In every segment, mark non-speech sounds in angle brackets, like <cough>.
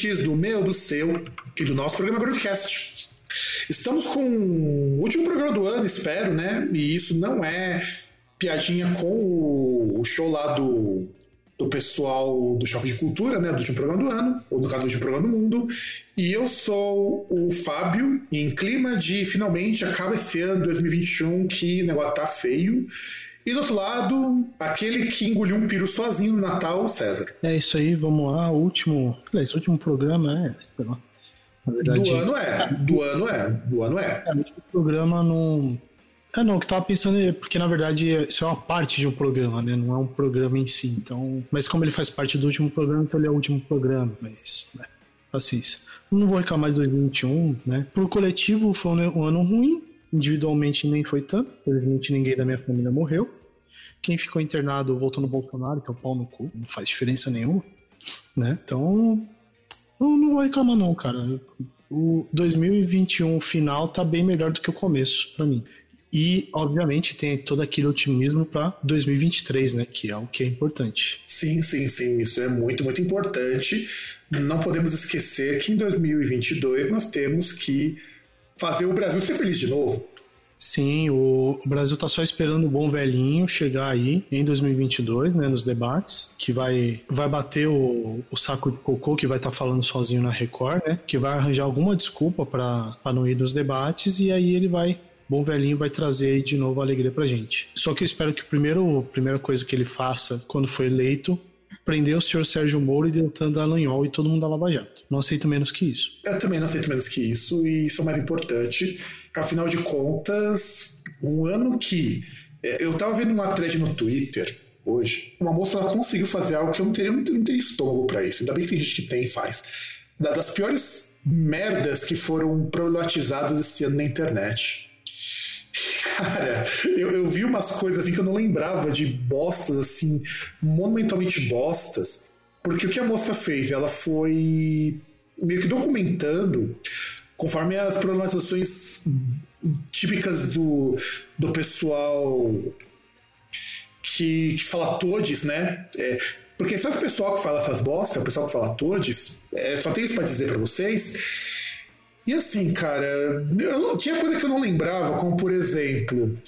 Do meu, do seu e do nosso programa Broadcast. Estamos com o último programa do ano, espero, né? E isso não é piadinha com o show lá do, do pessoal do Choque de Cultura, né? Do último programa do ano, ou no caso do último programa do mundo. E eu sou o Fábio, em clima de finalmente acaba esse ano 2021 que o negócio tá feio. E do outro lado, aquele que engoliu um piro sozinho no Natal, César. É isso aí, vamos lá. Último. Esse último programa é, sei lá. Na verdade, do ano é, do ano é, do ano é. É, o último programa não. É, não, o que eu tava pensando é porque, na verdade, isso é uma parte de um programa, né? Não é um programa em si. Então, mas como ele faz parte do último programa, então ele é o último programa. Mas, né? Paciência. Não vou reclamar de 2021, né? Por coletivo foi um ano ruim, individualmente nem foi tanto. Felizmente ninguém da minha família morreu. Quem ficou internado voltou no Bolsonaro, que é o pau no cu, não faz diferença nenhuma, né? Então, eu não vou reclamar não, cara. O 2021 final tá bem melhor do que o começo para mim. E, obviamente, tem todo aquele otimismo para 2023, né? Que é o que é importante. Sim, sim, sim. Isso é muito, muito importante. Não podemos esquecer que em 2022 nós temos que fazer o Brasil ser feliz de novo. Sim, o Brasil tá só esperando o bom velhinho chegar aí em 2022, né, nos debates, que vai, vai bater o, o saco de cocô que vai estar tá falando sozinho na Record, né, que vai arranjar alguma desculpa para não ir nos debates e aí ele vai bom velhinho vai trazer aí de novo a alegria pra gente. Só que eu espero que a primeira coisa que ele faça quando for eleito prender o senhor Sérgio Moro e Deltan Dallagnol e todo mundo da Lava Jato. Não aceito menos que isso. Eu também não aceito menos que isso, e isso é mais importante. Afinal de contas, um ano que. É, eu tava vendo uma thread no Twitter hoje. Uma moça ela conseguiu fazer algo que eu não teria, não teria estômago para isso. Ainda bem que tem gente que tem e faz. Das piores merdas que foram problematizadas esse ano na internet. <laughs> Cara, eu, eu vi umas coisas assim que eu não lembrava de bostas, assim, monumentalmente bostas. Porque o que a moça fez? Ela foi meio que documentando conforme as problematizações típicas do, do pessoal que, que fala todes, né? É, porque só esse pessoal que fala essas bostas, o pessoal que fala todes, é, só tem isso para dizer para vocês. E assim, cara, eu, tinha coisa que eu não lembrava, como por exemplo,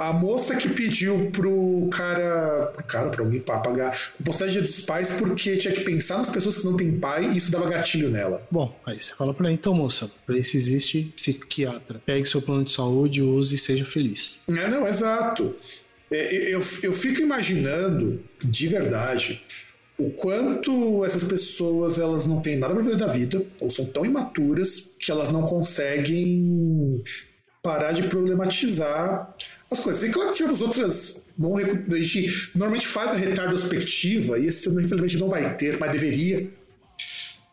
a moça que pediu pro cara, pro cara, pra alguém pagar o postagem dos pais porque tinha que pensar nas pessoas que não têm pai e isso dava gatilho nela. Bom, aí você fala pra ela, então, moça, pra isso existe psiquiatra. Pegue seu plano de saúde, use e seja feliz. É, não, exato. É, eu, eu fico imaginando, de verdade, o quanto essas pessoas elas não têm nada para ver da vida, ou são tão imaturas que elas não conseguem parar de problematizar as coisas. E claro que tivemos outras. Bom, a gente normalmente faz a retardospectiva, e esse infelizmente não vai ter, mas deveria.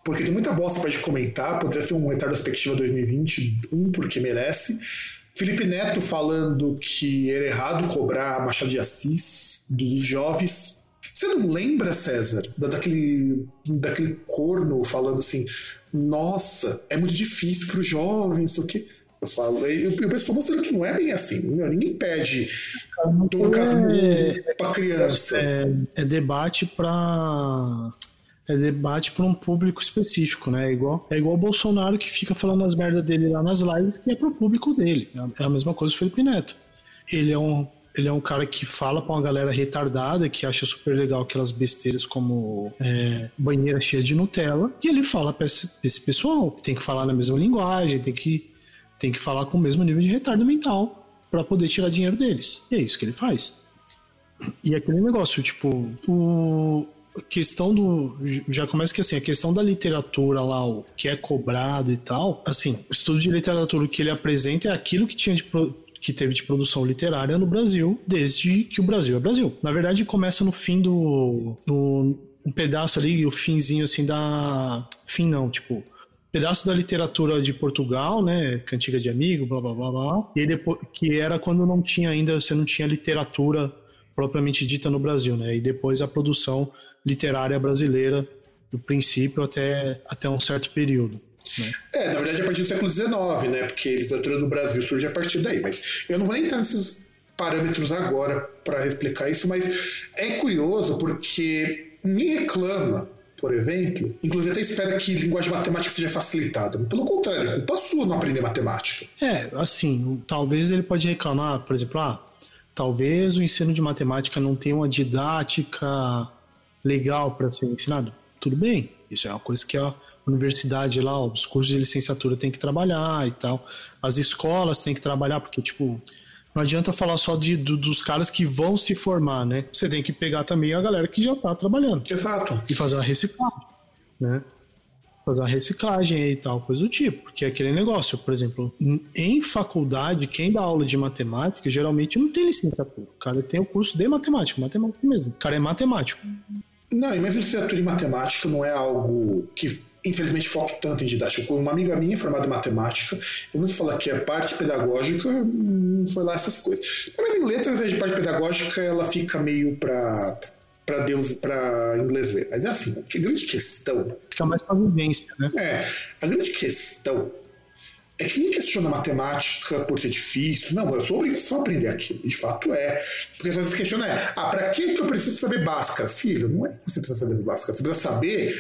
Porque tem muita bosta para gente comentar, poderia ser um retardospectiva 2021, porque merece. Felipe Neto falando que era errado cobrar Machado de Assis dos jovens você não lembra, César, daquele, daquele corno falando assim: nossa, é muito difícil para os jovens, o que. Eu falo, eu, eu penso, mostrando que não é bem assim. Meu, ninguém pede um caso é, para criança. É, é debate para é debate para um público específico, né? É igual, é igual o Bolsonaro que fica falando as merdas dele lá nas lives, que é para o público dele. É a mesma coisa o Felipe Neto. Ele é um ele é um cara que fala pra uma galera retardada que acha super legal aquelas besteiras como é, banheira cheia de Nutella. E ele fala pra esse, pra esse pessoal tem que falar na mesma linguagem, tem que tem que falar com o mesmo nível de retardo mental para poder tirar dinheiro deles. E é isso que ele faz. E aquele negócio, tipo, o questão do. Já começa que assim, a questão da literatura lá, o que é cobrado e tal, assim, o estudo de literatura que ele apresenta é aquilo que tinha de. Que teve de produção literária no Brasil desde que o Brasil é Brasil. Na verdade, começa no fim do. No, um pedaço ali, o finzinho assim da. Fim não, tipo pedaço da literatura de Portugal, né, cantiga de amigo, blá blá blá blá, e depois que era quando não tinha ainda, você não tinha literatura propriamente dita no Brasil, né? E depois a produção literária brasileira, do princípio até, até um certo período. Né? É, na verdade, a partir do século XIX, né? Porque a literatura do Brasil surge a partir daí. Mas eu não vou nem entrar nesses parâmetros agora para explicar isso, mas é curioso porque ninguém reclama, por exemplo, inclusive até espera que linguagem matemática seja facilitada. Pelo contrário, é culpa sua não aprender matemática. É, assim, talvez ele pode reclamar, por exemplo, ah, talvez o ensino de matemática não tenha uma didática legal para ser ensinado. Tudo bem, isso é uma coisa que a universidade lá, os cursos de licenciatura tem que trabalhar e tal. As escolas têm que trabalhar, porque, tipo, não adianta falar só de, do, dos caras que vão se formar, né? Você tem que pegar também a galera que já tá trabalhando. Exato. E fazer uma reciclagem, né? Fazer uma reciclagem e tal, coisa do tipo. Porque é aquele negócio, por exemplo, em faculdade, quem dá aula de matemática geralmente não tem licenciatura. O cara tem o curso de matemática, matemática mesmo. O cara é matemático. Não, mesmo licenciatura em matemática não é algo que infelizmente foca tanto em didática. Uma amiga minha formada em matemática, eu muito falar que a parte pedagógica não foi lá essas coisas. Mas em letras, a parte pedagógica ela fica meio para para Deus, para inglês ver. Mas é assim, a grande questão. Fica mais para vivência, né? É, a grande questão é que ninguém questiona matemática por ser difícil. Não, eu sou obrigação a aprender aquilo. De fato é. Porque às vezes questiona é, ah, pra que, que eu preciso saber Bhaskara? Filho, não é que você precisa saber Bhaskara. Você precisa saber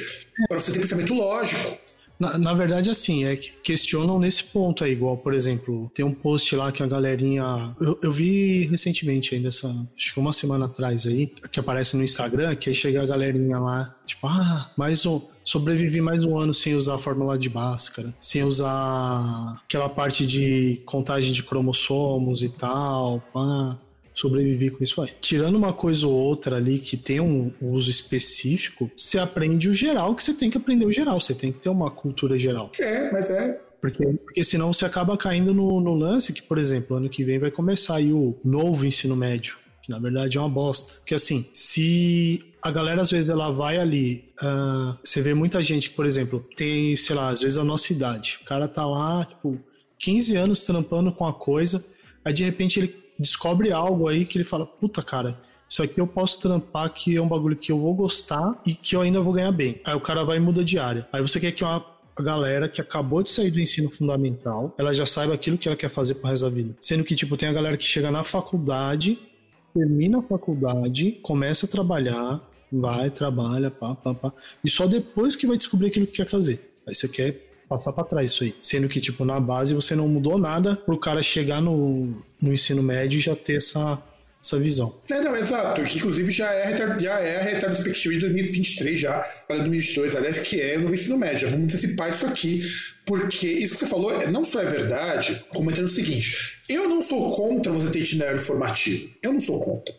para você ter pensamento lógico. Na, na, verdade, assim, é que questionam nesse ponto aí, igual, por exemplo, tem um post lá que a galerinha. Eu, eu vi recentemente ainda, essa, acho que uma semana atrás aí, que aparece no Instagram, que aí chega a galerinha lá, tipo, ah, mais um sobrevivi mais um ano sem usar a fórmula de Bhaskara, sem usar aquela parte de contagem de cromossomos e tal, pá sobrevivi com isso aí. Tirando uma coisa ou outra ali que tem um uso específico, você aprende o geral que você tem que aprender o geral, você tem que ter uma cultura geral. É, mas é porque, porque senão você acaba caindo no, no, lance que, por exemplo, ano que vem vai começar aí o novo ensino médio, que na verdade é uma bosta. Que assim, se a galera às vezes ela vai ali, uh, você vê muita gente, por exemplo, tem, sei lá, às vezes a nossa idade. O cara tá lá, tipo, 15 anos trampando com a coisa, aí de repente ele descobre algo aí que ele fala, puta cara, isso aqui eu posso trampar que é um bagulho que eu vou gostar e que eu ainda vou ganhar bem. Aí o cara vai e muda de área. Aí você quer que uma galera que acabou de sair do ensino fundamental, ela já saiba aquilo que ela quer fazer pro resto da vida. Sendo que, tipo, tem a galera que chega na faculdade, termina a faculdade, começa a trabalhar, vai, trabalha, pá, pá, pá, e só depois que vai descobrir aquilo que quer fazer. Aí você quer passar para trás isso aí. Sendo que, tipo, na base você não mudou nada pro cara chegar no, no ensino médio e já ter essa, essa visão. É, não, exato. Que inclusive já é, já é a retrospectiva de 2023 já, para 2022, aliás, que é no ensino médio. Vamos antecipar isso aqui, porque isso que você falou não só é verdade, como é o seguinte: eu não sou contra você ter itinerário formativo. Eu não sou contra.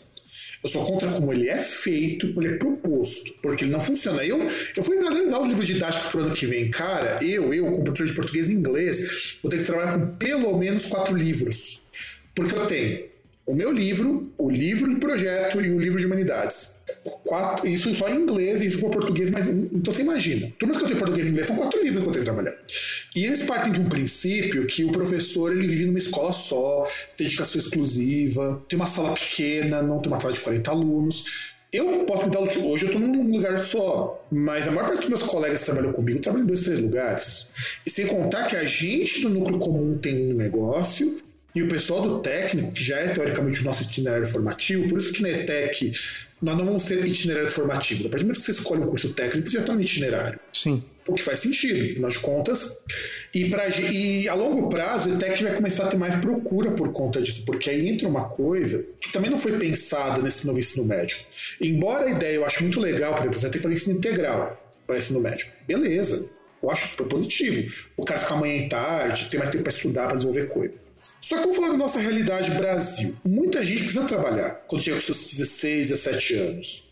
Eu sou contra como ele é feito, como ele é proposto, porque ele não funciona. Eu, eu fui analisar os livros didáticos para o ano que vem. Cara, eu, eu, como professor de português e inglês, vou ter que trabalhar com pelo menos quatro livros. Porque eu tenho o meu livro, o livro de projeto e o livro de humanidades. Quatro, isso só em inglês, isso for português, mas então você imagina. Por mais que eu tenha português e inglês, são quatro livros que eu tenho que trabalhar. E eles partem de um princípio que o professor ele vive numa escola só, dedicação exclusiva, tem uma sala pequena, não tem uma sala de 40 alunos. Eu posso me dar hoje, eu estou num lugar só, mas a maior parte dos meus colegas que trabalham comigo trabalham em dois, três lugares. E sem contar que a gente no núcleo comum tem um negócio e o pessoal do técnico, que já é teoricamente o nosso itinerário formativo, por isso que na ETEC nós não vamos ter itinerário formativo. A partir do momento que você escolhe um curso técnico, você já está no itinerário. Sim. O que faz sentido, afinal de contas. E, pra, e a longo prazo, a ETEC vai começar a ter mais procura por conta disso, porque aí entra uma coisa que também não foi pensada nesse novo ensino médio. Embora a ideia eu acho muito legal, por exemplo, você tem que fazer ensino integral para ensino médio. Beleza Eu acho super positivo. O cara ficar amanhã e tarde, ter mais tempo para estudar, para desenvolver coisa. Só que vamos falar da nossa realidade Brasil. Muita gente precisa trabalhar quando chega com seus 16, 17 anos.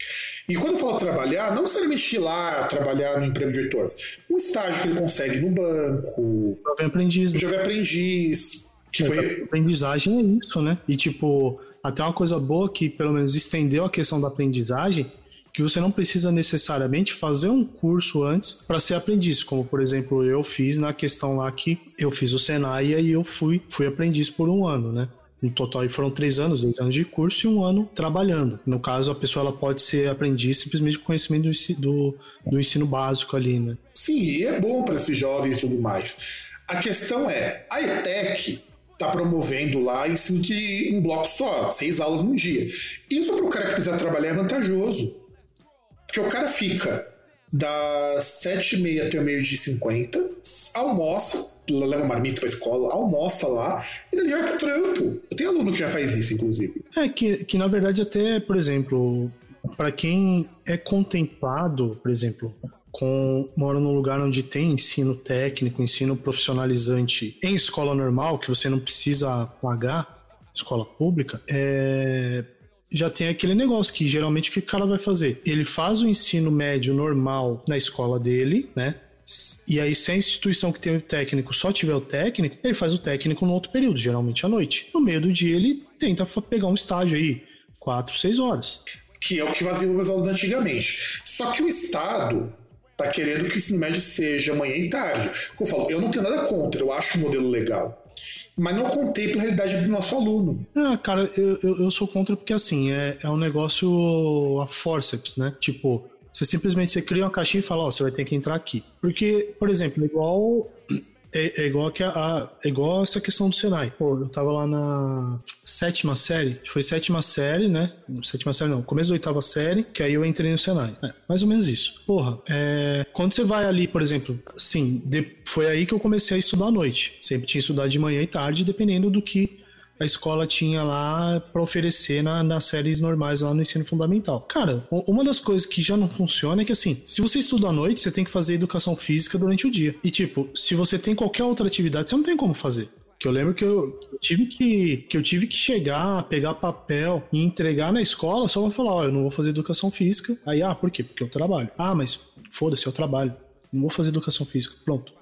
E quando eu falo trabalhar, não necessariamente ir lá trabalhar no emprego de 8 horas. Um estágio que ele consegue no banco. Jovem aprendiz. Né? Jovem aprendiz. Que é, foi... Aprendizagem é isso, né? E tipo, até uma coisa boa que pelo menos estendeu a questão da aprendizagem que você não precisa necessariamente fazer um curso antes para ser aprendiz, como por exemplo eu fiz na questão lá que eu fiz o Senai e eu fui, fui aprendiz por um ano, né? No total foram três anos, dois anos de curso e um ano trabalhando. No caso, a pessoa ela pode ser aprendiz simplesmente com conhecimento do, do, do ensino básico ali, né? Sim, é bom para esses jovens e tudo mais. A questão é, a ETEC está promovendo lá ensino de um bloco só, seis aulas no dia. Isso para o cara que precisa trabalhar é vantajoso. Porque o cara fica das sete e meia até o meio de cinquenta, almoça, leva marmita pra escola, almoça lá, e daí vai pro trampo. Eu tenho aluno que já faz isso, inclusive. É, que, que na verdade até, por exemplo, para quem é contemplado, por exemplo, com mora num lugar onde tem ensino técnico, ensino profissionalizante em escola normal, que você não precisa pagar, escola pública, é, já tem aquele negócio que geralmente o que o cara vai fazer? Ele faz o ensino médio normal na escola dele, né? E aí, se a instituição que tem o técnico só tiver o técnico, ele faz o técnico no outro período, geralmente à noite. No meio do dia, ele tenta pegar um estágio aí, quatro, seis horas. Que é o que faziam meus alunos antigamente. Só que o Estado está querendo que o ensino médio seja manhã e tarde. Como eu falo, eu não tenho nada contra, eu acho o modelo legal mas não contempla a realidade do nosso aluno. Ah, cara, eu, eu, eu sou contra porque assim, é, é um negócio a forceps, né? Tipo, você simplesmente você cria uma caixinha e fala, ó, oh, você vai ter que entrar aqui. Porque, por exemplo, igual é, é, igual que a, a, é igual essa questão do Senai. Pô, eu tava lá na sétima série, foi sétima série, né? Sétima série não, começo da oitava série, que aí eu entrei no Senai. É, mais ou menos isso. Porra, é, quando você vai ali, por exemplo, sim, foi aí que eu comecei a estudar à noite. Sempre tinha estudado de manhã e tarde, dependendo do que a escola tinha lá para oferecer na, nas séries normais lá no ensino fundamental. Cara, uma das coisas que já não funciona é que assim, se você estuda à noite, você tem que fazer educação física durante o dia. E tipo, se você tem qualquer outra atividade, você não tem como fazer. Que eu lembro que eu, tive que, que eu tive que chegar, pegar papel e entregar na escola só pra falar, ó, eu não vou fazer educação física. Aí, ah, por quê? Porque eu trabalho. Ah, mas foda-se, eu trabalho. Não vou fazer educação física. Pronto.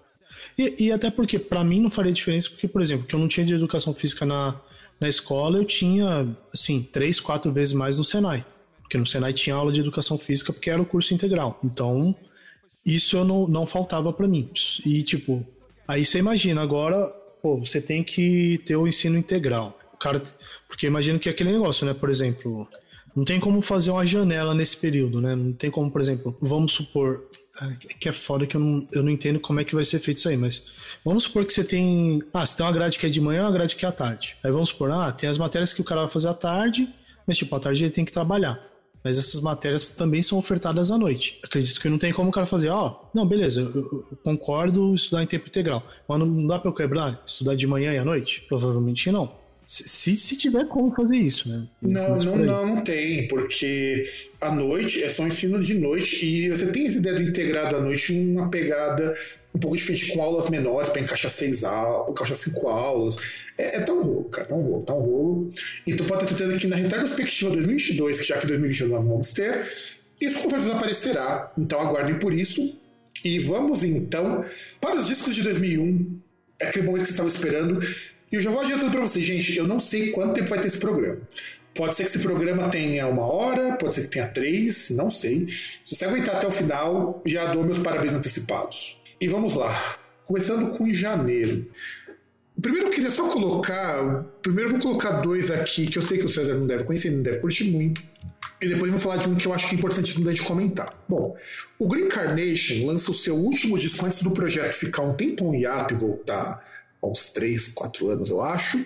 E, e até porque, para mim, não faria diferença, porque, por exemplo, que eu não tinha de educação física na, na escola, eu tinha, assim, três, quatro vezes mais no Senai. Porque no Senai tinha aula de educação física, porque era o curso integral. Então, isso eu não, não faltava para mim. E, tipo, aí você imagina, agora, pô, você tem que ter o ensino integral. O cara, porque imagino que é aquele negócio, né? Por exemplo, não tem como fazer uma janela nesse período, né? Não tem como, por exemplo, vamos supor, é, que é foda que eu não, eu não entendo como é que vai ser feito isso aí, mas vamos supor que você tem. Ah, você tem uma grade que é de manhã e uma grade que é à tarde. Aí vamos supor, ah, tem as matérias que o cara vai fazer à tarde, mas tipo, à tarde ele tem que trabalhar. Mas essas matérias também são ofertadas à noite. Acredito que não tem como o cara fazer, ó, oh, não, beleza, eu, eu, concordo estudar em tempo integral. Mas não dá pra eu quebrar? Estudar de manhã e à noite? Provavelmente não. Se, se tiver como fazer isso, né? Não, não, não, não tem, porque à noite é só ensino de noite e você tem essa ideia do integrado à noite, uma pegada um pouco diferente com aulas menores para encaixar seis aulas, encaixar cinco aulas. É, é tão rolo, cara, tão rolo, tão rolo. Então pode ter certeza que na retrospectiva 2022, que já que 2021 não vamos ter, isso com certeza aparecerá. Então aguardem por isso. E vamos então para os discos de 2001. É aquele momento que vocês estavam esperando. E eu já vou adiantando para vocês, gente, eu não sei quanto tempo vai ter esse programa. Pode ser que esse programa tenha uma hora, pode ser que tenha três, não sei. Se você aguentar até o final, já dou meus parabéns antecipados. E vamos lá. Começando com janeiro. Primeiro eu queria só colocar. Primeiro eu vou colocar dois aqui que eu sei que o César não deve conhecer, não deve curtir muito. E depois eu vou falar de um que eu acho que é importantíssimo da gente comentar. Bom, o Green Carnation lança o seu último disco antes do projeto ficar um tempão hiato e voltar há uns 3, 4 anos, eu acho,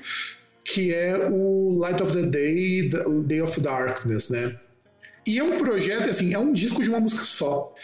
que é o Light of the Day, Day of Darkness, né? E é um projeto, assim, é um disco de uma música só.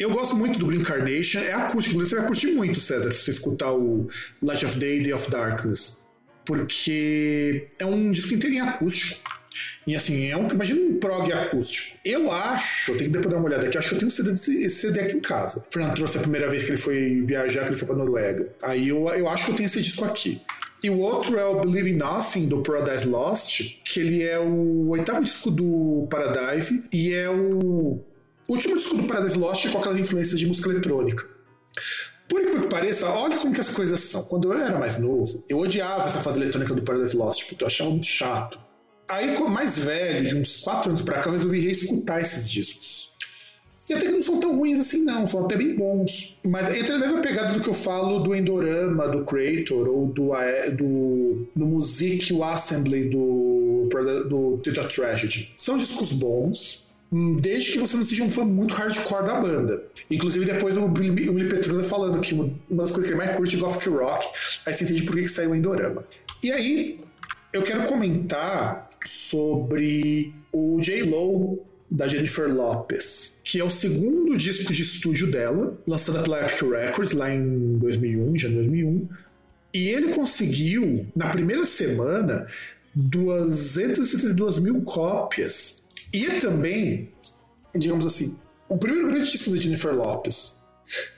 Eu gosto muito do Green Carnation, é acústico, você vai curtir muito, César, se você escutar o Light of Day, Day of Darkness. Porque é um disco inteirinho acústico. E assim, é um. Imagina um prog acústico. Eu acho, tenho que depois dar uma olhada aqui, acho que eu tenho um CD esse CD aqui em casa. O Fernando trouxe a primeira vez que ele foi viajar, que ele foi pra Noruega. Aí eu, eu acho que eu tenho esse disco aqui. E o outro é o Believe in Nothing, do Paradise Lost, que ele é o oitavo disco do Paradise e é o último disco do Paradise Lost com aquelas influências de música eletrônica. Por incrível que pareça, olha como que as coisas são. Quando eu era mais novo, eu odiava essa fase eletrônica do Paradise Lost, porque eu achava muito chato. Aí, como mais velho, de uns 4 anos pra cá, eu resolvi reescutar esses discos. E até que não são tão ruins assim, não, são até bem bons. Mas entra na mesma pegada do que eu falo do Endorama, do Creator, ou do, do, do Music Assembly do, do Tragedy. São discos bons, desde que você não seja um fã muito hardcore da banda. Inclusive, depois o Billy Petrusa falando que uma das coisas que ele mais curte é Gothic Rock, aí você entende por que, que saiu o Endorama. E aí, eu quero comentar sobre o J-Lo da Jennifer Lopez, que é o segundo disco de estúdio dela, lançado pela Epic Records lá em 2001, já 2001. E ele conseguiu, na primeira semana, 272 mil cópias. E é também, digamos assim, o primeiro grande disco da Jennifer Lopez,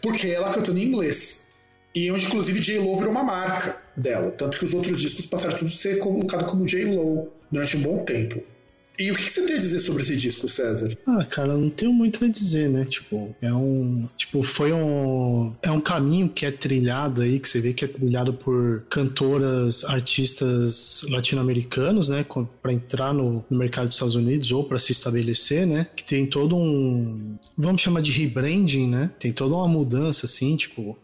porque ela cantando em inglês. E onde, inclusive, J-Lo virou uma marca dela. Tanto que os outros discos passaram tudo a ser colocado como J-Lo durante um bom tempo. E o que você tem a dizer sobre esse disco, César? Ah, cara, não tenho muito a dizer, né? Tipo, é um. Tipo, foi um. É um caminho que é trilhado aí, que você vê que é trilhado por cantoras, artistas latino-americanos, né? para entrar no, no, mercado dos Estados Unidos ou para se estabelecer, né? Que tem todo um. Vamos chamar de rebranding, né? Tem toda uma mudança, assim, tipo.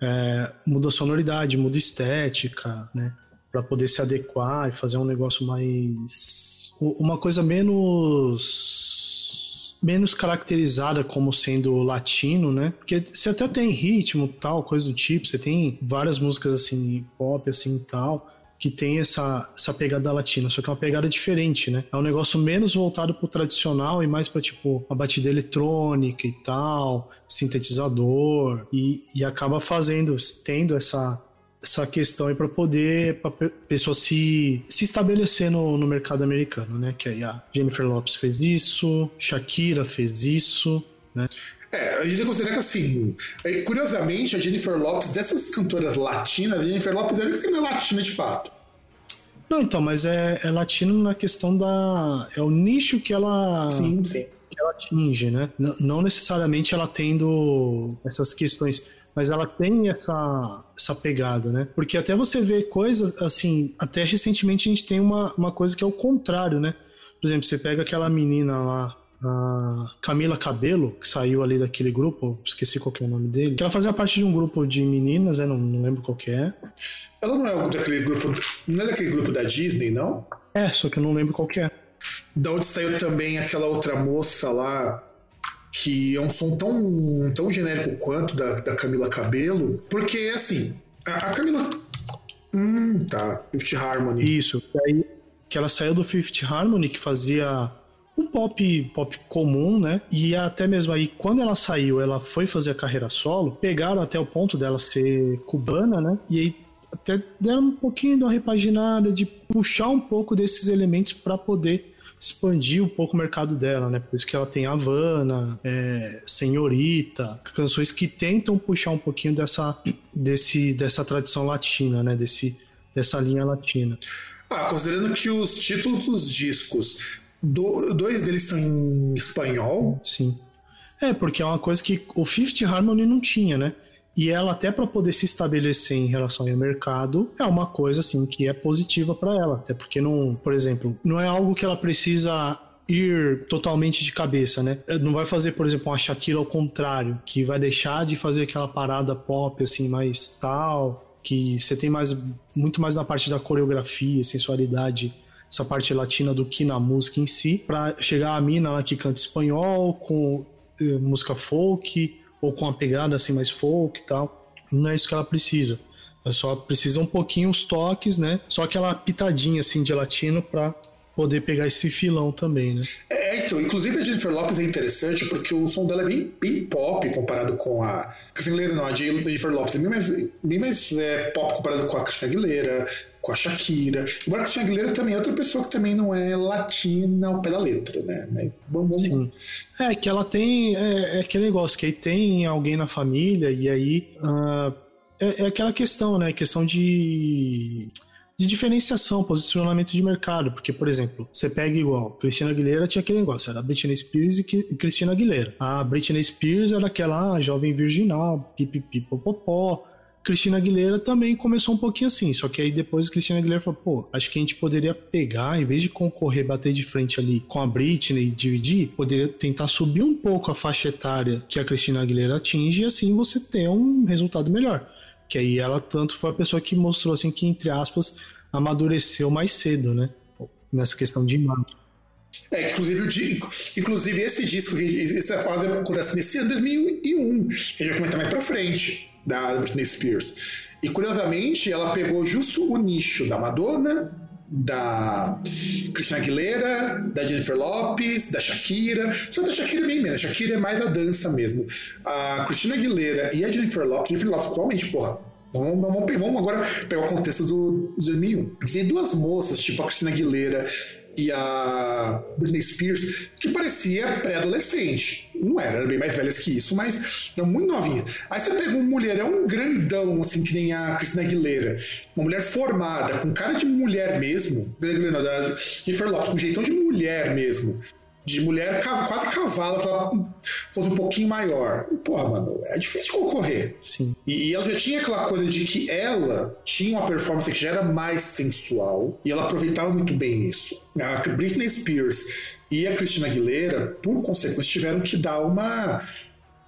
É, muda sonoridade, muda estética, né? Para poder se adequar e fazer um negócio mais uma coisa menos menos caracterizada como sendo latino, né? Porque você até tem ritmo, tal, coisa do tipo, você tem várias músicas assim, pop assim, tal, que tem essa, essa pegada latina, só que é uma pegada diferente, né? É um negócio menos voltado pro tradicional e mais para tipo a batida eletrônica e tal, sintetizador e, e acaba fazendo, tendo essa essa questão aí para poder a pessoa se, se estabelecer no, no mercado americano, né? Que aí a Jennifer Lopes fez isso, Shakira fez isso, né? É, a gente considerar que assim, é, curiosamente, a Jennifer Lopes, dessas cantoras latinas, a Jennifer Lopes é a única que não é latina de fato. Não, então, mas é, é latino na questão da. É o nicho que ela. Sim, sim. Que ela atinge, né? não necessariamente ela tendo essas questões mas ela tem essa, essa pegada, né? Porque até você vê coisas assim, até recentemente a gente tem uma, uma coisa que é o contrário, né? Por exemplo, você pega aquela menina lá, a Camila Cabelo, que saiu ali daquele grupo, esqueci qual é o nome dele, que ela fazia parte de um grupo de meninas, né? Não, não lembro qual que é. Ela não é daquele grupo, não é daquele grupo da Disney, não? É, só que eu não lembro qual que é. Da onde saiu também aquela outra moça lá, que é um som tão, tão genérico quanto da, da Camila Cabelo, porque assim, a, a Camila. Hum, tá. Fifth Harmony. Isso, aí que ela saiu do Fifth Harmony, que fazia um pop pop comum, né? E até mesmo aí, quando ela saiu, ela foi fazer a carreira solo, pegaram até o ponto dela ser cubana, né? E aí até deram um pouquinho de uma repaginada, de puxar um pouco desses elementos para poder expandir um pouco o mercado dela, né? Por isso que ela tem Havana, é, Senhorita, canções que tentam puxar um pouquinho dessa, desse, dessa tradição latina, né? Desse, dessa linha latina. Ah, considerando que os títulos dos discos, do, dois deles são em espanhol. Sim. É, porque é uma coisa que o Fifth Harmony não tinha, né? E ela até para poder se estabelecer em relação ao mercado é uma coisa assim que é positiva para ela, até porque não, por exemplo, não é algo que ela precisa ir totalmente de cabeça, né? Não vai fazer, por exemplo, uma Shakira ao contrário, que vai deixar de fazer aquela parada pop assim mais tal, que você tem mais muito mais na parte da coreografia, sensualidade, essa parte latina do que na música em si, para chegar a mina lá que canta espanhol com eh, música folk, ou com uma pegada assim mais folk e tal. Não é isso que ela precisa. Ela só precisa um pouquinho os toques, né? Só aquela pitadinha assim de latino para poder pegar esse filão também, né? É, então, inclusive a Jennifer Lopez é interessante porque o som dela é bem, bem pop comparado com a. Christina Aguilera não, a Jennifer Lopez é bem mais, bem mais é, pop comparado com a Christina Aguilera, com a Shakira. Embora a Christina Aguilera também é outra pessoa que também não é latina ao pé da letra, né? Mas vamos. Sim. É que ela tem. É, é aquele negócio, que aí tem alguém na família e aí. Uh, é, é aquela questão, né? Questão de de diferenciação, posicionamento de mercado. Porque, por exemplo, você pega igual, Cristina Aguilera tinha aquele negócio, era Britney Spears e Cristina Aguilera. A Britney Spears era aquela ah, jovem virginal, pipipipopopó. Cristina Aguilera também começou um pouquinho assim, só que aí depois Cristina Aguilera falou, pô, acho que a gente poderia pegar, em vez de concorrer, bater de frente ali com a Britney e dividir, poderia tentar subir um pouco a faixa etária que a Cristina Aguilera atinge e assim você ter um resultado melhor. Que aí ela tanto foi a pessoa que mostrou assim que, entre aspas, amadureceu mais cedo, né? Nessa questão de imagem. É, inclusive, inclusive esse disco, essa fase acontece nesse ano 2001, que a gente vai comentar mais pra frente, da Britney Spears. E curiosamente, ela pegou justo o nicho da Madonna, da Christina Aguilera, da Jennifer Lopes, da Shakira. Só da Shakira bem menos. A Shakira é mais a dança mesmo. A Christina Aguilera e a Jennifer Lopes, Jennifer Lopes atualmente, porra. Vamos, vamos, vamos agora pegar o contexto do 2001. Tem duas moças, tipo a Christina Aguilera e a Britney Spears, que parecia pré-adolescente. Não era, eram bem mais velhas que isso, mas eram muito novinha. Aí você pega um mulherão grandão, assim, que nem a Cristina Aguilera, uma mulher formada, com cara de mulher mesmo, da Jennifer Lopes, com jeitão de mulher mesmo, de mulher quase cavalo, se ela fosse um pouquinho maior. Porra, mano, é difícil concorrer. Sim. E, e, ela já tinha aquela coisa de que ela tinha uma performance que já era mais sensual e ela aproveitava muito bem isso. A Britney Spears e a Christina Aguilera, por consequência, tiveram que dar uma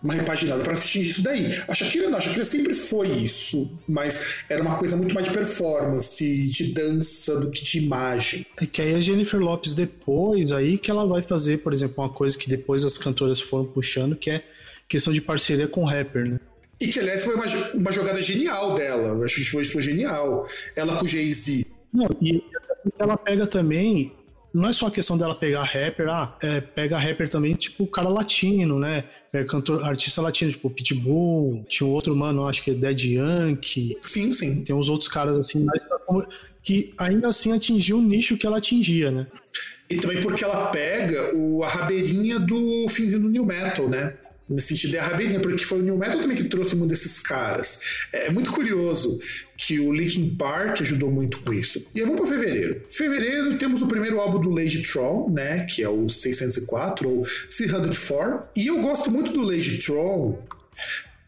uma repaginada para atingir isso daí. A Shakira não, a Shakira sempre foi isso, mas era uma coisa muito mais de performance, de dança do que de imagem. É que aí a Jennifer Lopes depois, aí que ela vai fazer, por exemplo, uma coisa que depois as cantoras foram puxando, que é questão de parceria com rapper, né? E que, aliás, foi uma, uma jogada genial dela. Eu acho que foi, foi genial. Ela com Jay-Z. Não, e ela pega também não é só a questão dela pegar rapper, ah, é, pega rapper também, tipo, cara latino, né? É, cantor, artista latino, tipo, Pitbull, tinha um outro mano, acho que é Dead Yankee. Sim, sim. Tem uns outros caras assim, mas que ainda assim atingiu o nicho que ela atingia, né? E também porque ela pega o, a rabeirinha do finzinho do New Metal, né? Nesse sentido é rabeirinha, porque foi o New Metal também que trouxe muito desses caras. É muito curioso que o Linkin Park ajudou muito com isso. E vamos para fevereiro. Fevereiro temos o primeiro álbum do Lady Tron, né, que é o 604 ou 604. E eu gosto muito do Lady Tron,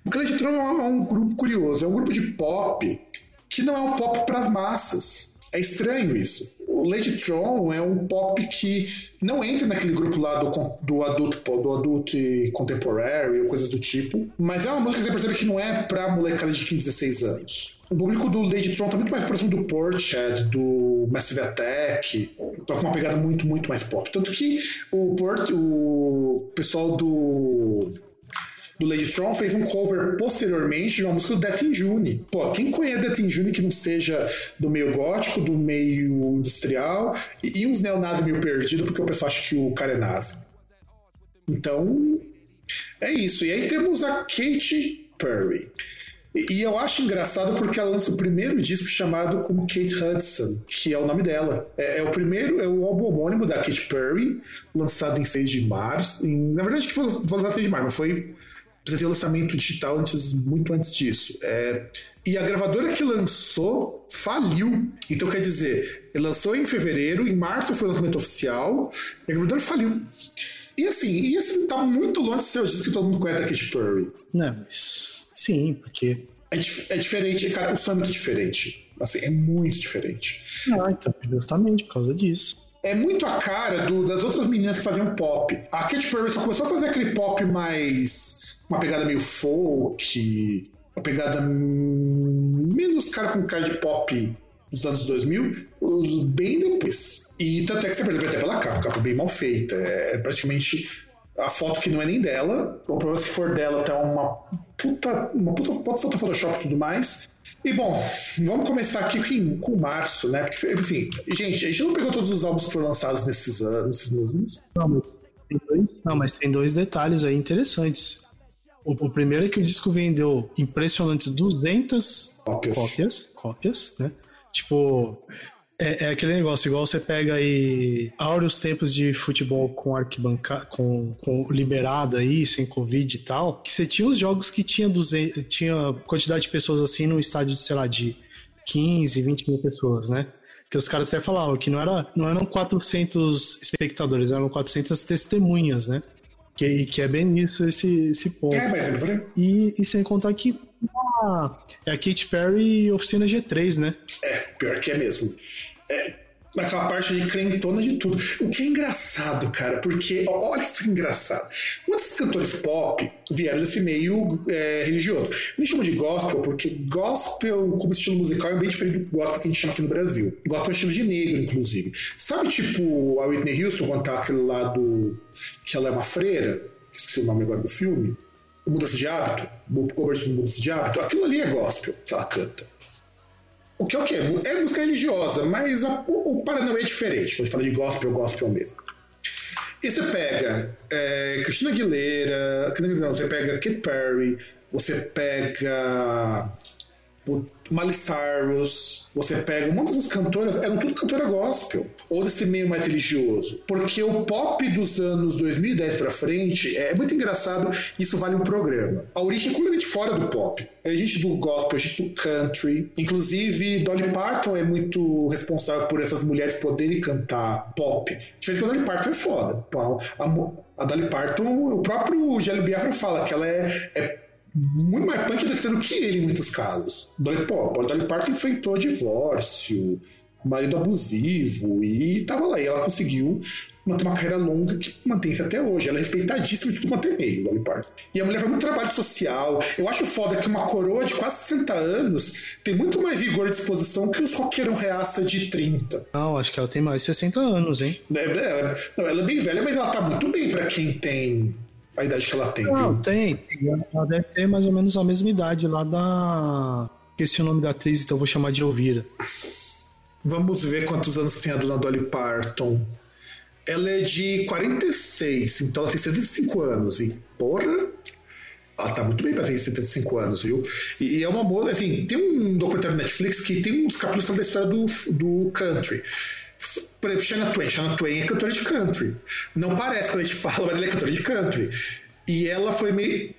porque o Lady Tron é um grupo curioso, é um grupo de pop que não é um pop para as massas. É estranho isso o Lady Tron é um pop que não entra naquele grupo lá do, do adulto do adulto contemporary ou coisas do tipo, mas é uma música que você percebe que não é pra molecada de 15, 16 anos. O público do Lady Tron tá muito mais próximo do Portishead, do Massive Attack, tá com uma pegada muito, muito mais pop. Tanto que o Port, o pessoal do do Lady Tron fez um cover posteriormente de uma música do Death in June. Pô, quem conhece Death in June que não seja do meio gótico, do meio industrial e, e uns neonazis meio perdidos porque o pessoal acha que o cara é nazi. Então, é isso. E aí temos a Katy Perry. E eu acho engraçado porque ela lança o primeiro disco chamado como Kate Hudson, que é o nome dela. É, é o primeiro, é o álbum homônimo da Katy Perry, lançado em 6 de março. Em, na verdade, que foi, foi lançado em 6 de março, mas foi precisa ter lançamento digital antes, muito antes disso. É, e a gravadora que lançou faliu. Então, quer dizer, lançou em fevereiro, em março foi o lançamento oficial, e a gravadora faliu. E assim, e assim, tá muito longe de ser o disco que todo mundo conhece da Katy Perry. Não, mas sim, porque. É, é diferente, cara, o som é muito diferente. Assim, é muito diferente. Ah, então, justamente por causa disso é muito a cara do, das outras meninas que faziam pop. A Katy Perry só começou a fazer aquele pop mais uma pegada meio folk, uma pegada menos cara com cara de pop dos anos 2000, bem depois. E tanto é que você percebe até pela capa, capa bem mal feita, é praticamente a foto que não é nem dela, ou problema se for dela tá uma puta, uma puta foto Photoshop e tudo mais. E bom, vamos começar aqui com, com março, né? Porque, enfim, gente, a gente não pegou todos os álbuns que foram lançados nesses anos. Nesses não, mas tem dois, não, mas tem dois detalhes aí interessantes. O, o primeiro é que o disco vendeu impressionantes 200 cópias, cópias, cópias né? Tipo, é, é, aquele negócio, igual você pega aí áureos tempos de futebol com arquibancada, com, com liberada aí, sem Covid e tal, que você tinha os jogos que tinha, 200, tinha quantidade de pessoas assim num estádio, sei lá, de 15, 20 mil pessoas, né? Que os caras até falavam que não, era, não eram 400 espectadores, eram 400 testemunhas, né? Que, que é bem isso esse, esse ponto. É, mas é e, e sem contar que é a Katy Perry Oficina G3, né? É, pior que é mesmo. É, naquela parte de crentona de tudo. O que é engraçado, cara, porque olha que engraçado. Muitos cantores pop vieram desse meio é, religioso. Me chamam de gospel porque gospel, como estilo musical, é bem diferente do gospel que a gente chama aqui no Brasil. Gospel é estilo de negro, inclusive. Sabe, tipo, a Whitney Houston, quando tá aquele lado que ela é uma freira, esqueci o nome agora do filme, Mudança de Hábito, o cover de Mudança de Hábito, aquilo ali é gospel que ela canta. O que é o quê? É música religiosa, mas a, o, o Paranauê é diferente. Quando a gente fala de gospel, gospel mesmo. E você pega é, Christina Aguilera, não, você pega Kid Perry, você pega Miley Cyrus, você pega um monte dessas cantoras, eram tudo cantora gospel, ou desse meio mais religioso. Porque o pop dos anos 2010 pra frente é muito engraçado, isso vale um programa. A origem é completamente fora do pop. A gente do gospel, a gente do country. Inclusive, Dolly Parton é muito responsável por essas mulheres poderem cantar pop. Diferente que a Dolly Parton é foda. A, a, a Dolly Parton, o próprio Jelly Biafra fala que ela é, é muito mais punk do que ele em muitos casos. Dolly, pô, a Dolly Parton enfrentou divórcio, marido abusivo e tava lá. E ela conseguiu manter uma carreira longa que mantém-se até hoje. Ela é respeitadíssima de tudo quanto é meio, Dolly Parton. E a mulher faz muito trabalho social. Eu acho foda que uma coroa de quase 60 anos tem muito mais vigor e disposição que os roqueiros reaça de 30. Não, acho que ela tem mais de 60 anos, hein? É, é, não, ela é bem velha, mas ela tá muito bem para quem tem a idade que ela tem. Não, viu? tem. Ela deve ter mais ou menos a mesma idade lá da. Esqueci o nome da atriz, então vou chamar de Elvira. Vamos ver quantos anos tem a dona Dolly Parton. Ela é de 46, então ela tem 75 anos. E, porra, ela tá muito bem pra ter 75 anos, viu? E, e é uma boa. Assim, tem um documentário na Netflix que tem um dos capítulos da história do, do country. Por exemplo, Shana Twain. Shana Twain é cantora de country. Não parece quando a gente <laughs> fala, mas ela é cantora de country. E ela foi meio.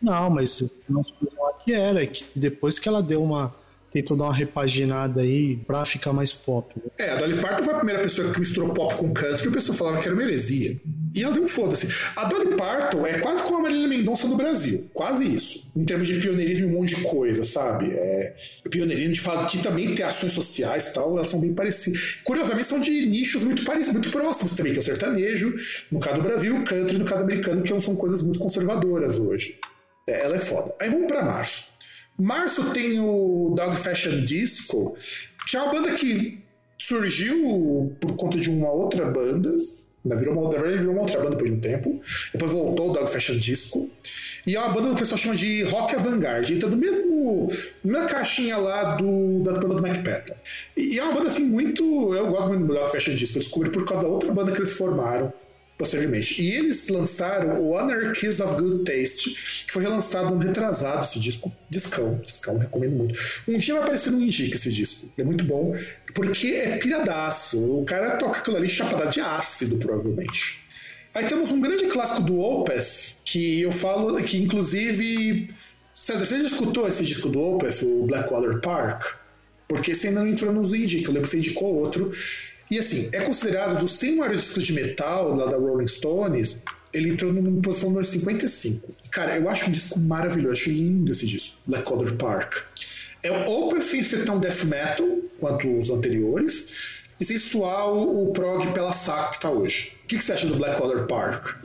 Não, mas lá que era, que depois que ela deu uma tentou dar uma repaginada aí pra ficar mais pop. Né? É, a Dolly Parton foi a primeira pessoa que misturou pop com country e o pessoal falava que era uma heresia. E ela deu um foda-se. A Dolly Parton é quase como a Marília Mendonça do Brasil. Quase isso. Em termos de pioneirismo e um monte de coisa, sabe? É, pioneirismo de, fazer, de também ter ações sociais e tal, elas são bem parecidas. Curiosamente, são de nichos muito parecidos, muito próximos também, que é o sertanejo, no caso do Brasil, o country, no caso americano, que são coisas muito conservadoras hoje. É, ela é foda. Aí vamos para março. Março tem o Dog Fashion Disco, que é uma banda que surgiu por conta de uma outra banda. Virou uma, virou uma outra banda depois de um tempo. Depois voltou o Dog Fashion Disco. E é uma banda que o pessoal chama de rock avant-garde. Então, do mesmo. Na caixinha lá do, da banda do. E, e, é uma banda assim muito. Eu gosto muito do Dog Fashion Disco. Eu descobri por causa da outra banda que eles formaram posteriormente. E eles lançaram o Anarchies of Good Taste, que foi relançado no retrasado esse disco. Discão, discão, recomendo muito. Um dia vai aparecer no Indica esse disco. É muito bom, porque é piradaço. O cara toca aquilo ali chapada de ácido, provavelmente. Aí temos um grande clássico do Opeth, que eu falo, que inclusive. César, você já escutou esse disco do Opeth, o Blackwater Park? Porque esse ainda não entrou nos Indica, eu lembro que você indicou outro. E assim, é considerado dos 100 maiores discos de metal lá da Rolling Stones, ele entrou numa posição número 55. Cara, eu acho um disco maravilhoso, acho lindo esse disco, Black Color Park. É o open sem ser tão death metal quanto os anteriores, e sem suar o, prog pela saco que tá hoje. O que, que você acha do Black Color Park?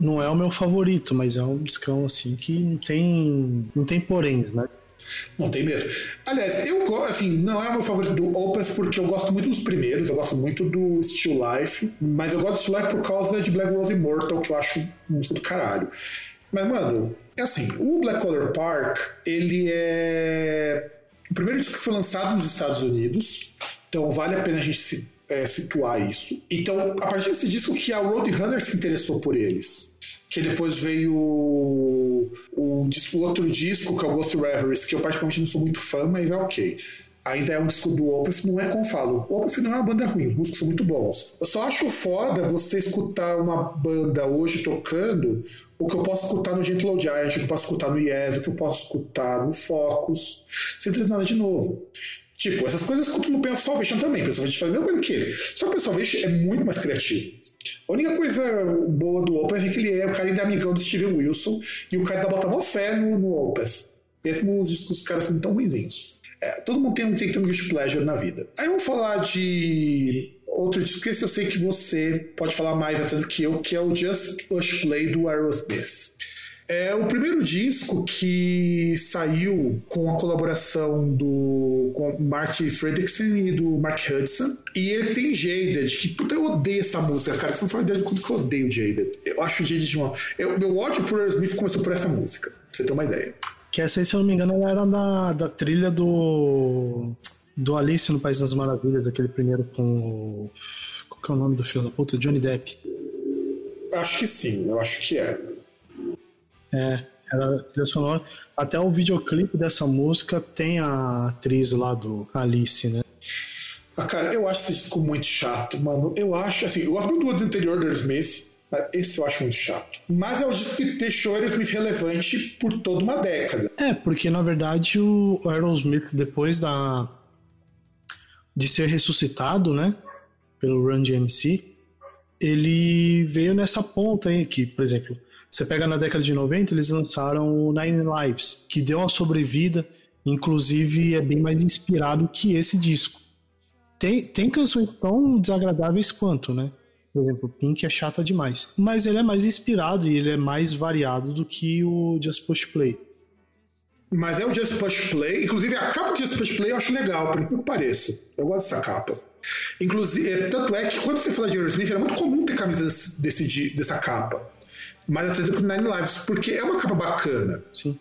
Não é o meu favorito, mas é um discão assim que não tem, não tem poréns, né? Não tem mesmo. Aliás, eu gosto, assim, não é o meu favorito do Opus porque eu gosto muito dos primeiros, eu gosto muito do Still Life, mas eu gosto do Still Life por causa de Black Rose Immortal, que eu acho muito do caralho. Mas, mano, é assim, o Black Color Park, ele é o primeiro disco que foi lançado nos Estados Unidos, então vale a pena a gente se, é, situar isso. Então, a partir desse disco que a Roadrunner se interessou por eles que depois veio o, o, o, outro disco, que é o Ghost Reveries, que eu particularmente não sou muito fã, mas é ok. Ainda é um disco do Opeth, não é como falo. O Opeth não é uma banda ruim, os músicos são muito bons. Eu só acho foda você escutar uma banda hoje tocando o que eu posso escutar no Gentle Giant, o que eu posso escutar no Yes, o que eu posso escutar no Focus, sem ter nada de novo. Tipo, essas coisas escuto no of Salvation também. O Pen of Salvation faz a mesma coisa que ele. Só que o of Salvation é muito mais criativo. A única coisa boa do Opeth é que ele é o cara ainda amigão do Steven Wilson e o cara ainda bota mó fé no, no Opeth. Mesmo os discos caras são tão ruinzinhos. É, todo mundo tem, tem que ter um guilty pleasure na vida. Aí vamos falar de outro disco que eu sei que você pode falar mais até do que eu, que é o Just Push Play do Aerosmith. É o primeiro disco que saiu com a colaboração do com Marty Fredrickson e do Mark Hudson. E ele tem Jaded, que puta, eu odeio essa música, cara. Você não faz ideia de quanto que eu odeio Jaded. Eu acho Jaded de uma. Eu, meu ódio por Aerosmith começou por essa música, pra você ter uma ideia. Que essa aí, se eu não me engano, ela era da, da trilha do. Do Alice no País das Maravilhas, aquele primeiro com. Qual que é o nome do da puta? Johnny Depp. Acho que sim, eu acho que é. É, era trilha sonora. Até o videoclipe dessa música tem a atriz lá do Alice, né? Ah, cara, eu acho esse disco muito chato, mano. Eu acho, assim, eu gosto do anterior do Smith, mas esse eu acho muito chato. Mas é o disco que deixou Aerosmith relevante por toda uma década. É, porque na verdade o Aerosmith, depois da. de ser ressuscitado, né? Pelo Run DMC, ele veio nessa ponta aí, que, por exemplo, você pega na década de 90, eles lançaram o Nine Lives, que deu uma sobrevida, inclusive é bem mais inspirado que esse disco. Tem, tem canções tão desagradáveis quanto, né? Por exemplo, Pink é chata demais. Mas ele é mais inspirado e ele é mais variado do que o Just Push Play. Mas é o Just Push Play. Inclusive, a capa do Just Push Play eu acho legal, por incrível que pareça. Eu gosto dessa capa. Inclusive, é, tanto é que quando você fala de Aerosmith, era muito comum ter camisas desse, dessa capa mais até do que o Nine Lives, porque é uma capa bacana. Sim.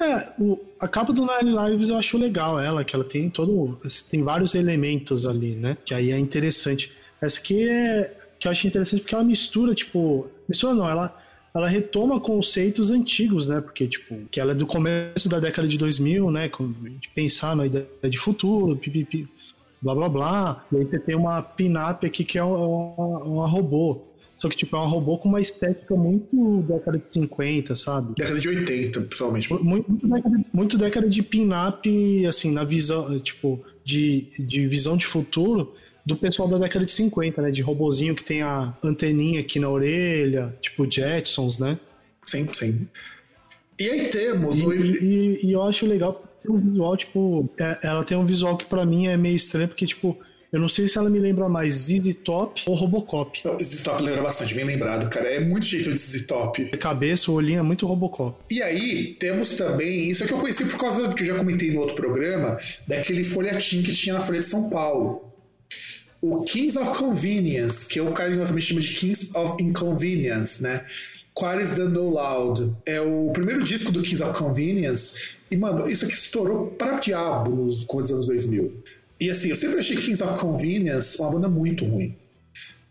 É, o, a capa do Nine Lives eu acho legal ela, que ela tem todo. Tem vários elementos ali, né? Que aí é interessante. Essa aqui é. Que eu acho interessante porque ela mistura, tipo. Mistura não, ela, ela retoma conceitos antigos, né? Porque, tipo, que ela é do começo da década de 2000, né? De pensar na ideia de futuro, pipipi, blá blá blá. E aí você tem uma pin-up aqui que é uma, uma robô. Só que, tipo, é um robô com uma estética muito década de 50, sabe? Década de 80, principalmente. Muito, muito década, muito década de pin-up, assim, na visão, tipo, de, de visão de futuro do pessoal da década de 50, né? De robozinho que tem a anteninha aqui na orelha, tipo Jetsons, né? Sim, sim. E aí temos... E, o... e, e eu acho legal o visual, tipo, é, ela tem um visual que para mim é meio estranho, porque, tipo, eu não sei se ela me lembra mais ZZ Top ou Robocop. ZZ Top lembra bastante, bem lembrado, cara. É muito jeito de ZZ Top. Cabeça, o olhinho é muito Robocop. E aí, temos também, isso aqui eu conheci por causa do que eu já comentei no outro programa, daquele folhetim que tinha na Folha de São Paulo. O Kings of Convenience, que o carinhosamente chama de Kings of Inconvenience, né? Quares the No Loud. É o primeiro disco do Kings of Convenience. E, mano, isso aqui estourou para diabo nos, nos anos 2000. E assim, eu sempre achei Kings of Convenience uma banda muito ruim.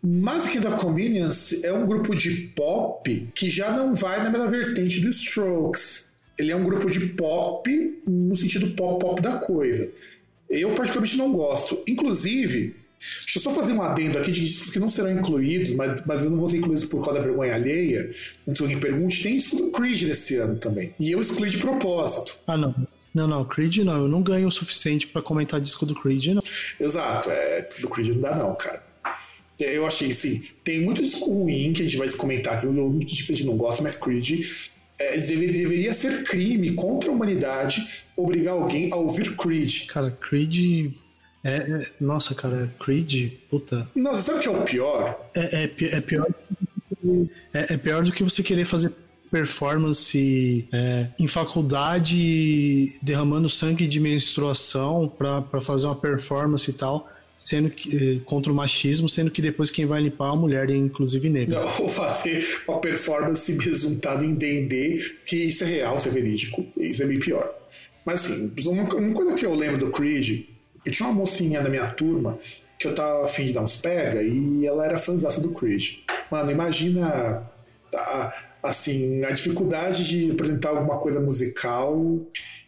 Mas o Kings of Convenience é um grupo de pop que já não vai na mesma vertente do Strokes. Ele é um grupo de pop no sentido pop-pop da coisa. Eu particularmente não gosto. Inclusive, Deixa eu só fazer um adendo aqui de discos que não serão incluídos, mas, mas eu não vou ser incluídos por causa da vergonha alheia. Antes alguém pergunte, tem disco do Creed desse ano também. E eu excluí de propósito. Ah, não. Não, não, Creed não. Eu não ganho o suficiente para comentar disco do Creed, não. Exato, é, do Creed não dá, não, cara. Eu achei, assim, tem muito disco ruim que a gente vai comentar aqui, muito disco que a gente não gosta, mas Creed é, deveria ser crime contra a humanidade obrigar alguém a ouvir Creed. Cara, Creed é, é, nossa, cara, Creed, puta. Nossa, sabe o que é o pior? É, é, é pior. É, é, pior do que você querer fazer performance é, em faculdade, derramando sangue de menstruação para fazer uma performance e tal sendo que eh, contra o machismo, sendo que depois quem vai limpar é a mulher, inclusive negra. Não, vou fazer uma performance resultado em D&D, que isso é real, isso é verídico, isso é bem pior. Mas assim, uma, uma coisa que eu lembro do Creed, que tinha uma mocinha da minha turma que eu tava afim de dar uns pega e ela era fãzaça do Creed. Mano, imagina a, assim, a dificuldade de apresentar alguma coisa musical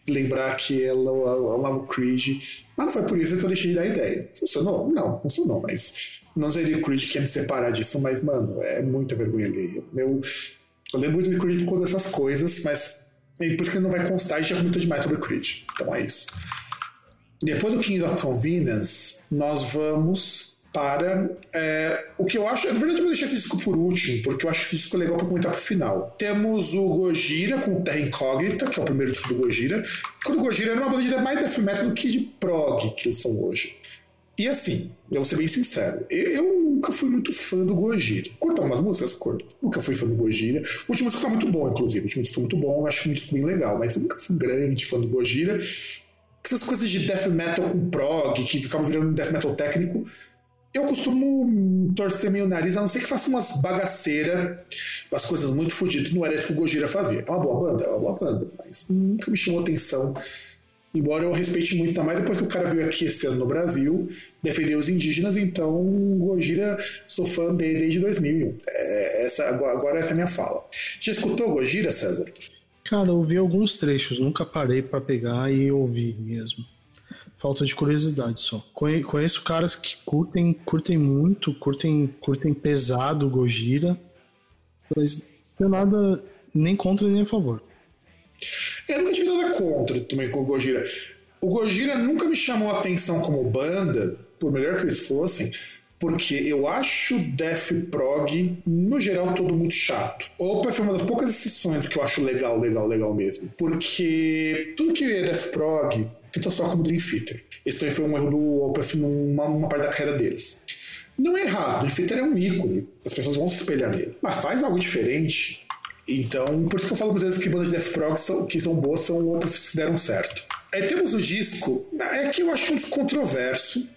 lembrar que ela amava o Creed mas não foi por isso que eu deixei da ideia. Funcionou? Não, funcionou, mas não seria o Creed que ia me separar disso, mas, mano, é muita vergonha ali. Eu, eu lembro muito de Creed por conta dessas coisas, mas é por isso que não vai constar e já comentou demais sobre o Creed. Então é isso. Depois do King of Convenience, nós vamos para é, o que eu acho. Na verdade, eu vou deixar esse disco por último, porque eu acho que esse disco é legal para comentar pro final. Temos o Gojira com Terra Incógnita, que é o primeiro disco do Gojira. Quando o Gojira era uma banda mais death metal do que de prog que eles são hoje. E assim, eu vou ser bem sincero, eu nunca fui muito fã do Gojira. Curto algumas músicas? Curto. Nunca fui fã do Gojira. O último disco tá muito bom, inclusive. O último disco tá muito bom, acho um disco bem legal, mas eu nunca fui grande fã do Gojira. Essas coisas de death metal com prog, que ficavam virando death metal técnico, eu costumo torcer meu nariz, a não ser que faça umas bagaceiras, umas coisas muito fodidas, não era isso que o Gojira fazia. É uma boa banda? É uma boa banda, mas nunca me chamou atenção. Embora eu respeite muito também, depois que o cara veio aqui esse ano no Brasil, defender os indígenas, então Gojira, sou fã dele desde 2001. É, essa, agora essa é a minha fala. Já escutou Gojira, César? Cara, eu ouvi alguns trechos, nunca parei para pegar e ouvir mesmo. Falta de curiosidade só. Conheço caras que curtem, curtem muito, curtem, curtem pesado Gojira, mas não nada nem contra nem a favor. Eu nunca tive nada contra também com o Gojira. O Gojira nunca me chamou a atenção como banda, por melhor que eles fossem, porque eu acho Death Prog, no geral, todo muito chato. Opa foi uma das poucas exceções que eu acho legal, legal, legal mesmo. Porque tudo que é Death Prog tenta só como Dream Theater. Esse também foi um erro do Opeth numa, numa parte da carreira deles. Não é errado, Dream Theater é um ícone, as pessoas vão se espelhar nele. Mas faz algo diferente. Então, por isso que eu falo muitas vezes que bandas de Death Prog são, que são boas são Opeth se deram certo. Aí temos o disco, é que eu acho que é um controverso.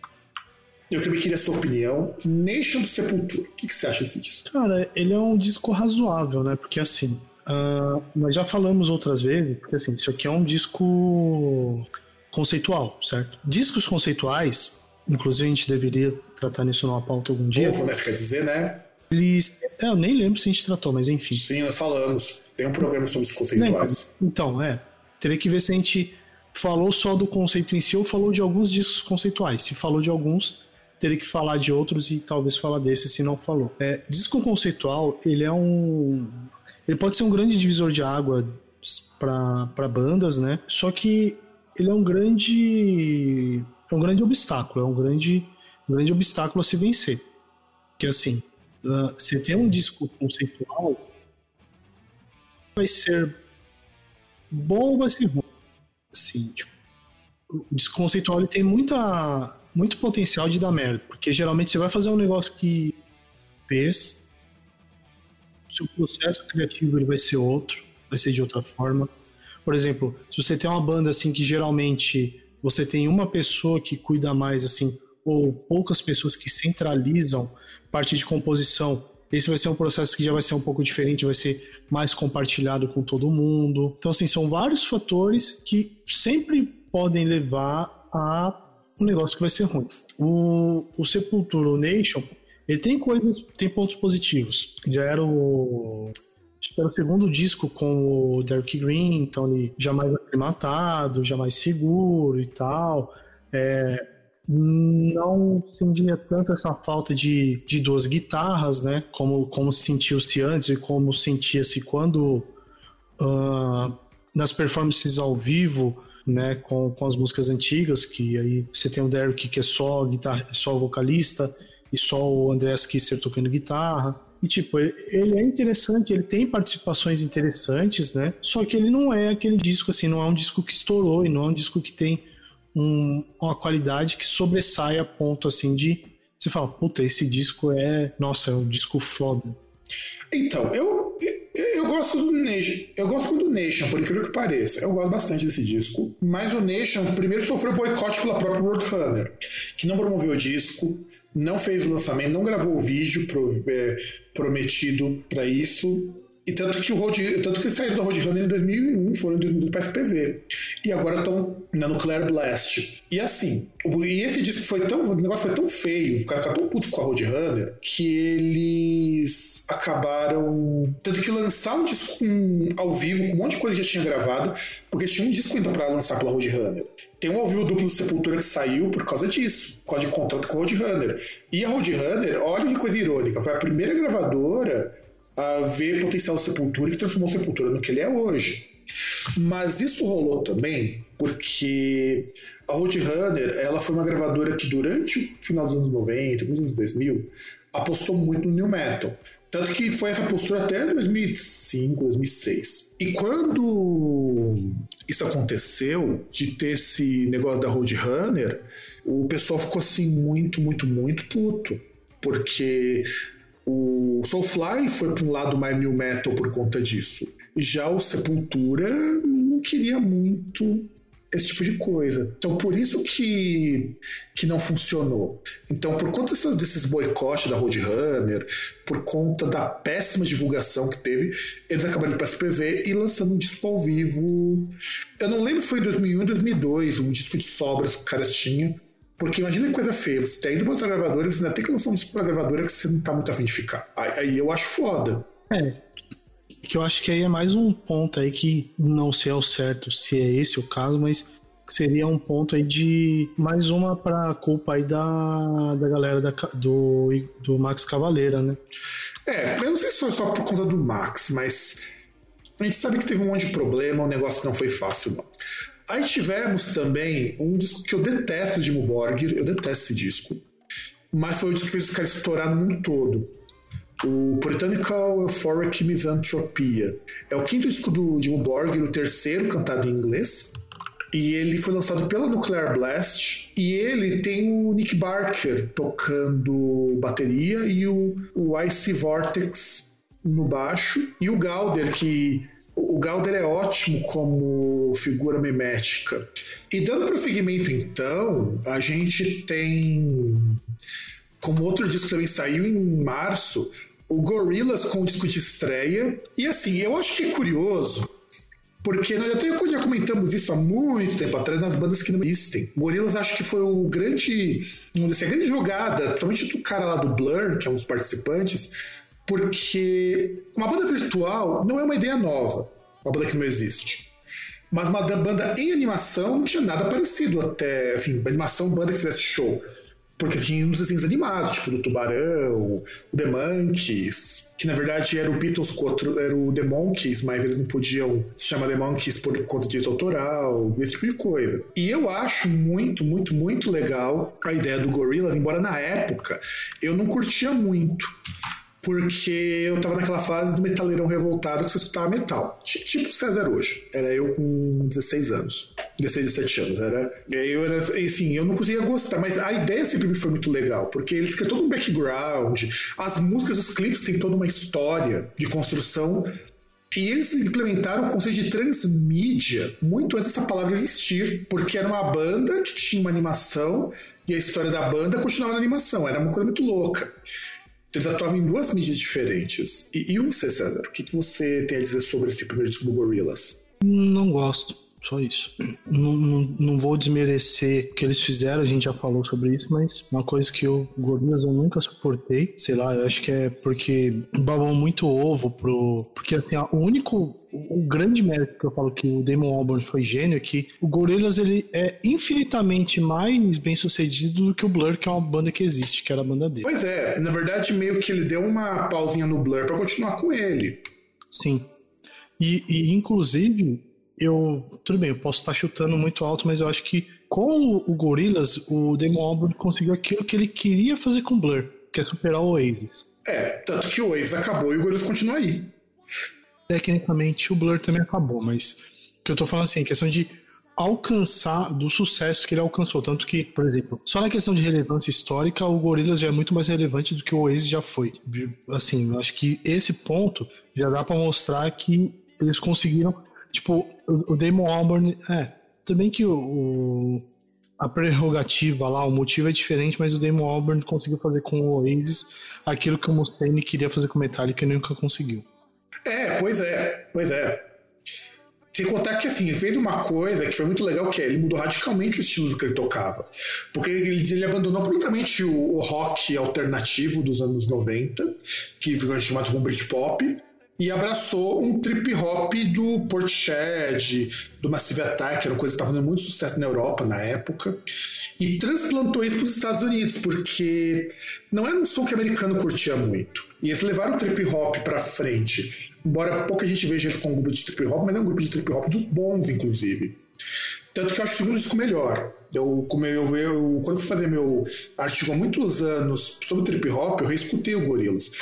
Eu também queria a sua opinião. Nation do Sepultura. O que, que você acha desse disco? Cara, ele é um disco razoável, né? Porque assim, uh, nós já falamos outras vezes, porque assim, isso aqui é um disco conceitual, certo? Discos conceituais, inclusive a gente deveria tratar nisso numa pauta algum dia. Pô, né? Quer dizer, né? Eles. É, eu nem lembro se a gente tratou, mas enfim. Sim, nós falamos. Tem um programa sobre os conceituais. Então, é. Teria que ver se a gente falou só do conceito em si ou falou de alguns discos conceituais. Se falou de alguns, teria que falar de outros e talvez falar desses se não falou. É, disco conceitual, ele é um. Ele pode ser um grande divisor de água para bandas, né? Só que ele é um grande é um grande obstáculo, é um grande, um grande obstáculo a se vencer. Que assim, uh, você tem um disco conceitual, vai ser bom ou vai ser ruim. Assim, tipo, o disco conceitual ele tem muita, muito potencial de dar merda, porque geralmente você vai fazer um negócio que fez, seu processo criativo ele vai ser outro, vai ser de outra forma por exemplo, se você tem uma banda assim que geralmente você tem uma pessoa que cuida mais assim, ou poucas pessoas que centralizam parte de composição, esse vai ser um processo que já vai ser um pouco diferente, vai ser mais compartilhado com todo mundo. Então, assim, são vários fatores que sempre podem levar a um negócio que vai ser ruim. O, o Sepultura, o Nation, ele tem coisas, tem pontos positivos. Já era o Acho era o segundo disco com o Derek Green, então ele já mais aclimatado, já mais seguro e tal. É, não sentia tanto essa falta de, de duas guitarras, né? Como, como sentiu-se antes e como sentia-se quando uh, nas performances ao vivo, né? Com, com as músicas antigas, que aí você tem o Derek que é só guitarra, só vocalista e só o Andreas Kisser tocando guitarra. E, tipo, ele é interessante, ele tem participações interessantes, né? Só que ele não é aquele disco, assim, não é um disco que estourou e não é um disco que tem um, uma qualidade que sobressai a ponto, assim, de você fala, puta, esse disco é, nossa, é um disco foda. Então, eu, eu, eu gosto do Nation. Eu gosto muito do Nation, por incrível que pareça. Eu gosto bastante desse disco. Mas o Nation primeiro sofreu boicote pela própria Roadrunner, que não promoveu o disco, não fez o lançamento, não gravou o vídeo pro, é, prometido para isso. E tanto que o Road, tanto que eles saíram da Roadrunner em 2001, foram em 2002 para SPV. E agora estão na Nuclear Blast. E assim, o, e esse disco foi tão, o negócio foi tão feio, o cara ficou tão puto com a Roadrunner, que eles acabaram tendo que lançar um disco ao vivo com um monte de coisa que já tinha gravado, porque eles tinham um disco ainda para lançar pela Roadrunner. Tem um ao vivo duplo do Sepultura que saiu por causa disso, por causa de contrato com a Roadrunner. E a Roadrunner, olha que coisa irônica, foi a primeira gravadora a ver potencial de Sepultura que transformou Sepultura no que ele é hoje. Mas isso rolou também porque a Roadrunner ela foi uma gravadora que durante o final dos anos 90, nos anos 2000, apostou muito no new metal. Tanto que foi essa postura até 2005, 2006. E quando isso aconteceu, de ter esse negócio da Roadrunner, o pessoal ficou assim muito, muito, muito puto. Porque o Soulfly foi para um lado mais new metal por conta disso. Já o Sepultura não queria muito esse tipo de coisa. Então, por isso que, que não funcionou. Então, por conta dessas, desses boicotes da Roadrunner, por conta da péssima divulgação que teve, eles acabaram indo para SPV e lançando um disco ao vivo. Eu não lembro se foi em 2001 ou 2002, um disco de sobras que os caras tinham. Porque imagina que coisa feia, você tá indo pra outra gravadora e você ainda tem que lançar um disco pra gravadora que você não tá muito afim de ficar. Aí, aí eu acho foda. É, que eu acho que aí é mais um ponto aí que não sei ao certo se é esse o caso, mas seria um ponto aí de mais uma para culpa aí da, da galera da, do, do Max Cavaleira, né? É, eu não sei se foi só por conta do Max, mas a gente sabe que teve um monte de problema, o negócio não foi fácil, não. Aí tivemos também um disco que eu detesto de Borgir, eu detesto esse disco, mas foi o disco que fez os caras estourar no mundo todo o Puritanical Euphoric Misanthropia. É o quinto disco do Jim Borgir, o terceiro cantado em inglês. E ele foi lançado pela Nuclear Blast. E ele tem o Nick Barker tocando bateria e o, o Ice Vortex no baixo. E o Galder, que o Galder é ótimo como figura mimética. E dando prosseguimento, então, a gente tem. Como outro disco também saiu em março, o Gorillaz com o disco de estreia. E assim, eu acho que é curioso, porque nós até já comentamos isso há muito tempo atrás nas bandas que não existem. Gorillaz acho que foi o grande, vamos dizer, a grande jogada, principalmente do cara lá do Blur, que é um dos participantes, porque uma banda virtual não é uma ideia nova, uma banda que não existe. Mas uma banda em animação não tinha nada parecido até, uma animação, banda que fizesse show. Porque tinha uns desenhos animados, tipo do Tubarão, o The Monkeys, que na verdade era o Beatles contra era o The Monkeys, mas eles não podiam se chamar The Monkeys por conta de autoral, esse tipo de coisa. E eu acho muito, muito, muito legal a ideia do Gorilla, embora na época eu não curtia muito porque eu tava naquela fase do metaleirão revoltado que você escutava metal. Tipo César hoje. Era eu com 16 anos. 16, 17 anos. Era, eu era assim, eu não conseguia gostar, mas a ideia sempre foi muito legal, porque eles têm todo um background, as músicas, os clipes têm toda uma história de construção. E eles implementaram o conceito de transmídia muito antes dessa palavra existir, porque era uma banda que tinha uma animação e a história da banda continuava na animação. Era uma coisa muito louca. Eles atuavam em duas mídias diferentes. E, e você, César, o que, que você tem a dizer sobre esse primeiro disco do Gorillaz? Não gosto. Só isso. Não, não, não, vou desmerecer o que eles fizeram, a gente já falou sobre isso, mas uma coisa que eu, Gorillaz, eu nunca suportei, sei lá, eu acho que é porque babam muito ovo pro. Porque assim, o único. O grande mérito que eu falo que o Damon Albarn foi gênio é que o Gorillaz ele é infinitamente mais bem sucedido do que o Blur, que é uma banda que existe, que era a banda dele. Pois é, na verdade, meio que ele deu uma pausinha no Blur para continuar com ele. Sim. E, e inclusive, eu. Tudo bem, eu posso estar chutando muito alto, mas eu acho que com o Gorillaz, o Damon Albarn conseguiu aquilo que ele queria fazer com o Blur, que é superar o Oasis. É, tanto que o Oasis acabou e o Gorillaz continua aí. Tecnicamente, o Blur também acabou, mas o que eu tô falando assim, questão de alcançar do sucesso que ele alcançou. Tanto que, por exemplo, só na questão de relevância histórica, o Gorillaz já é muito mais relevante do que o Oasis já foi. Assim, eu acho que esse ponto já dá para mostrar que eles conseguiram. Tipo, o Damon Albarn. É, também que o, o, a prerrogativa lá, o motivo é diferente, mas o Damon Albarn conseguiu fazer com o Oasis aquilo que o Mustaine queria fazer com o Metallica e nunca conseguiu. É, pois é, pois é. Sem contar que, assim, ele fez uma coisa que foi muito legal, que é, ele mudou radicalmente o estilo do que ele tocava. Porque ele, ele abandonou completamente o, o, rock alternativo dos anos 90, que ficou chamado como Britpop, e abraçou um trip hop do Portishead, do Massive Attack, que era uma coisa que estava fazendo muito sucesso na Europa na época, e transplantou isso para os Estados Unidos, porque não era um som que o americano curtia muito. E eles levaram o trip hop para frente. Embora pouca gente veja eles como um grupo de trip hop, mas é um grupo de trip hop dos bons, inclusive. Tanto que eu acho o segundo disco melhor. Eu, como eu, eu, quando eu fui fazer meu artigo há muitos anos sobre trip hop, eu reescutei o Gorillaz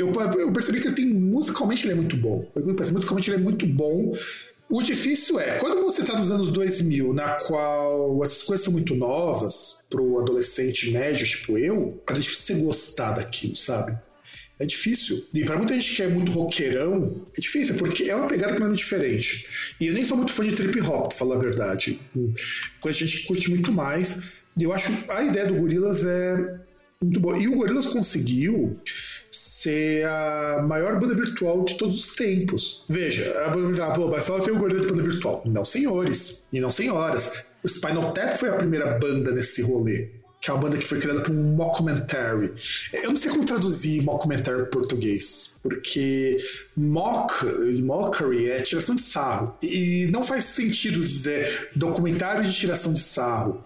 eu, eu percebi que ele tem musicalmente ele é muito bom. Eu percebi musicalmente ele é muito bom. O difícil é, quando você está nos anos 2000, na qual essas coisas são muito novas pro adolescente médio, tipo eu, é difícil você gostar daquilo, sabe? É difícil. E para muita gente que é muito roqueirão, é difícil, porque é uma pegada completamente diferente. E eu nem sou muito fã de trip hop, pra falar a verdade. Coisa a gente curte muito mais. E eu acho a ideia do Gorillaz é muito boa. E o Gorillaz conseguiu ser a maior banda virtual de todos os tempos. Veja, a banda ah, pô, só tem o Gorillaz de banda virtual. Não, senhores. E não senhoras. O Spinal Tap foi a primeira banda nesse rolê. Que é uma banda que foi criada por um mockumentary. Eu não sei como traduzir mockumentary em português. Porque mock, mockery é tiração de sarro. E não faz sentido dizer documentário de tiração de sarro.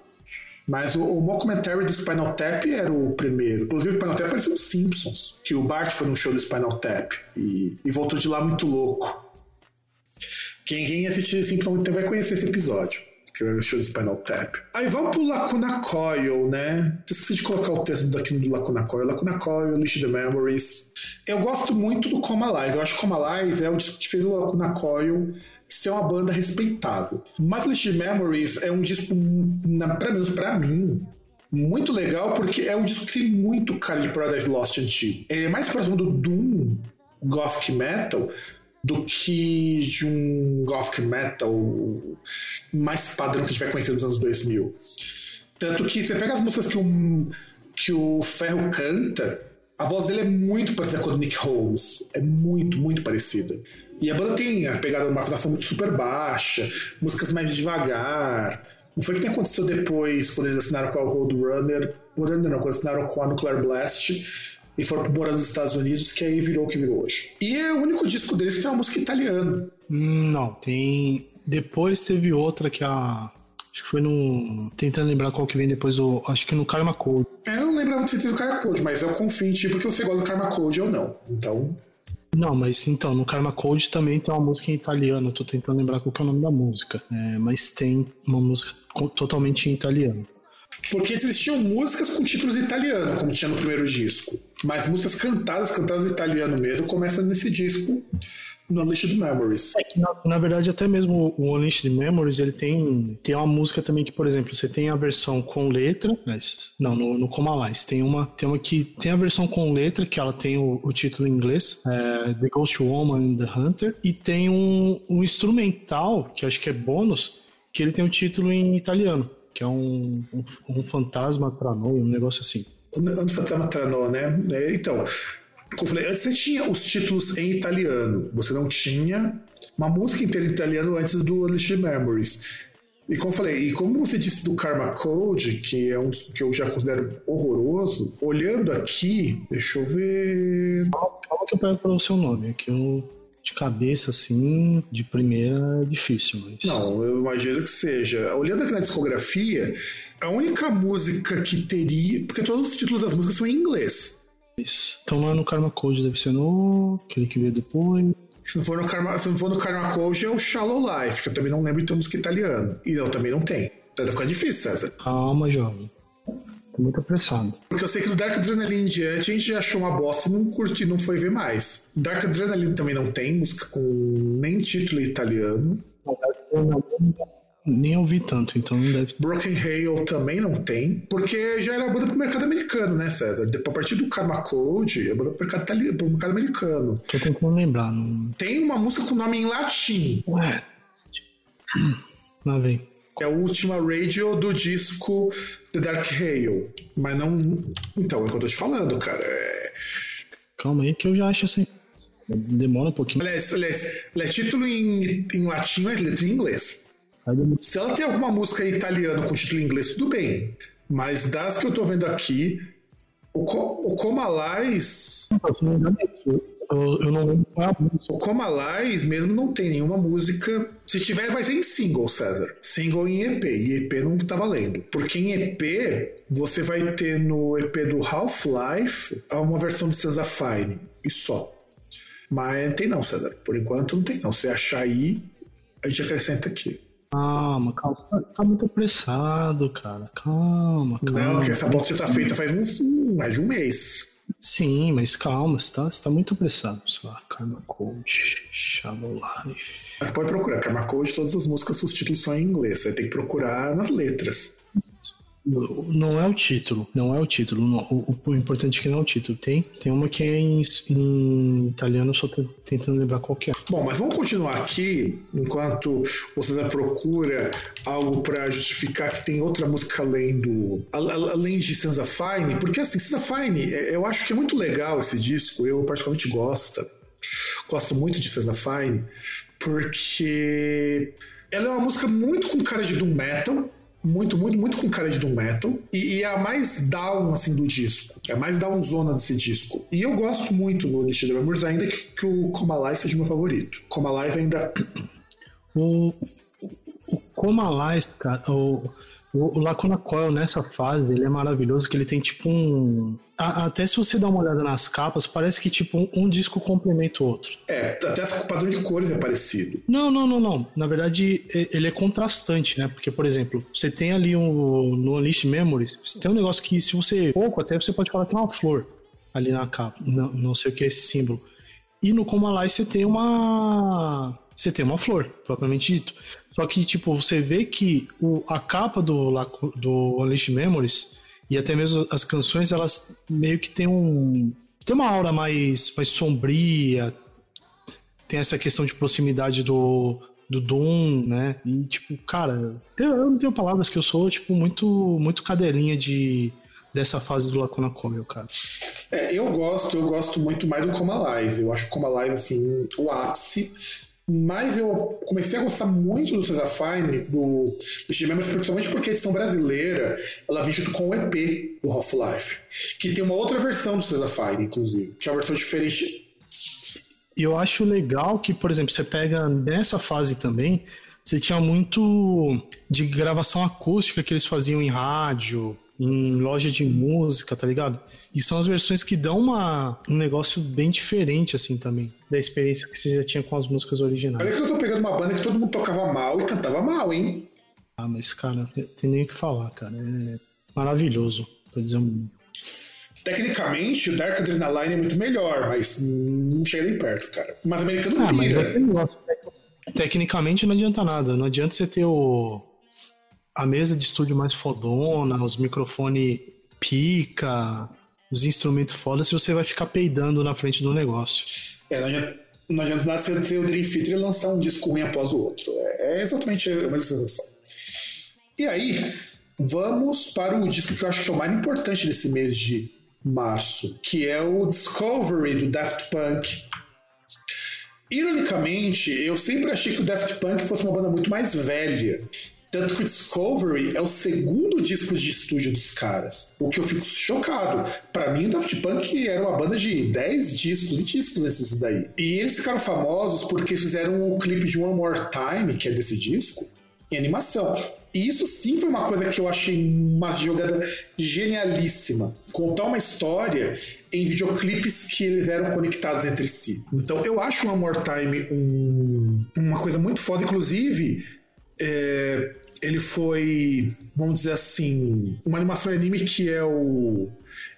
Mas o, o mockumentary do Spinal Tap era o primeiro. Inclusive, o Spinal Tap parecia os Simpsons, que o Bart foi num show do Spinal Tap e, e voltou de lá muito louco. Quem, quem assistiu Simpsons vai conhecer esse episódio que é o show do Spinal Tap. Aí vamos pro Lacuna Coil, né? Esqueci de colocar o texto daqui do Lacuna Coil. Lacuna Coil, List the Memories. Eu gosto muito do Coma Lies. Eu acho que Coma Lies é o disco que fez o Lacuna Coil ser uma banda respeitável. Mas List Memories é um disco, pelo menos pra mim, muito legal porque é um disco que tem muito cara de Paradise Lost antigo. Ele é mais próximo do Doom Gothic Metal do que de um Gothic Metal mais padrão que a gente vai conhecer nos anos 2000. Tanto que você pega as músicas que o, que o Ferro canta, a voz dele é muito parecida com a do Nick Holmes. É muito, muito parecida. E a banda tem a pegada uma afinação muito super baixa, músicas mais devagar. Não foi o que aconteceu depois, quando eles assinaram com a Roadrunner, Roadrunner não, quando assinaram com a Nuclear Blast e foram morar nos Estados Unidos, que aí virou o que virou hoje. E é o único disco deles que tem uma música italiana. Não, tem. Depois teve outra que a. Acho que foi no. Tentando lembrar qual que vem depois do. Acho que no Karma Code. É, eu não lembrava de ter do Karma Code, mas eu confio em ti porque você gosta do Karma Code ou não. Então. Não, mas então, no Karma Code também tem uma música em italiano, eu tô tentando lembrar qual é o nome da música. É, mas tem uma música totalmente em italiano. Porque existiam músicas com títulos italianos, como tinha no primeiro disco. Mas músicas cantadas, cantadas em italiano mesmo, começam nesse disco no Unleashed Memories. É que, na, na, verdade, até mesmo o Unleashed Memories, ele tem, tem uma música também que, por exemplo, você tem a versão com letra, mas não, no, no Comalais, tem uma, tem uma que tem a versão com letra, que ela tem o, o título em inglês, é, The Ghost Woman and the Hunter, e tem um, um instrumental, que acho que é bônus, que ele tem o um título em italiano, que é um, um, um fantasma nós, um negócio assim. Um fantasma tranó, né? É, então, como eu falei, antes você tinha os títulos em italiano, você não tinha uma música inteira em italiano antes do Unleashed Memories. E como eu falei, e como você disse do Karma Code, que é um que eu já considero horroroso, olhando aqui, deixa eu ver. Calma que eu pego para o seu nome, que eu de cabeça assim, de primeira é difícil, mas. Não, eu imagino que seja. Olhando aqui na discografia, a única música que teria. Porque todos os títulos das músicas são em inglês. Isso. Então não é no Karma Code, deve ser no. aquele que veio depois. Se não for no Karma, se não for no Karma Code, é o Shallow Life, que eu também não lembro de ter música italiana. E não, também não tem. Então vai ficar difícil, César. Calma, jovem. Tô muito apressado. Porque eu sei que do Dark Adrenaline em diante a gente já achou uma bosta e não curti, não foi ver mais. Dark Adrenaline também não tem música com nem título italiano. Nem ouvi tanto, então não deve. Broken Hail também não tem, porque já era banda pro mercado americano, né, César? A partir do Karma Code, é banda pro mercado, pro mercado americano. Tô tentando lembrar. Não... Tem uma música com nome em latim, Ué. Lá vem. é a última radio do disco The Dark Hail. Mas não. Então, é o que eu tô te falando, cara. É... Calma aí que eu já acho assim. Demora um pouquinho. Aliás, aliás, aliás, título em, em latim, mas letra em inglês. Se ela tem alguma música em italiano com título em inglês, tudo bem. Mas das que eu tô vendo aqui, o, Co o Comalais. É. Eu, eu não lembro qual é a música. O Comalais mesmo não tem nenhuma música. Se tiver, vai ser em single, César. Single em EP. E EP não tá valendo. Porque em EP, você vai ter no EP do Half-Life uma versão de Sansa Fine. E só. Mas não tem não, César. Por enquanto não tem não. Se achar aí, a gente acrescenta aqui. Calma, calma. Você tá, tá muito apressado, cara. Calma, calma. Não, que essa pauta já tá feita faz uns, mais de um mês. Sim, mas calma, você tá, você tá muito apressado. Sei lá, Karma Code, Shallow Life. Mas pode procurar. Karma Code, todas as músicas, os títulos são em inglês. Você tem que procurar nas letras. Não é o título, não é o título. não. O, o- importante é que não é o título. Tem, tem uma que é em, em italiano, só tô tentando lembrar qual que é. Bom, mas vamos continuar aqui enquanto você já procura algo para justificar que tem outra música além do além de Sansa Fine, porque assim, Sansa Fine, é- eu acho que é muito legal esse disco, eu particularmente gosto. Gosto muito de Sansa Fine, porque ela é uma música muito com cara de doom metal, muito, muito, muito com cara de doom metal. E, e é a mais down, assim, do disco. É a mais downzona desse disco. E eu gosto muito do Listed Memories, ainda que, que o Comalai seja meu favorito. Comalai ainda... O, o Comalais, cara, o, o, o Lacuna Coil nessa fase, ele é maravilhoso, que ele tem tipo um... a- até se você dá uma olhada nas capas, parece que tipo um, um disco complementa o outro. É, até o padrão de cores é parecido. Não, não, não, não. Na verdade, ele é contrastante, né? Porque, por exemplo, você tem ali um, no Unleashed Memories, você tem um negócio que, se você. Pouco, até você pode falar que é uma flor ali na capa. Não, não sei o que é esse símbolo. E no Comalai você tem uma. Você tem uma flor, propriamente dito. Só que, tipo, você vê que o, a capa do, do Unleashed Memories e até mesmo as canções, elas meio que tem um. Tem uma aura mais, mais sombria, tem essa questão de proximidade do, do Doom, né? E, tipo, cara, eu, eu não tenho palavras que eu sou, tipo, muito, muito cadelinha de, dessa fase do Lacuna Coil, cara. É, eu gosto, eu gosto muito mais do Coma Live. Eu acho o Coma Live, assim, o ápice. Mas eu comecei a gostar muito do Cesar Fine, do Memories, principalmente porque a edição brasileira ela vem junto com o EP do Half-Life. Que tem uma outra versão do Cesar Fine, inclusive, que é uma versão diferente. Eu acho legal que, por exemplo, você pega nessa fase também, você tinha muito de gravação acústica que eles faziam em rádio, em loja de música, tá ligado? E são as versões que dão uma, um negócio bem diferente, assim, também, da experiência que você já tinha com as músicas Olha originais. que eu tô pegando uma banda que todo mundo tocava mal e cantava mal, hein? Ah, mas, cara, tem, nem o que falar, cara. É maravilhoso, pra dizer um. Tecnicamente, o Dark Adrenaline é muito melhor, mas não chega nem perto, cara. Mas americano Ah, mas é negócio. Tecnicamente não adianta nada. Não adianta você ter o. A mesa de estúdio mais fodona, os microfones pica, os instrumentos foda, se você vai ficar peidando na frente do negócio. É, não adianta, não adianta você ser o Dream Theater e lançar um disco ruim após o outro. É, é exatamente a mesma sensação. E aí, vamos para o disco que eu acho que é o mais importante desse mês de março, que é o Discovery do Daft Punk. Ironicamente, eu sempre achei que o Daft Punk fosse uma banda muito mais velha. Tanto que o Discovery é o segundo disco de estúdio dos caras. O que eu fico chocado. Pra mim, o Daft Punk era uma banda de 10 discos, 20 discos esses daí. E eles ficaram famosos porque fizeram o clipe de One More Time, que é desse disco, em animação. E isso sim foi uma coisa que eu achei uma jogada genialíssima. Contar uma história em videoclipes que eles eram conectados entre si. Então eu acho o One More Time um- uma coisa muito foda. Inclusive, é, ele foi, vamos dizer assim, uma animação anime que é o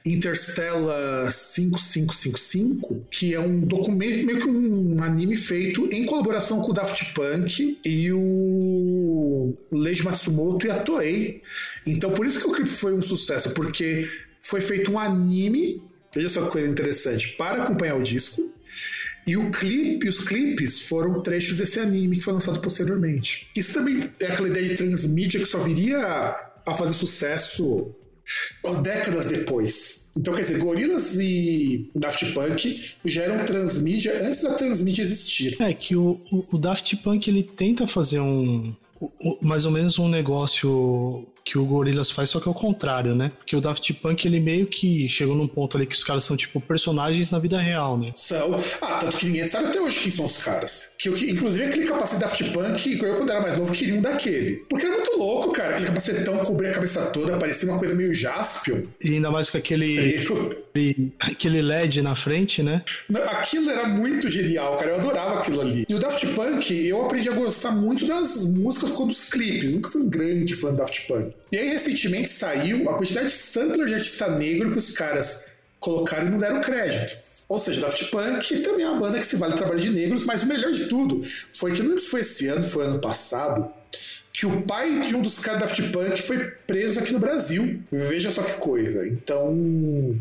Interstellar 5555, que é um documento, meio que um anime feito em colaboração com o Daft Punk e o o Leiji Matsumoto e a Toei. Então por isso que o clipe foi um sucesso, porque foi feito um anime, veja só que coisa interessante, para acompanhar o disco. E o clipe, os clipes foram trechos desse anime que foi lançado posteriormente. Isso também é aquela ideia de transmídia que só viria a fazer sucesso décadas depois. Então, quer dizer, Gorillaz e Daft Punk já eram transmídia antes da transmídia existir. É que o, o, o Daft Punk ele tenta fazer um, mais ou menos um negócio que o Gorillaz faz, só que é o contrário, né? Porque o Daft Punk, ele meio que chegou num ponto ali que os caras são, tipo, personagens na vida real, né? São. Ah, tanto que ninguém sabe até hoje quem são os caras. Que, que inclusive, aquele capacete Daft Punk, eu, quando era mais novo, queria um daquele. Porque era muito louco, cara. Aquele capacetão cobria a cabeça toda, parecia uma coisa meio Jaspion. E ainda mais com aquele, <laughs> aquele, aquele LED na frente, né? Aquilo era muito genial, cara. Eu adorava aquilo ali. E o Daft Punk, eu aprendi a gostar muito das músicas quando os clipes. Nunca fui um grande fã do Daft Punk. E aí, recentemente saiu a quantidade de sampler de artista negro que os caras colocaram e não deram crédito. Ou seja, Daft Punk também é uma banda que se vale trabalho de negros, mas o melhor de tudo foi que, não lembro se foi esse ano, foi ano passado, que o pai de um dos caras da Daft Punk foi preso aqui no Brasil. Veja só que coisa. Então,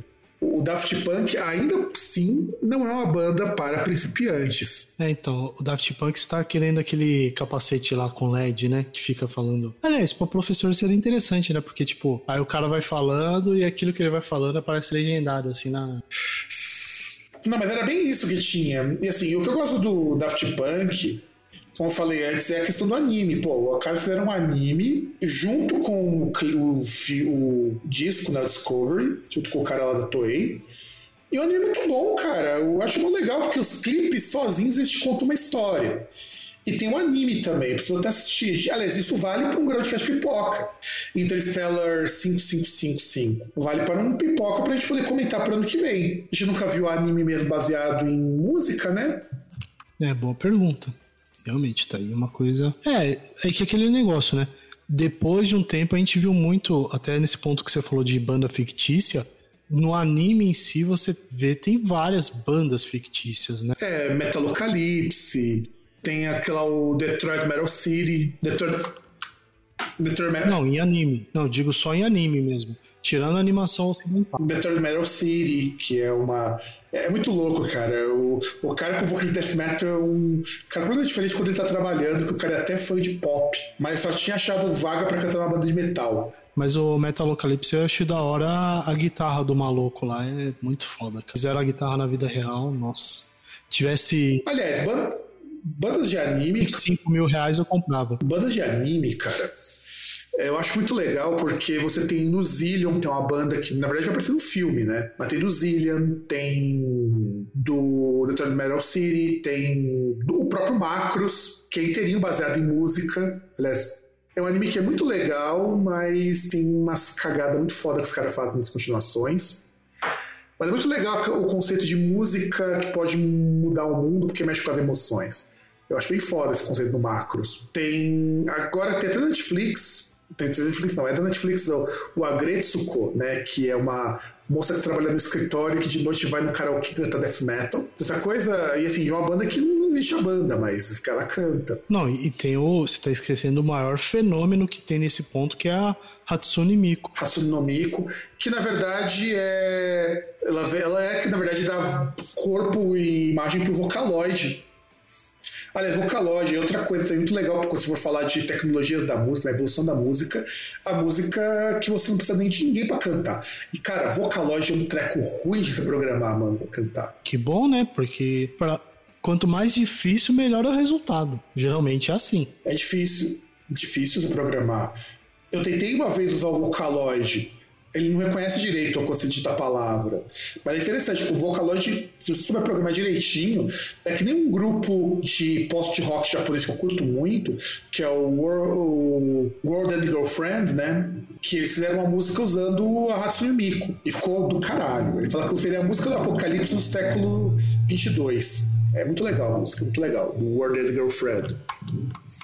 o Daft Punk ainda sim não é uma banda para principiantes. É, então, o Daft Punk está querendo aquele capacete lá com LED, né? Que fica falando. Aliás, para o professor seria interessante, né? Porque, tipo, aí o cara vai falando e aquilo que ele vai falando aparece legendado, assim, na. Não, mas era bem isso que tinha. E assim, o que eu gosto do Daft Punk como eu falei antes, é a questão do anime. Pô, o cara fizeram um anime junto com o, o, o disco na Discovery, junto com o cara lá da Toei. E o anime é muito bom, cara. Eu acho muito legal, porque os clipes sozinhos eles te contam uma história. E tem um anime também, precisa até assistir. Aliás, isso vale para um grande cast pipoca. Interstellar 5555. Vale para um pipoca para a gente poder comentar para ano que vem. A gente nunca viu anime mesmo baseado em música, né? É, boa pergunta. Realmente, tá aí uma coisa. É, é que aquele negócio, né? Depois de um tempo a gente viu muito, até nesse ponto que você falou de banda fictícia, no anime em si você vê, tem várias bandas fictícias, né? É, Metalocalypse, tem aquela o Detroit Metal City, Detroit. Detroit Metal... Não, em anime. Não, digo só em anime mesmo. Tirando a animação ocidental. Detroit Metal City, que é uma é muito louco, cara. O, o cara com vocal de death metal é um cara completamente diferente quando ele tá trabalhando, que o cara é até fã de pop, mas só tinha achado vaga para cantar uma banda de metal. Mas o Metalocalypse eu acho da hora a guitarra do maluco lá, é muito foda. Fizeram a guitarra na vida real, nossa. Tivesse. Aliás, bandas de anime. 5 mil reais eu comprava. Bandas de anime, cara eu acho muito legal porque você tem no Zillion, tem uma banda que na verdade vai aparecer no filme, né? Mas tem do Zillion, tem do Return Metal City, tem do próprio Macros, que é inteirinho baseado em música. Aliás, é um anime que é muito legal, mas tem umas cagadas muito foda que os caras fazem nas continuações. Mas é muito legal o conceito de música que pode mudar o mundo porque mexe com as emoções. Eu acho bem foda esse conceito do Macros. Tem. Agora tem até Netflix tem Netflix, não, é da Netflix, o, o Agretsuko, né? Que é uma moça que trabalha no escritório que de noite vai no karaokê e canta death metal. Essa coisa, e assim, de uma banda que não existe a banda, mas ela canta. Não, e tem o. Você tá esquecendo o maior fenômeno que tem nesse ponto, que é a Hatsune Miku. Hatsune no Miku, que na verdade é. Ela, ela é que na verdade dá corpo e imagem pro Vocaloid Aliás, Vocaloid é outra coisa também muito legal, porque se for falar de tecnologias da música, da evolução da música, a música que você não precisa nem de ninguém para cantar. E, cara, Vocaloid é um treco ruim de se programar, mano, pra cantar. Que bom, né? Porque pra... quanto mais difícil, melhor é o resultado. Geralmente é assim. É difícil, difícil se programar. Eu tentei uma vez usar o Vocaloid ele não reconhece direito quando você digita a palavra. Mas é interessante, o Vocaloid, se você souber programar direitinho, é que nem um grupo de post-rock japonês que eu curto muito, que é o World, and Girlfriend, né? Que eles fizeram uma música usando a Hatsune Miku. E ficou do caralho. Ele fala que seria a música do Apocalipse no século 22. É muito legal a música, muito legal. Do World and Girlfriend.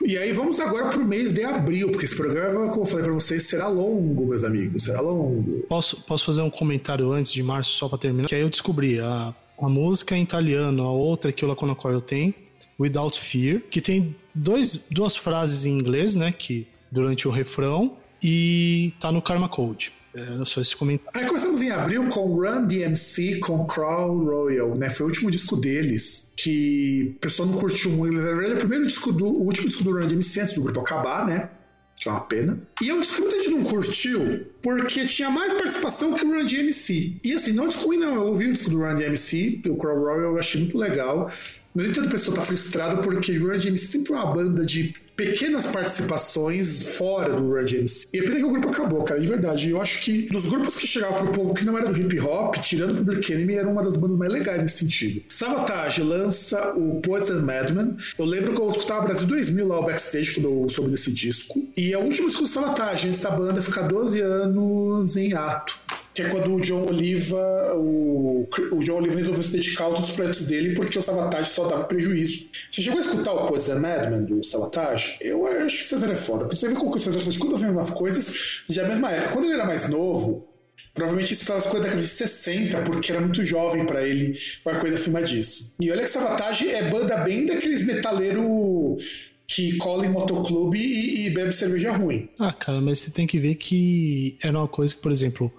E aí vamos agora para o mês de abril, porque esse programa, como eu falei para vocês, será longo, meus amigos, será longo. Posso, posso fazer um comentário antes de março, só para terminar? Que aí eu descobri a, a música em italiano, a outra que o Laconacoil tem, Without Fear, que tem dois, duas frases em inglês, né? Que durante o refrão e tá no Karma Code. Era só esse comentário. Aí começamos em abril com Run DMC com Crawl Royal, né? Foi o último disco deles, que o pessoal não curtiu muito. Na verdade, é o primeiro disco do. O último disco do Run DMC antes do grupo acabar, né? Que é uma pena. E é um disco que muita gente não curtiu, porque tinha mais participação que o Run DMC. E assim, não é disco ruim, não. Eu ouvi o disco do Run DMC, o Crawl Royal, eu achei muito legal. No entanto, a pessoa tá frustrada porque o Run DMC sempre foi uma banda de pequenas participações fora do Run DMC. E é pena que o grupo acabou, cara, de verdade. Eu acho que dos grupos que chegavam pro povo que não era do hip hop, tirando o Public Enemy, era uma das bandas mais legais nesse sentido. Sabotage lança o Poets and Madmen. Eu lembro que eu escutava Brasil 2000 lá o backstage quando eu soube desse disco. E é o último disco do Sabotage, antes da banda ficar 12 anos em ato que é quando o John Oliva, o, o John Oliva resolveu se dedicar a outros projetos dele porque o Sabotage só dava prejuízo. Você chegou a escutar o Poison Madman do Sabotage? Eu acho que o César é foda, porque você vê como o César escuta as mesmas coisas já mesma época. Quando ele era mais novo, Provavelmente isso estava da década de 60, porque era muito jovem para ele, uma coisa acima disso. E olha que Sabotage é banda bem daqueles metaleiros que cola em motoclube e, e bebe cerveja ruim. Ah, cara, mas você tem que ver que era uma coisa que, por exemplo,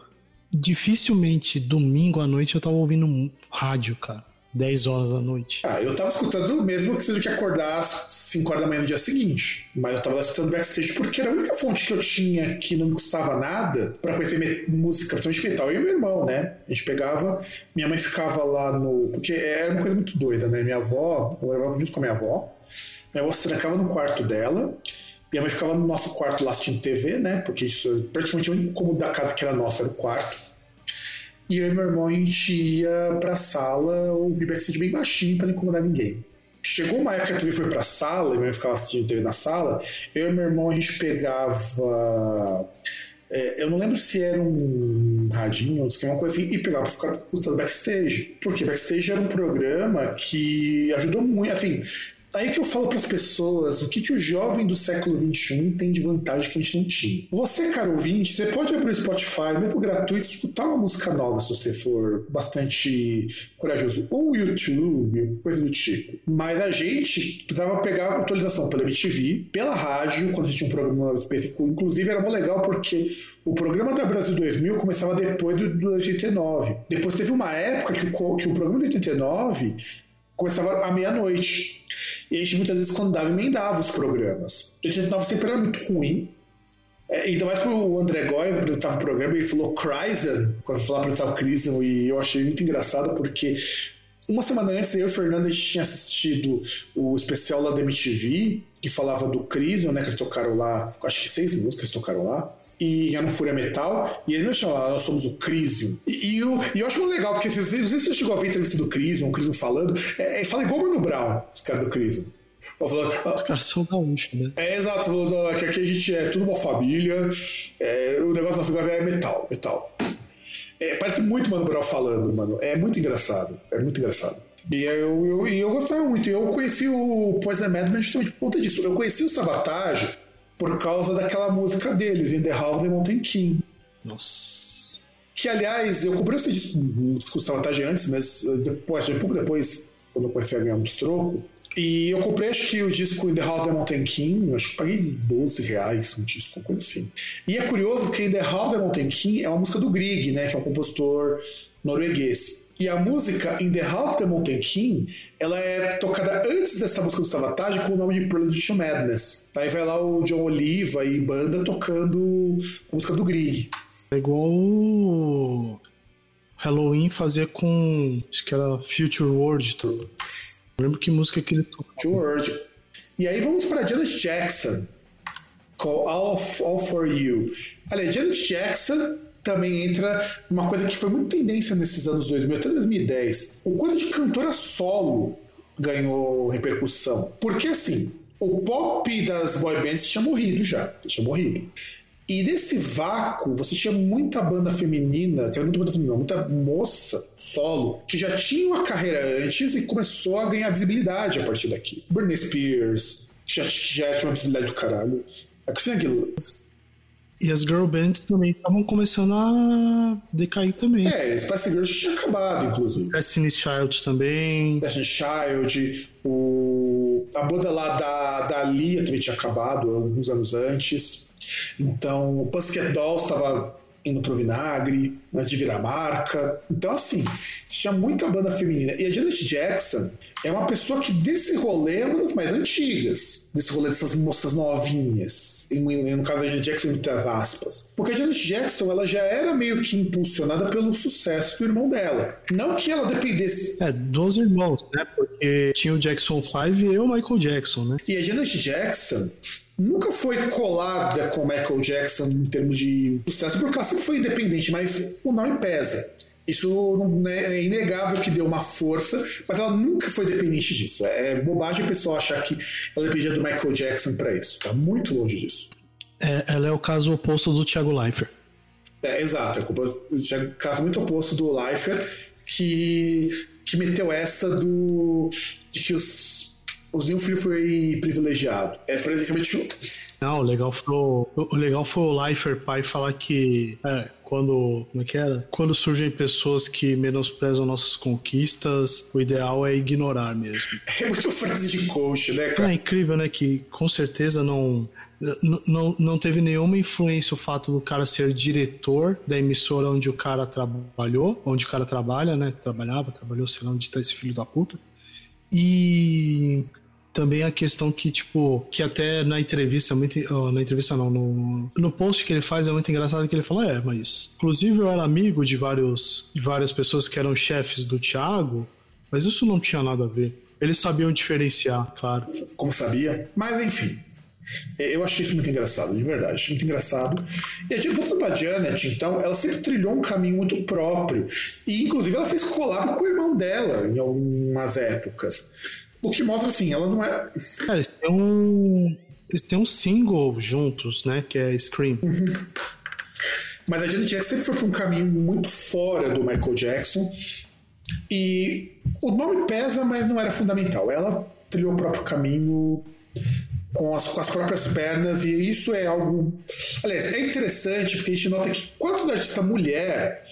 dificilmente domingo à noite eu tava ouvindo rádio, cara. 10 horas da noite. Ah, eu tava escutando mesmo que seja que acordar às 5 horas da manhã no dia seguinte. Mas eu tava escutando backstage porque era a única fonte que eu tinha que não me custava nada para conhecer música, principalmente metal. Eu e meu irmão, né? A gente pegava, minha mãe ficava lá no. Porque era uma coisa muito doida, né? Minha avó, eu levava junto com a minha avó. Minha avó se trancava no quarto dela. Minha mãe ficava no nosso quarto lá assistindo TV, né? Porque isso praticamente o único cômodo da casa que era nossa era o quarto. E eu e meu irmão a gente ia pra sala ouvir backstage bem baixinho pra não incomodar ninguém. Chegou uma época que a TV foi pra sala, e minha mãe ficava assistindo TV na sala, eu e meu irmão a gente pegava. É, eu não lembro se era um radinho se era uma coisa assim, e pegava pra ficar escutando backstage. Porque backstage era um programa que ajudou muito. Assim, Aí que eu falo para as pessoas o que, que o jovem do século XXI tem de vantagem que a gente não tinha. Você, caro ouvinte, você pode abrir o Spotify, mesmo gratuito, escutar uma música nova se você for bastante corajoso. Ou YouTube, coisa do tipo. Mas a gente precisava pegar atualização pela MTV, pela rádio, quando a gente tinha um programa específico. Inclusive, era muito legal porque o programa da Brasil 2000 começava depois do, do 89. Depois teve uma época que o, que o programa do 89 começava à meia-noite. E a gente muitas vezes, quando dava, emendava os programas. O 89 sempre era muito ruim. É, ainda mais pro André Goy apresentar o programa, ele falou Cryzen, quando falava apresentar o Crisium, e eu achei muito engraçado porque uma semana antes, eu e o Fernando a gente tinha assistido o especial lá da MTV, que falava do Crisium, né? Que eles tocaram lá, acho que seis músicas tocaram lá e era um Fúria Metal, e ele me chamou, nós somos o Crisium. E, e, eu, e eu acho muito legal, porque não sei se você chegou a ver a entrevista do Crisium, o Crisium falando, é, é, fala igual o Mano Brown, os caras do Crisium. Os caras são gaúchos, né? É, exato, falando, que aqui a gente é tudo uma família, é, o negócio nosso agora é metal, metal. É, parece muito Mano Brown falando, mano. É muito engraçado, é muito engraçado. E eu, eu, eu gostava muito. Eu conheci o Poison Madman justamente por conta disso. Eu conheci o Sabotage por causa daquela música deles, In the House of the Mountain King. Nossa. Que, aliás, eu comprei esse disco, disco Sabotage antes, mas depois, um pouco depois, quando eu comecei a ganhar um troco, e eu comprei, acho que o disco In the House of the Mountain King, acho que paguei 12 reais um disco, coisa assim. E é curioso que In the House of the Mountain King é uma música do Grieg, né, que é um compositor norueguês. E a música In the of the Mountain King, ela é tocada antes dessa música do Savatage com o nome de Prelude to Madness. Aí vai lá o John Oliva e banda tocando a música do Grieg. É igual o Halloween fazia com, acho que era Future World. Tá? Lembro que música que eles tocavam. Future World. E aí vamos para Janet Jackson, com All, All For You. Olha, Janet Jackson também entra uma coisa que foi muito tendência nesses anos 2000 até 2010. O quanto de cantora solo ganhou repercussão. Porque assim, o pop das boy bands tinha morrido já, tinha morrido. E nesse vácuo, você tinha muita banda feminina, que era muita banda feminina, muita moça solo, que já tinha uma carreira antes e começou a ganhar visibilidade a partir daqui. Britney Spears, que já, já tinha uma visibilidade do caralho. A Christina Aguilera. E as girl bands também estavam começando a decair também. É, Spice Girls tinha acabado, inclusive. Destiny's Child também. Destiny's Child, o... a banda lá da, da Lia também tinha acabado alguns anos antes. Então, o Pussycat Dolls estava indo pro vinagre, antes de virar marca. Então, assim, tinha muita banda feminina. E a Janet Jackson é uma pessoa que desse rolê é uma das mais antigas. Desse rolê dessas moças novinhas. no caso da Janet Jackson, muitas aspas. Porque a Janet Jackson, ela já era meio que impulsionada pelo sucesso do irmão dela. Não que ela dependesse... É, dos irmãos, né? Porque tinha o Jackson 5 e o Michael Jackson, né? E a Janet Jackson nunca foi colada com Michael Jackson em termos de sucesso, porque ela sempre foi independente, mas o nome pesa. Isso né, é inegável que deu uma força, mas ela nunca foi dependente disso. É bobagem o pessoal achar que ela dependia do Michael Jackson para isso. Tá muito longe disso. É, ela é o caso oposto do Thiago Leifert. É, exato, é o caso muito oposto do Leifert, que, que meteu essa do de que os nenhum filho foi privilegiado. É praticamente. Não, o legal foi o, o legal foi o Leifer pai falar que é, quando como é que era? Quando surgem pessoas que menosprezam nossas conquistas, o ideal é ignorar mesmo. <laughs> É muito frase de coach, né, cara? É incrível, né, que com certeza não não, não teve nenhuma influência o fato do cara ser diretor da emissora onde o cara trabalhou, onde o cara trabalha, né? Trabalhava, trabalhou, sei lá onde tá esse filho da puta. E também a questão que, tipo, que até na entrevista, muito, oh, na entrevista não, no, no post que ele faz é muito engraçado que ele fala, é, mas inclusive eu era amigo de, vários, de várias pessoas que eram chefes do Thiago, mas isso não tinha nada a ver. Eles sabiam diferenciar, claro. Como sabia? Mas enfim. É, eu achei isso muito engraçado, de verdade, muito engraçado. E a gente, voltando pra Janet, então, ela sempre trilhou um caminho muito próprio. E, inclusive, ela fez collab com o irmão dela em algumas épocas. O que mostra assim, ela não é. Cara, eles têm um. Eles têm um single juntos, né? Que é Scream. Uhum. Mas a Janet Jackson sempre foi por um caminho muito fora do Michael Jackson. E o nome pesa, mas não era fundamental. Ela trilhou o próprio caminho com as, com as, próprias pernas, e isso é algo. Aliás, é interessante porque a gente nota que quanto da artista mulher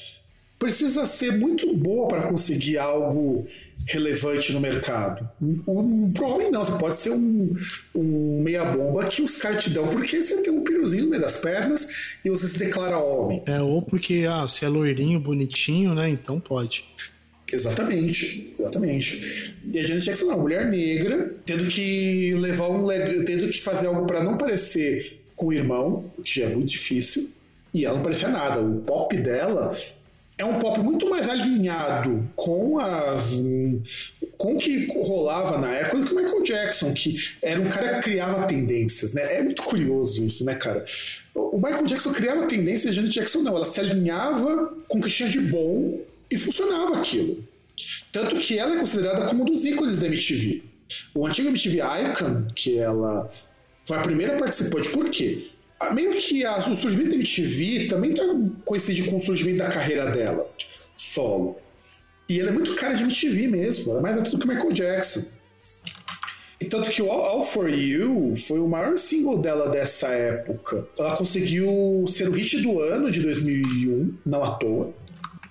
precisa ser muito boa para conseguir algo relevante no mercado. Um, pro homem não, você pode ser um, um meia-bomba que os caras te dão porque você tem um piruzinho no meio das pernas e você se declara homem. É, ou porque ah, você é loirinho, bonitinho, né? Então pode. Exatamente, exatamente. E a Janet Jackson, uma mulher negra, tendo que levar um tendo que fazer algo para não parecer com o irmão, que já é muito difícil, e ela não parecia nada. O pop dela é um pop muito mais alinhado com as com o que rolava na época do que o Michael Jackson, que era um cara que criava tendências, né? É muito curioso isso, né, cara? O Michael Jackson criava tendências, a Janet Jackson não, ela se alinhava com o que tinha de bom e funcionava aquilo. Tanto que ela é considerada como um dos ícones da MTV. O antigo MTV Icon, que ela foi a primeira participante, por quê? Meio que a, o surgimento da MTV também tá coincide com o surgimento da carreira dela, solo. E ela é muito cara de MTV mesmo, ela é mais do que Michael Jackson. E tanto que o All, All, For You foi o maior single dela dessa época. Ela conseguiu ser o hit do ano de 2001, não à toa.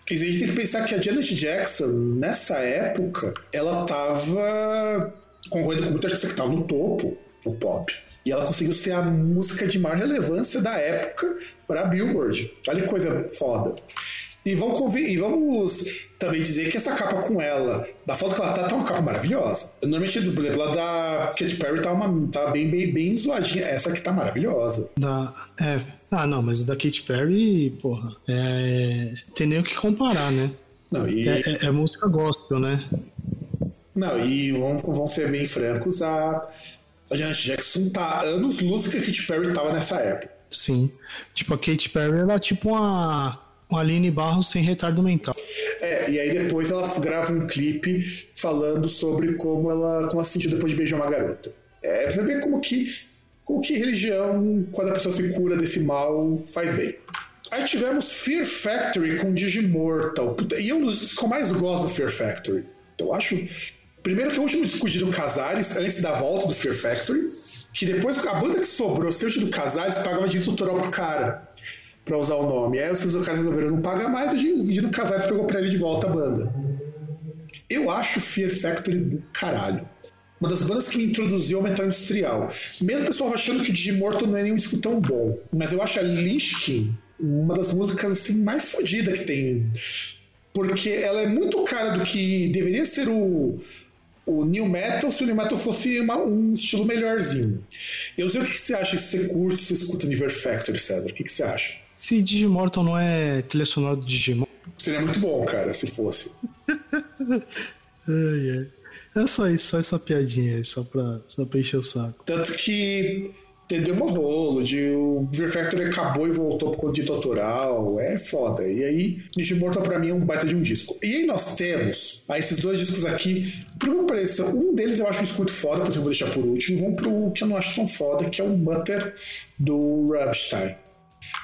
E a gente tem que pensar que a Janet Jackson, nessa época, ela tava concorrendo com muita gente que estava no topo do pop. E ela conseguiu ser a música de maior relevância da época para a Billboard. Olha que coisa foda. E vamos, e vamos também dizer que essa capa com ela, da foto que ela tá, tá uma capa maravilhosa. Normalmente, por exemplo, a da Katy Perry tá, uma, tá bem, bem, bem zoadinha. Essa aqui tá maravilhosa. Da, é. Ah, não, mas da Katy Perry, porra, é, tem nem o que comparar, né? Não, e... é, é, é música gospel, né? Não, e vamos, vamos ser bem francos, a, a Janet Jackson tá anos luz que a Katy Perry tava nessa época. Sim. Tipo, a Katy Perry, ela é tipo uma uma Aline Barros sem retardo mental. É, e aí depois ela grava um clipe falando sobre como ela, como ela se sentiu depois de beijar uma garota. É, pra você ver como que, como que religião, quando a pessoa se cura desse mal, faz bem. Aí tivemos Fear Factory com Digimortal. E é um dos que eu mais gosto do Fear Factory. Eu acho. Primeiro que é o último disco de Casares, antes da volta do Fear Factory. Que depois a banda que sobrou, seu do Casares, pagava de tutorial pro cara para usar o nome. Aí os caras resolveram não pagar mais, e o Dino Casares pegou pra ele de volta a banda. Eu acho Fear Factory do caralho. uma das bandas que me introduziu ao metal industrial. Mesmo o pessoal achando que o Digimortal não é nenhum disco tão bom, mas eu acho a Lishkin uma das músicas assim mais fodidas que tem. Porque ela é muito cara do que deveria ser o, o New Metal se o New Metal fosse uma, um estilo melhorzinho. Eu não sei o que, você acha se você curte, se você escuta Niver Factory, Cedro. O que, que você acha? Se Digimortal não é trilha sonora do Digimon. Seria muito bom, cara, se fosse. <laughs> ai, ai. É só isso, só essa piadinha aí, só pra, só pra encher o saco. Tanto que deu uma rolo, de o Fear Factory acabou e voltou pro direito autoral, é foda. E aí, Digimortal pra mim é um baita de um disco. E aí nós temos ah, esses dois discos aqui, por que pareça, um deles eu acho um escuto foda, porque eu vou deixar por último, vamos pro que eu não acho tão foda, que é o Butter do Rammstein.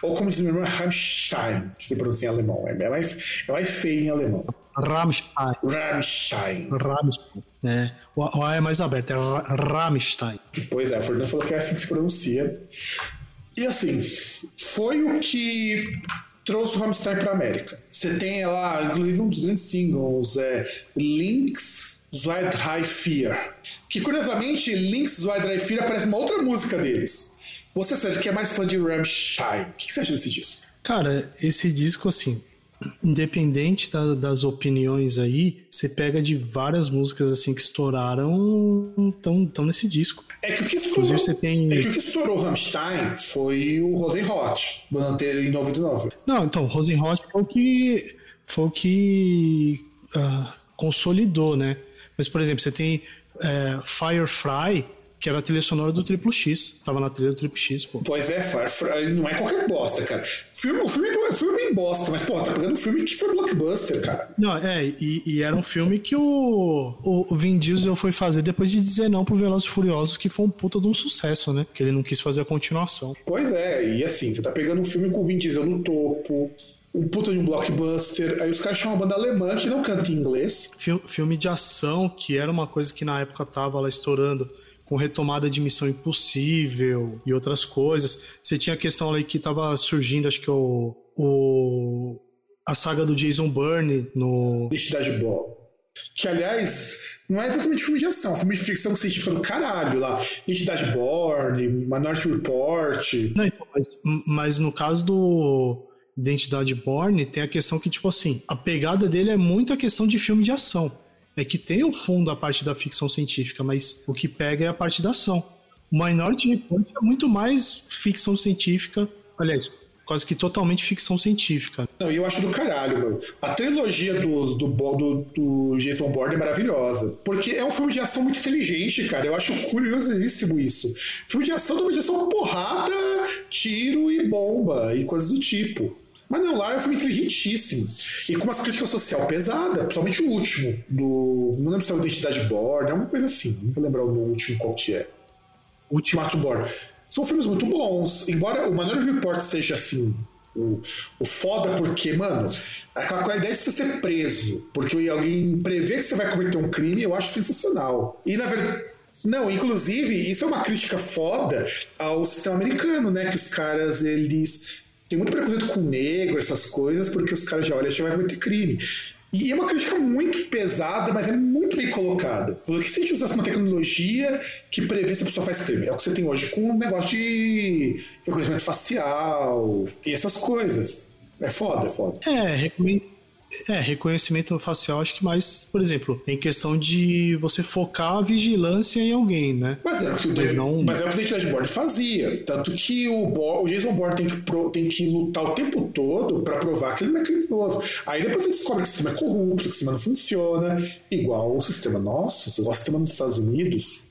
Ou como diz meu irmão, Rammstein, que se pronuncia em alemão. É mais, é mais feio em alemão. Rammstein. Rammstein. Rammstein. É. O, o A é mais aberto, é Rammstein. Pois é, a Fernanda falou que é assim que se pronuncia. E assim, foi o que trouxe o Rammstein para América. Você tem lá, inclusive, um dos grandes singles, é Links Zwei Drei Vier. Que curiosamente, Links Zwei Drei Vier aparece uma outra música deles. Você, Sérgio, que é mais fã de Rammstein, o que você acha desse disco? Cara, esse disco, assim, independente da, das opiniões aí, você pega de várias músicas assim que estouraram tão, tão nesse disco. É que o que estourou, você tem... é que o que estourou Rammstein foi o Rosenhot, em 99. Não, então, Rosenhot foi o que, foi o que uh, consolidou, né? Mas, por exemplo, você tem é, Firefly, que era a trilha sonora do Triplo X. Tava na trilha do Triplo X, pô. Pois é, não é qualquer bosta, cara. Filme, o filme, o filme é bosta, mas, pô, tá pegando um filme que foi blockbuster, cara. Não, é, e, e era um filme que o, o Vin Diesel foi fazer depois de dizer não pro Velozes Furiosos, que foi um puta de um sucesso, né? Que ele não quis fazer a continuação. Pois é, e assim, você tá pegando um filme com o Vin Diesel no topo, um puta de um blockbuster. Aí os caras chamam uma banda alemã que não canta em inglês. Filme de ação, que era uma coisa que na época tava lá estourando com retomada de Missão Impossível e outras coisas. Você tinha a questão ali que estava surgindo, acho que o, o a saga do Jason Bourne no Identidade Bob. Que, aliás, não é exatamente filme de ação, filme de ficção científica do caralho lá. Identidade Bourne, Minority Report. Não, então, mas, mas no caso do Identidade Bourne, tem a questão que, tipo assim, a pegada dele é muito a questão de filme de ação é que tem o fundo a parte da ficção científica, mas o que pega é a parte da ação. O Minority Report é muito mais ficção científica, aliás, quase que totalmente ficção científica. Não, e eu acho do caralho, mano. A trilogia dos, do, do, do Jason Bourne é maravilhosa. Porque é um filme de ação muito inteligente, cara. Eu acho curiosíssimo isso. Filme de ação, normalmente é só porrada, tiro e bomba e coisas do tipo. Mas não, lá é um filme inteligentíssimo. E com uma crítica social pesada, principalmente o último, do. Não lembro se é o Identidade Born, é uma coisa assim. Não vou lembrar o último qual que é. Ultimato Born. São filmes muito bons. Embora o Minority Report seja assim. O, o foda porque, mano, aquela ideia de você ser preso, porque alguém prevê que você vai cometer um crime, eu acho sensacional. E na verdade. Não, inclusive, isso é uma crítica foda ao sistema americano, né? Que os caras, eles tem muito preconceito com negro, essas coisas, porque os caras já olham e já vai cometer crime. E é uma crítica muito pesada, mas é muito bem colocada. Porque se a gente usasse uma tecnologia que prevê se a pessoa faz crime, é o que você tem hoje com um negócio de reconhecimento facial e essas coisas. É foda, é foda. É, reconhecimento é, reconhecimento facial, acho que mais, por exemplo, em questão de você focar a vigilância em alguém, né? Mas é o que o, mas não... mas é o que o Born fazia. Tanto que o, o Jason Bourne tem que, pro, tem que lutar o tempo todo para provar que ele não é criminoso. Aí depois ele descobre que o sistema é corrupto, que o sistema não funciona, igual o sistema nosso, o sistema dos Estados Unidos.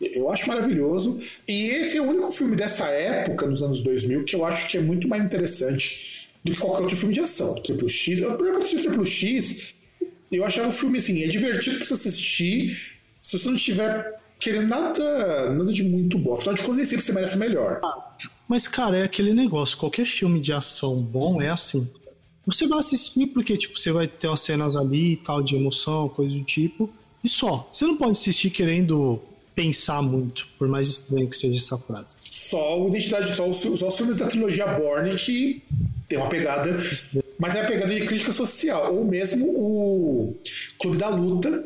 Eu acho maravilhoso. E esse é o único filme dessa época, nos anos 2000, que eu acho que é muito mais interessante do que qualquer outro filme de ação. Triple X, o primeiro que eu assisti Triple X, eu achava o filme assim, é divertido pra você assistir se você não estiver querendo nada, nada de muito bom. Afinal de contas, nem sempre você merece melhor. Mas, cara, é aquele negócio. Qualquer filme de ação bom é assim. Você vai assistir porque, tipo, você vai ter umas cenas ali e tal, de emoção, coisa do tipo. E só. Você não pode assistir querendo pensar muito, por mais estranho que seja essa frase. Só o Identidade, só os, só os filmes da trilogia Borne que tem uma pegada, mas é a pegada de crítica social, ou mesmo o Clube da Luta,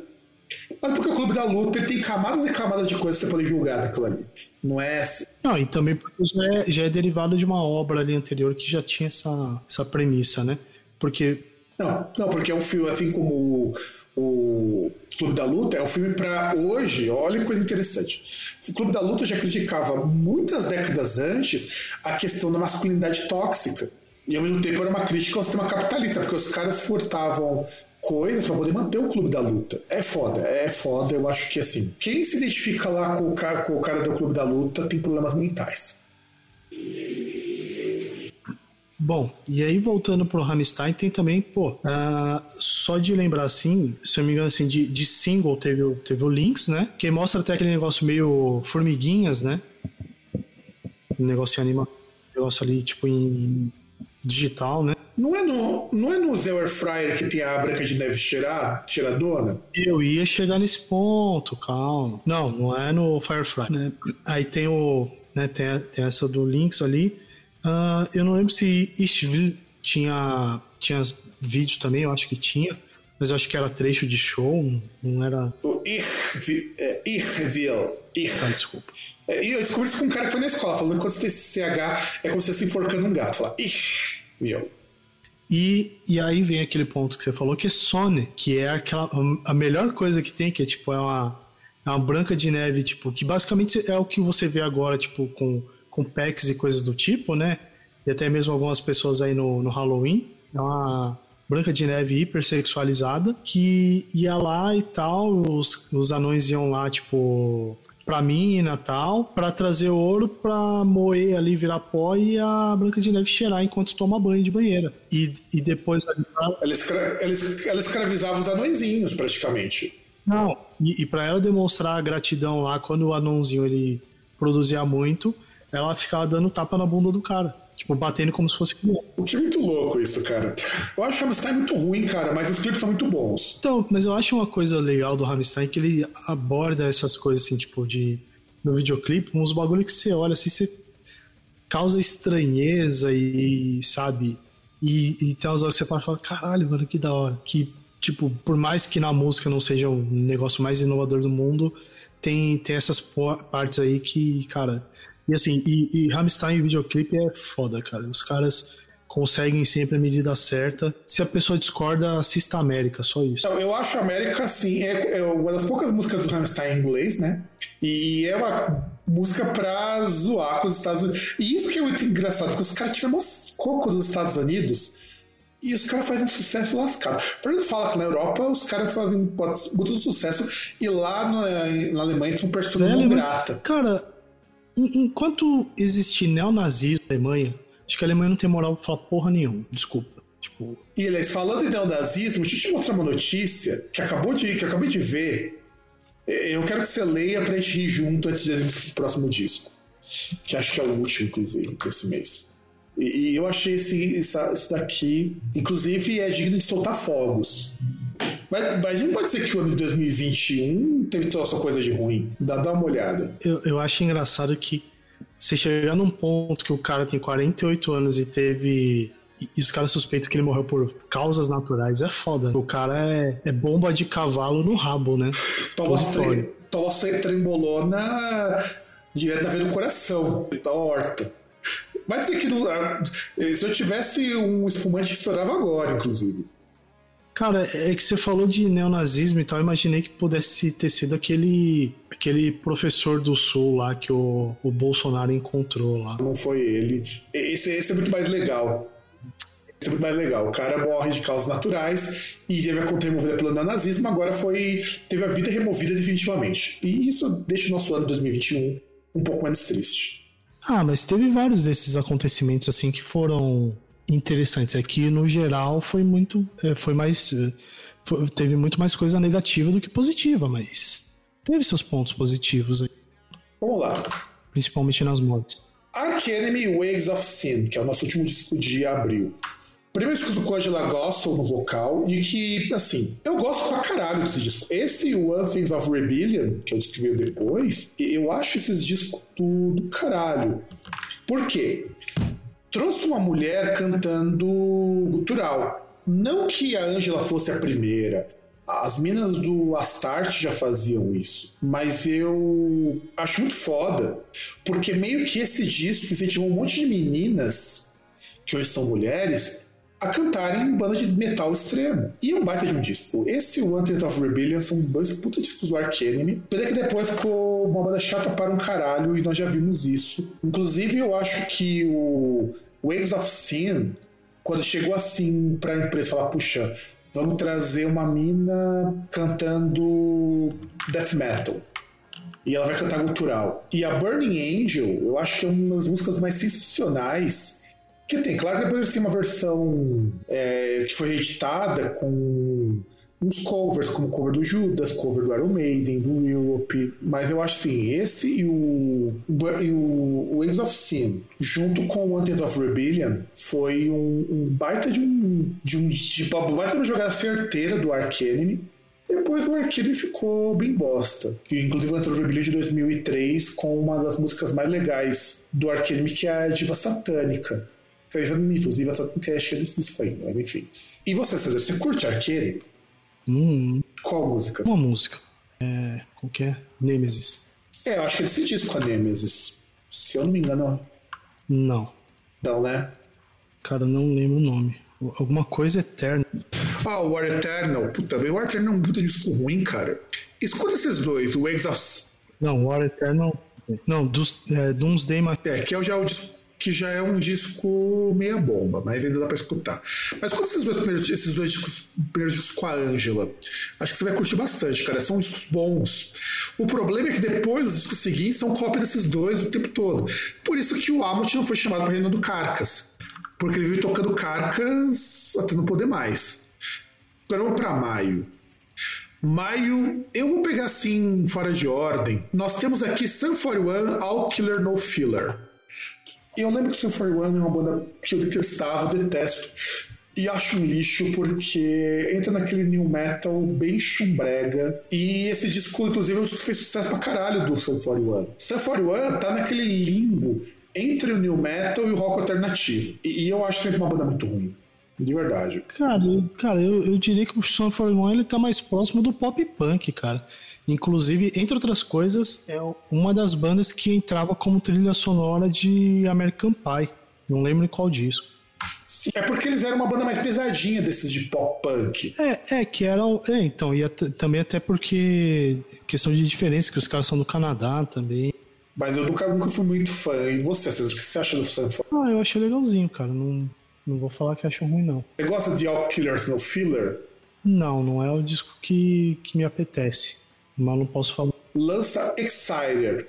Mas porque o Clube da Luta tem camadas e camadas de coisas que você pode julgar daquilo ali. Não é. assim. Não, e também porque já é, já é derivado de uma obra ali anterior que já tinha essa, essa premissa, né? Porque. Não, não, porque é um filme assim como o, Clube da Luta, é um filme para hoje. Olha que coisa interessante. O Clube da Luta já criticava muitas décadas antes a questão da masculinidade tóxica. E ao mesmo tempo era uma crítica ao sistema capitalista, porque os caras furtavam coisas para poder manter o clube da luta. É foda, é foda. Eu acho que assim, quem se identifica lá com o cara, com o cara do clube da luta tem problemas mentais. Bom, e aí voltando pro Rammstein, tem também, pô, uh, só de lembrar assim, se eu me engano, assim, de, de single teve, o- teve o Lynx, né? Que mostra até aquele negócio meio formiguinhas, né? Um negócio anima, negócio ali, tipo, em digital, né? Não é no, não é no Zé Fryer que tem a Branca de Neve cheirar, cheiradona? Eu ia chegar nesse ponto, calma. Não, não é no Firefly, né? Aí tem o, né, tem, tem essa do Lynx ali. Ah, eu não lembro se Eastville tinha, tinha vídeo também, eu acho que tinha. Mas eu acho que era trecho de show, não era... O é, Irville. Ir. Ah, desculpa. É, E eu descobri isso com um cara que foi na escola, falando que quando você tem CH é como se você enforcando um gato. Fala, Irville. E, e aí vem aquele ponto que você falou, que é Sony, que é aquela a melhor coisa que tem, que é tipo, é uma, é uma branca de neve, tipo, que basicamente é o que você vê agora, tipo, com, com packs e coisas do tipo, né? E até mesmo algumas pessoas aí no, no Halloween. É uma branca de neve hipersexualizada que ia lá e tal, os, os anões iam lá, tipo, pra mina e tal, pra trazer ouro pra moer ali, virar pó e a Branca de Neve cheirar enquanto toma banho de banheira. E, e depois Ela, escra ela, es- ela escravizava os anõezinhos, praticamente. Não, e, e para ela demonstrar a gratidão lá, quando o anãozinho ele produzia muito, ela ficava dando tapa na bunda do cara. Tipo, batendo como se fosse. O que é muito louco isso, cara. Eu acho que o Hammerstein é muito ruim, cara, mas os clipes são muito bons. Então, mas eu acho uma coisa legal do Rammstein que ele aborda essas coisas assim, tipo, de. No videoclipe, uns bagulho que você olha assim, você causa estranheza e, sabe? E, e tem umas horas que você pode falar, caralho, mano, que da hora. Que, tipo, por mais que na música não seja o negócio mais inovador do mundo, tem, tem essas partes aí que, cara. E assim, e, e Rammstein em videoclipe é foda, cara. Os caras conseguem sempre a medida certa. Se a pessoa discorda, assista a América, só isso. Então, eu acho América, assim, é, é uma das poucas músicas do Hammerstein em inglês, né? E é uma música pra zoar com os Estados Unidos. E isso que é muito engraçado, porque os caras tiram mó coco dos Estados Unidos e os caras fazem um sucesso lascado. Fernando fala que na Europa os caras fazem muito sucesso e lá na, na Alemanha são pessoas não grata. Cara, enquanto existe neonazismo na Alemanha, acho que a Alemanha não tem moral pra falar porra nenhuma. Desculpa. Tipo, E, aliás, falando em neonazismo, deixa eu te mostrar uma notícia que, acabou de, que eu acabei de ver. Eu quero que você leia pra gente ir junto antes pro próximo disco. Que acho que é o último, inclusive, desse mês. E, e eu achei esse, isso daqui, inclusive, é digno de soltar fogos. Mas, mas não pode ser que o ano de 2021 teve toda essa coisa de ruim. Dá, dá uma olhada. eu, eu acho engraçado que você chegar num ponto que o cara tem 48 anos e teve. E, os caras suspeitam que ele morreu por causas naturais, é foda. O cara é, é bomba de cavalo no rabo, né? Positório. tre, tosse trembolona direto na veia do coração, da horta. Vai dizer que não- ah, se eu tivesse um espumante, estourava agora, inclusive. Cara, é que você falou de neonazismo e tal, eu imaginei que pudesse ter sido aquele, aquele professor do Sul lá que o, o Bolsonaro encontrou lá. Não foi ele. Esse, esse é muito mais legal. Esse é muito mais legal. O cara morre de causas naturais e teve a conta removida pelo neonazismo, agora foi. teve a vida removida definitivamente. E isso deixa o nosso ano 2021 um pouco menos triste. Ah, mas teve vários desses acontecimentos assim que foram interessantes. É que no geral foi muito, é, foi mais, é, foi- teve muito mais coisa negativa do que positiva, mas teve seus pontos positivos aí, Vamos lá. principalmente nas mortes. Arch Enemy Waves of Sin, que é o nosso último disco de abril. Primeiro disco do Angela Gossel no vocal, e que, assim, eu gosto pra caralho desse disco. Esse One Things of Rebellion, que que veio depois, eu acho esses discos do caralho. Por quê? Trouxe uma mulher cantando gutural. Não que a Angela fosse a primeira. As minas do Astarte já faziam isso. Mas eu acho muito foda, porque meio que esse disco incentivou um monte de meninas, que hoje são mulheres, a cantarem em banda de metal extremo. E um baita de um disco. Esse e o Wanted of Rebellion são dois puta discos do Ark Enemy. Pena que depois ficou uma banda chata para um caralho e nós já vimos isso. Inclusive, eu acho que o Waves of Sin, quando chegou assim pra empresa falar, puxa, vamos trazer uma mina cantando death metal. E ela vai cantar cultural. E a Burning Angel, eu acho que é uma das músicas mais sensacionais que tem. Claro que depois tem uma versão é, que foi reeditada com uns covers, como cover do Judas, cover do Iron Maiden, do Europe, mas eu acho assim, esse e o, e o Waves of Sin, junto com o Wanted of Rebellion, foi um, um baita de um, de um de, baita de uma jogada certeira do Ark Enemy, depois o Arcane ficou bem bosta. E, inclusive entrou no Rebellion de 2003 com uma das músicas mais legais do Arcane, que é a Diva Satânica. Desse disco aí, mas enfim. E você, César, você curte Arcane? Hum, Qual música? uma música. É, qual que é? Nemesis. É, eu acho que é desse disco a Nemesis. Se eu não me engano, Não. não, né? Cara, não lembro o nome. Alguma coisa eterna. Ah, o War Eternal. Puta, o War Eternal é um puta disco ruim, cara. Escuta esses dois, o Waves of... Não, War Eternal. Não, dos, é, Doomsday É, que é já o disco que já é um disco meia bomba, mas ainda dá pra escutar. Mas quando esses dois primeiros, esses dois discos, primeiros discos com a Angela, acho que você vai curtir bastante, cara. São discos bons. O problema é que depois os discos seguintes são cópia desses dois o tempo todo. Por isso que o Amott não foi chamado para Reino do Carcas. Porque ele veio tocando Carcas até não poder mais. Agora vamos maio. Maio, eu vou pegar assim, fora de ordem. Nós temos aqui Sun 41, All Killer No Filler. Eu lembro que Sun 41 é uma banda que eu detestava, detesto. E acho um lixo porque entra naquele new metal bem chumbrega. E esse disco, inclusive, fez sucesso pra caralho do Sun 41. Sun 41 tá naquele limbo entre o new metal e o rock alternativo. E, eu acho sempre uma banda muito ruim. De verdade. Cara, eu, cara eu, eu diria que o Son 41 ele tá mais próximo do pop punk, cara. Inclusive, entre outras coisas, é uma das bandas que entrava como trilha sonora de American Pie. Não lembro em qual disco. Sim, é porque eles eram uma banda mais pesadinha desses de pop punk. É, é que eram. É, então, e também até porque. questão de diferença, que os caras são do Canadá também. Mas eu nunca, nunca fui muito fã. E você, César, o que você acha do Sun 41? Ah, eu achei legalzinho, cara. Não, não vou falar que acho ruim, não. Você gosta de All Killers No Filler? Não, não é o disco que, que me apetece. Mas não posso falar. lança Exciter.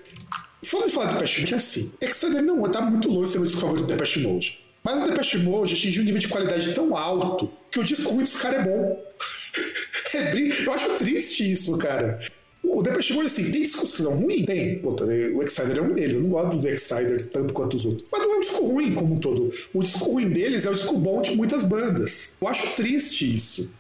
De falar de Depeche Mode é assim. Exciter não tá muito longe de ser o disco favorito do Depeche Mode. Mas o Depeche Mode atingiu um nível de qualidade tão alto que o disco ruim dos caras é bom. <laughs> é Eu acho triste isso, cara. O Depeche Mode, assim, tem discos que são ruins? Tem. O Exciter é um deles. Eu não gosto dos Exciter tanto quanto os outros. Mas não é um disco ruim como um todo. O disco ruim deles é o disco bom de muitas bandas. Eu acho triste isso.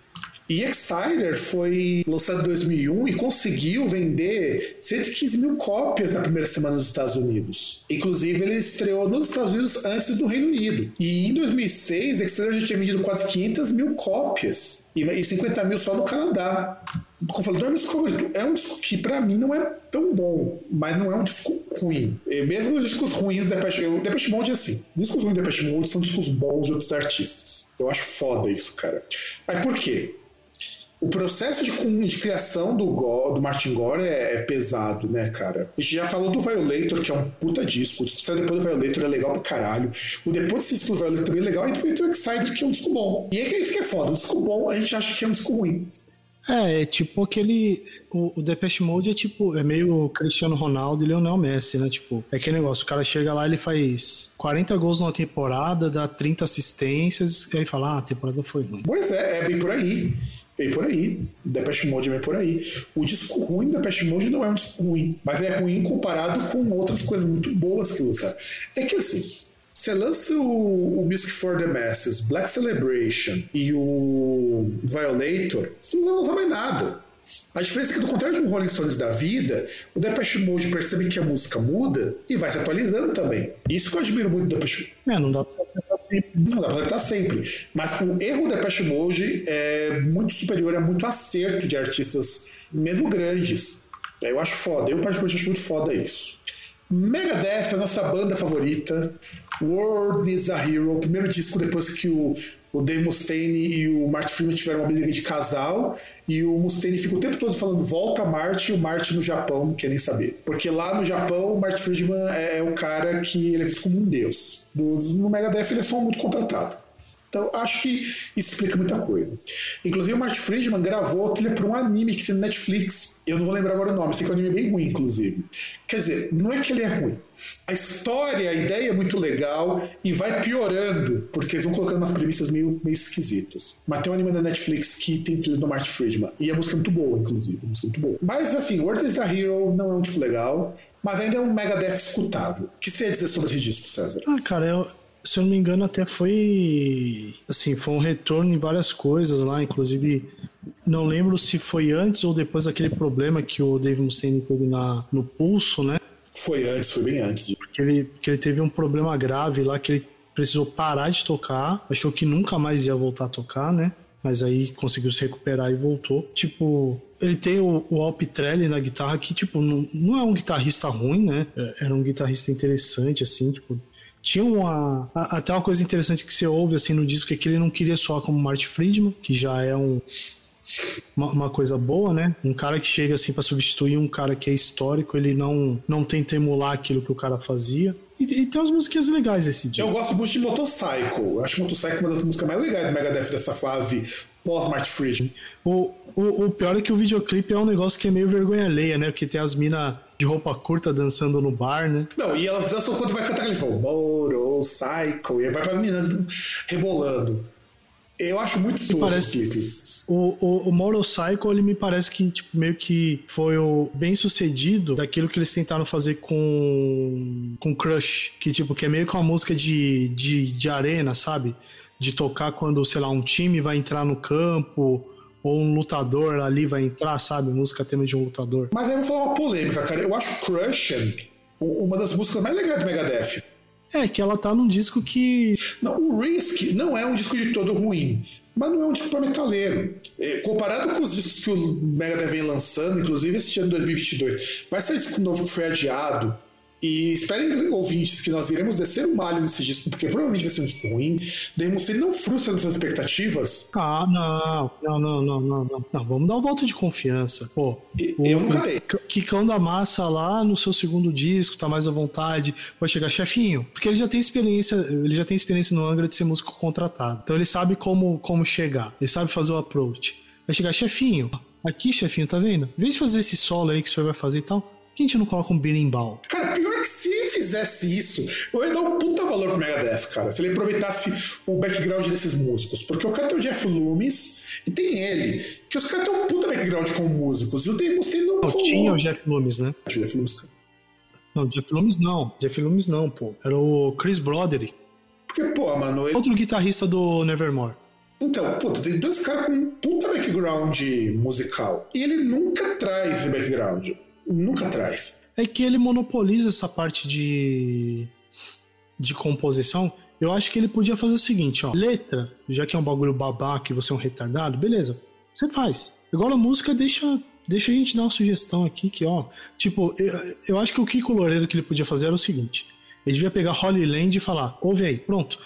E Exciter foi lançado em 2001 e conseguiu vender 115 mil cópias na primeira semana nos Estados Unidos. Inclusive, ele estreou nos Estados Unidos antes do Reino Unido. E em 2006, Exciter já tinha vendido quase 500 mil cópias e e 50 mil só no Canadá. Como eu falei, é favorito. É um disco que pra mim não é tão bom, mas não é um disco ruim. E mesmo os discos ruins do Depeche, Depeche Mode é assim. Discos ruins do Depeche Mode são discos bons de outros artistas. Eu acho foda isso, cara. Mas por quê? O processo de, de criação do, Go- do Martin Gore é, é pesado, né, cara? A gente já falou do Violator, que é um puta disco. O disco depois do Violator é legal pra caralho. O depois desse disco do Violator também é legal. E depois tem o Exciter, que é um disco bom. E aí que isso que é foda. Um disco bom, a gente acha que é um disco ruim. É, é tipo aquele. O, o Depeche Mode é tipo. É meio Cristiano Ronaldo e Lionel Messi, né? Tipo, é aquele negócio. O cara chega lá, ele faz 40 gols numa temporada, dá 30 assistências, e aí fala, ah, a temporada foi ruim. Pois é, é bem por aí. Bem por aí. Depeche Mode é bem por aí. O disco ruim do Depeche Mode não é um disco ruim, mas é ruim comparado com outras coisas muito boas que lançaram. É que assim, você lança o, o Music for the Masses, Black Celebration e o Violator, você não vai lançar mais nada. A diferença é que, do contrário de um Rolling Stones da vida, o Depeche Mode percebe que a música muda e vai se atualizando também. Isso que eu admiro muito do Depeche Mode. É, não dá pra acertar sempre. Não dá pra acertar sempre. Mas o erro do Depeche Mode é muito superior a muito acerto de artistas mesmo grandes. Eu acho foda. Eu, particularmente, acho muito foda isso. Megadeth, a nossa banda favorita. World is a Hero, o primeiro disco depois que o, o Dave Mustaine e o Martin Freeman tiveram uma briga de casal. E o Mustaine fica o tempo todo falando volta Marte e o Marte no Japão não quer nem saber. Porque lá no Japão o Martin Friedman é, é o cara que ele é visto como um deus. no Megadeth ele é só muito contratado. Então, acho que isso explica muita coisa. Inclusive, o Martin Friedman gravou a trilha para um anime que tem no Netflix. Eu não vou lembrar agora o nome, sei que é um anime bem ruim, inclusive. Quer dizer, não é que ele é ruim. A história, a ideia é muito legal e vai piorando, porque eles vão colocando umas premissas meio, meio esquisitas. Mas tem um anime da Netflix que tem trilha do Martin Friedman. E a música é muito boa, inclusive. Música é muito boa. Mas, assim, World is a Hero não é um disco legal, mas ainda é um Megadeth escutável. O que você ia dizer sobre esse disco, César? Ah, cara, eu se eu não me engano, até foi assim, foi um retorno em várias coisas lá, inclusive não lembro se foi antes ou depois daquele problema que o Dave Mustaine teve na, no pulso, né? Foi antes, foi bem antes. Porque ele, porque ele teve um problema grave lá que ele precisou parar de tocar, achou que nunca mais ia voltar a tocar, né? Mas aí conseguiu se recuperar e voltou. Tipo, ele tem o, o Alpitrelli na guitarra que, tipo, não, não é um guitarrista ruim, né? É, era um guitarrista interessante, assim, tipo, tinha uma. Até uma coisa interessante que você ouve assim no disco é que ele não queria soar como Marty Friedman, que já é um, uma, uma, coisa boa, né? Um cara que chega assim para substituir um cara que é histórico, ele não, não tenta emular aquilo que o cara fazia. E, e tem umas músicas legais esse dia. Eu gosto muito de Motorcycle. Eu acho Motorcycle uma das músicas mais legais do Megadeth dessa fase pós-Marty Friedman. O, o, o pior é que o videoclipe é um negócio que é meio vergonha alheia, né? Porque tem as minas de roupa curta dançando no bar, né? Não, e elas dançam quando vai cantar aquele Moro, Psycho, e vai pra menina rebolando. Eu acho muito tosco parece... clipe. O, o, o Motorcycle, ele me parece que tipo, meio que foi o bem sucedido daquilo que eles tentaram fazer com com Crush, que tipo, que é meio que uma música de, de, de arena, sabe? De tocar quando, sei lá, um time vai entrar no campo ou um lutador ali vai entrar, sabe? Música tema de um lutador. Mas aí eu vou falar uma polêmica, cara. Eu acho Crush uma das músicas mais legais do Megadeth. É, que ela tá num disco que. Não, o Risk não é um disco de todo ruim, mas não é um disco pra metaleiro. É, comparado com os discos que o Megadeth vem lançando, inclusive esse ano 2022, vai ser disco novo que foi adiado e esperem, ouvintes, que nós iremos descer o malho nesse disco, porque provavelmente vai ser um disco ruim. Demos ele não frustra nossas expectativas. Ah, não. Não, não, não, não, não. não vamos dar um voto de confiança. Pô, eu o, nunca dei. Kikão da Massa lá no seu segundo disco, tá mais à vontade. Vai chegar chefinho. Porque ele já tem experiência, ele já tem experiência no Angra de ser músico contratado. Então ele sabe como, como chegar. Ele sabe fazer o approach. Vai chegar chefinho. Aqui, chefinho, tá vendo? Em vez de fazer esse solo aí que o senhor vai fazer e tal, que a gente não coloca um berimbau? Cara, pior que se fizesse isso, eu ia dar um puta valor pro Megadeth, cara. Se ele aproveitasse o background desses músicos. Porque o cara tem o Jeff Loomis e tem ele. Que os caras têm um puta background como músicos. E o Dave Mustaine não, não tinha o Jeff Loomis, né? O Jeff Loomis, cara. Não, Jeff Loomis não. Jeff Loomis não, pô. Era o Chris Broderick. Porque, pô, mano. Ele... Outro guitarrista do Nevermore. Então, puta, tem dois caras com um puta background musical. E ele nunca traz esse background nunca traz. É que ele monopoliza essa parte de, de composição. Eu acho que ele podia fazer o seguinte, ó. Letra, já que é um bagulho babaca e você é um retardado, beleza. Você faz. Agora a música deixa, deixa a gente dar uma sugestão aqui que, ó. Tipo, eu, eu acho que o Kiko Loureiro que ele podia fazer era o seguinte. Ele devia pegar Holy Land e falar, ouve aí, pronto.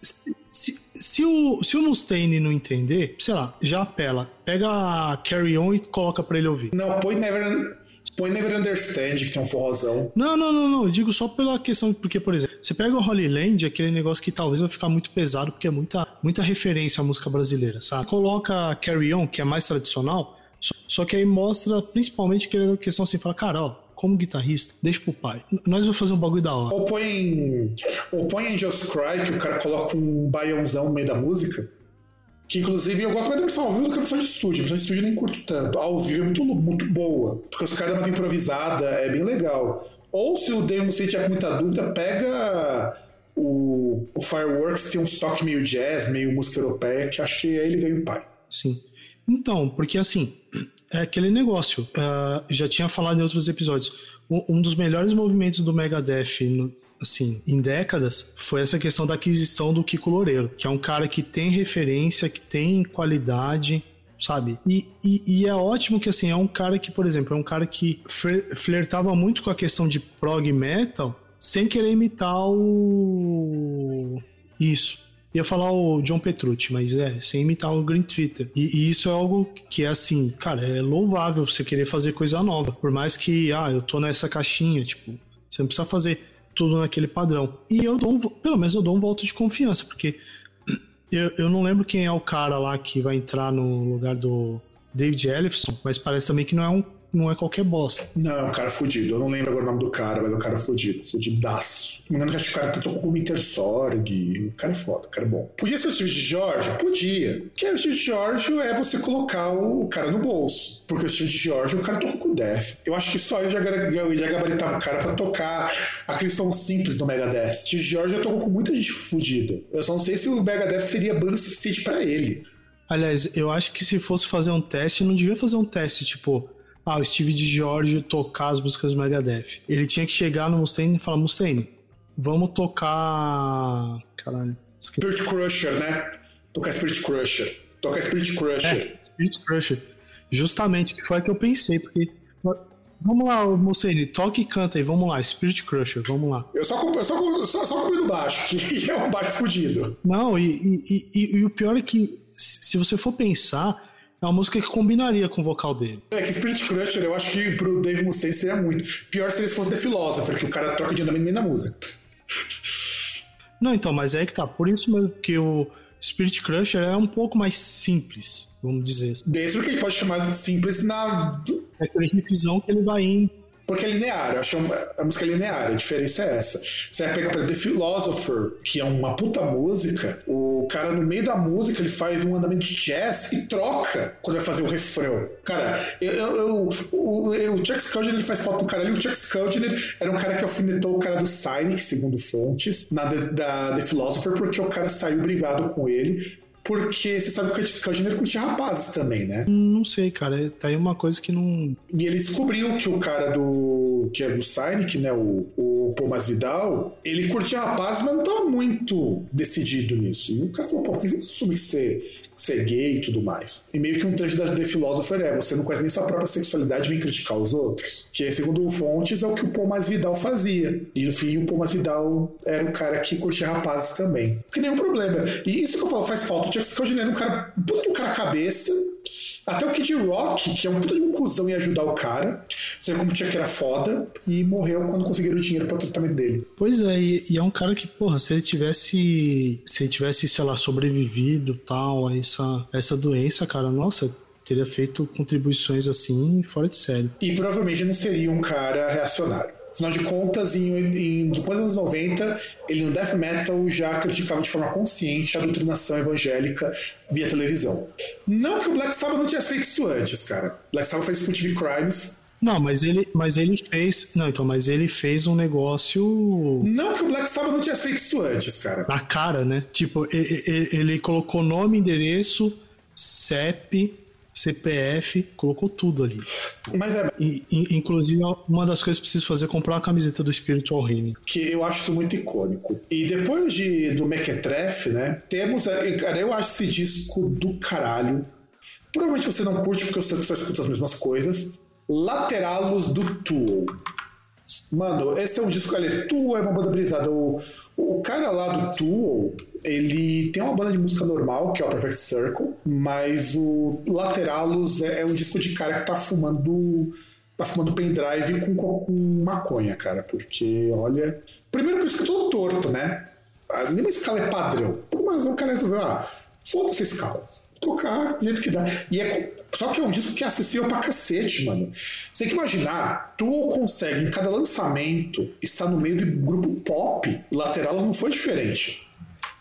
Se, se, se, o, se o Mustaine não entender, sei lá, já apela. Pega a Carry On e coloca pra ele ouvir. Não, põe Never, Põe Never Understand, que tem um forrozão. Não, não, não, não. Eu digo só pela questão, porque, por exemplo, você pega o Holy Land, aquele negócio que talvez vai ficar muito pesado, porque é muita, muita referência à música brasileira, sabe? Coloca Carry On, que é mais tradicional, só, só que aí mostra principalmente aquela questão assim, fala, cara, ó, como guitarrista, deixa pro pai. Nós vamos fazer um bagulho da hora. Ou põe. Ou põe Angels Cry, que o cara coloca um baiãozão no meio da música. Que inclusive eu gosto mais da versão ao vivo do que a versão de estúdio. A versão de estúdio eu nem curto tanto. Ao vivo é muito, muito boa. Porque os caras dão uma improvisada, é bem legal. Ou se o Demo você tiver muita dúvida, pega o, o Fireworks, tem um toque meio jazz, meio música europeia, que acho que aí ele ganha o pai. Sim. Então, porque assim, é aquele negócio. Uh, já tinha falado em outros episódios. Um, um dos melhores movimentos do Megadeth no, assim, em décadas, foi essa questão da aquisição do Kiko Loureiro, que é um cara que tem referência, que tem qualidade, sabe? E, e, e, é ótimo que, assim, é um cara que, por exemplo, é um cara que flertava muito com a questão de prog metal, sem querer imitar o... Isso. Ia falar o John Petrucci, mas é, sem imitar o Green Twitter. E, e, isso é algo que é assim, cara, é louvável você querer fazer coisa nova. Por mais que, ah, eu tô nessa caixinha, tipo, você não precisa fazer tudo naquele padrão. E eu dou um, pelo menos eu dou um voto de confiança, porque eu, eu não lembro quem é o cara lá que vai entrar no lugar do David Ellison, mas parece também que não é um não é qualquer bosta. Não, é um cara fudido. Eu não lembro agora o nome do cara, mas é um cara fudido. Fudidaço. Não me engano que o cara tentou com o Intersorg. O cara é foda, o cara é bom. Podia ser o Steve George? Podia. Porque o Steve George é você colocar o cara no bolso. Porque o Steve George, o cara tocou com o Death. Eu acho que só ele já, já gabaritava o cara pra tocar aquele som simples do Megadeth. Steve George já tocou com muita gente fudida. Eu só não sei se o Megadeth seria banda suficiente para ele. Aliás, eu acho que se fosse fazer um teste, não devia fazer um teste, tipo, ah, o Steve George tocar as músicas do Megadeth. Ele tinha que chegar no Mustaine e falar, Mustaine, vamos tocar... Caralho. Spirit Crusher, né? Tocar Spirit Crusher. Tocar Spirit Crusher. É, Spirit Crusher. Justamente, que foi o que eu pensei, porque... Vamos lá, Mustaine, toque e canta aí, vamos lá, Spirit Crusher, vamos lá. Eu só, eu só, só, só comi no baixo, que <laughs> é um baixo fudido. Não, e, e, e, e o pior é que, se você for pensar, é uma música que combinaria com o vocal dele. É que Spirit Crusher eu acho que pro Dave Mustaine seria muito. Pior se ele fosse The Philosopher, que o cara troca de nome no meio da música. Não, então, mas é aí que tá. Por isso mesmo que o Spirit Crusher é um pouco mais simples, vamos dizer. Assim. Dentro que gente pode chamar de simples na. É aquele riffzão que ele vai indo porque é linear, eu acho que a música é linear, a diferença é essa. Você vai pegar pra The Philosopher, que é uma puta música, o cara no meio da música ele faz um andamento de jazz e troca quando vai fazer o refrão. Cara, eu, eu, o, o Chuck Schuldiner ele faz falta do cara ali. O Chuck Schuldiner era um cara que alfinetou o cara do Cynic, segundo fontes, na da The Philosopher, porque o cara saiu brigado com ele porque você sabe que o Cajunero curtia rapazes também, né? Não sei, cara. Tá aí uma coisa que não. E ele descobriu que o cara do. que é do Sinek, né? O, o Paul Masvidal, ele curtia rapazes, mas não tava muito decidido nisso. E o cara falou, pô, por que você assume ser, ser gay e tudo mais? E meio que um trecho da The Philosopher é: você não conhece nem sua própria sexualidade vem criticar os outros. Que, segundo fontes, é o que o Paul Masvidal fazia. E no fim, o Paul Masvidal era um cara que curtia rapazes também. Que nenhum problema. E isso que eu falo faz falta Jeff Scott era um cara, puta um cara cabeça. Até o Kid Rock, que é um puta de um cuzão em ajudar o cara. Você como tinha que era foda. E morreu quando conseguiram o dinheiro para o tratamento dele. Pois é, e, e, é um cara que, porra, se ele tivesse. Se ele tivesse, sei lá, sobrevivido tal, a essa, essa doença, cara, nossa, teria feito contribuições assim fora de série. E provavelmente não seria um cara reacionário. Afinal de contas, em, em, depois dos anos 90, ele no death metal já criticava de forma consciente a doutrinação evangélica via televisão. Não que o Black Sabbath não tivesse feito isso antes, cara. Black Sabbath fez Foot Crimes, não, mas ele, mas ele fez. Não, então, mas ele fez um negócio. Não que o Black Sabbath não tivesse feito isso antes, cara. Na cara, né? Tipo, ele, ele colocou nome, endereço, CEP, CPF, colocou tudo ali. Mas é. E, inclusive, uma das coisas que preciso fazer é comprar uma camiseta do Spiritual Healing. Que eu acho isso muito icônico. E depois de, do Mequetrefe, né? Temos. Cara, eu acho esse disco do caralho. Provavelmente você não curte porque você só escuta as mesmas coisas. Lateralos do Tool. Mano, esse é um disco. Aliás, Tool é uma banda brisada. O, o cara lá do Tool, ele tem uma banda de música normal, que é o Perfect Circle, mas o Lateralos é, é um disco de cara que tá fumando. Tá fumando pendrive com, com maconha, cara. Porque, olha. Primeiro que escuto todo torto, né? Nenhuma escala é padrão. Mas o cara resolveu, ah, foda-se a escala. Tocar do jeito que dá. E é só que é um disco que é acessível pra cacete, mano. Você tem que imaginar, tu consegue em cada lançamento estar no meio do grupo pop. Lateralos não foi diferente.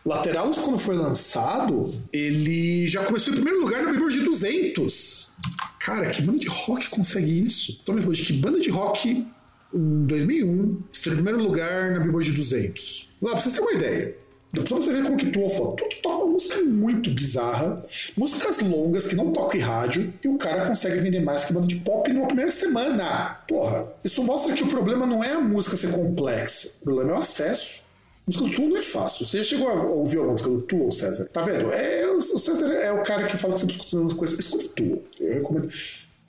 Lateralos, quando foi lançado, ele já começou em primeiro lugar no Billboard de 200. Cara, que banda de rock consegue isso? Toma hoje, que banda de rock em 2001 estreou em primeiro lugar na Billboard de 200? Lá, pra vocês terem uma ideia. Pra você ver como que Tool foda. Tool toca uma música muito bizarra, músicas longas que não tocam em rádio, e o cara consegue vender mais que banda de pop numa primeira semana. Porra, isso mostra que o problema não é a música ser complexa, o problema é o acesso. A música do Tool não é fácil. Você chegou a ouvir a música do Tool, César? Tá vendo? É, o César é o cara que fala que você escuta as coisas. Escuta o Tool. Eu recomendo.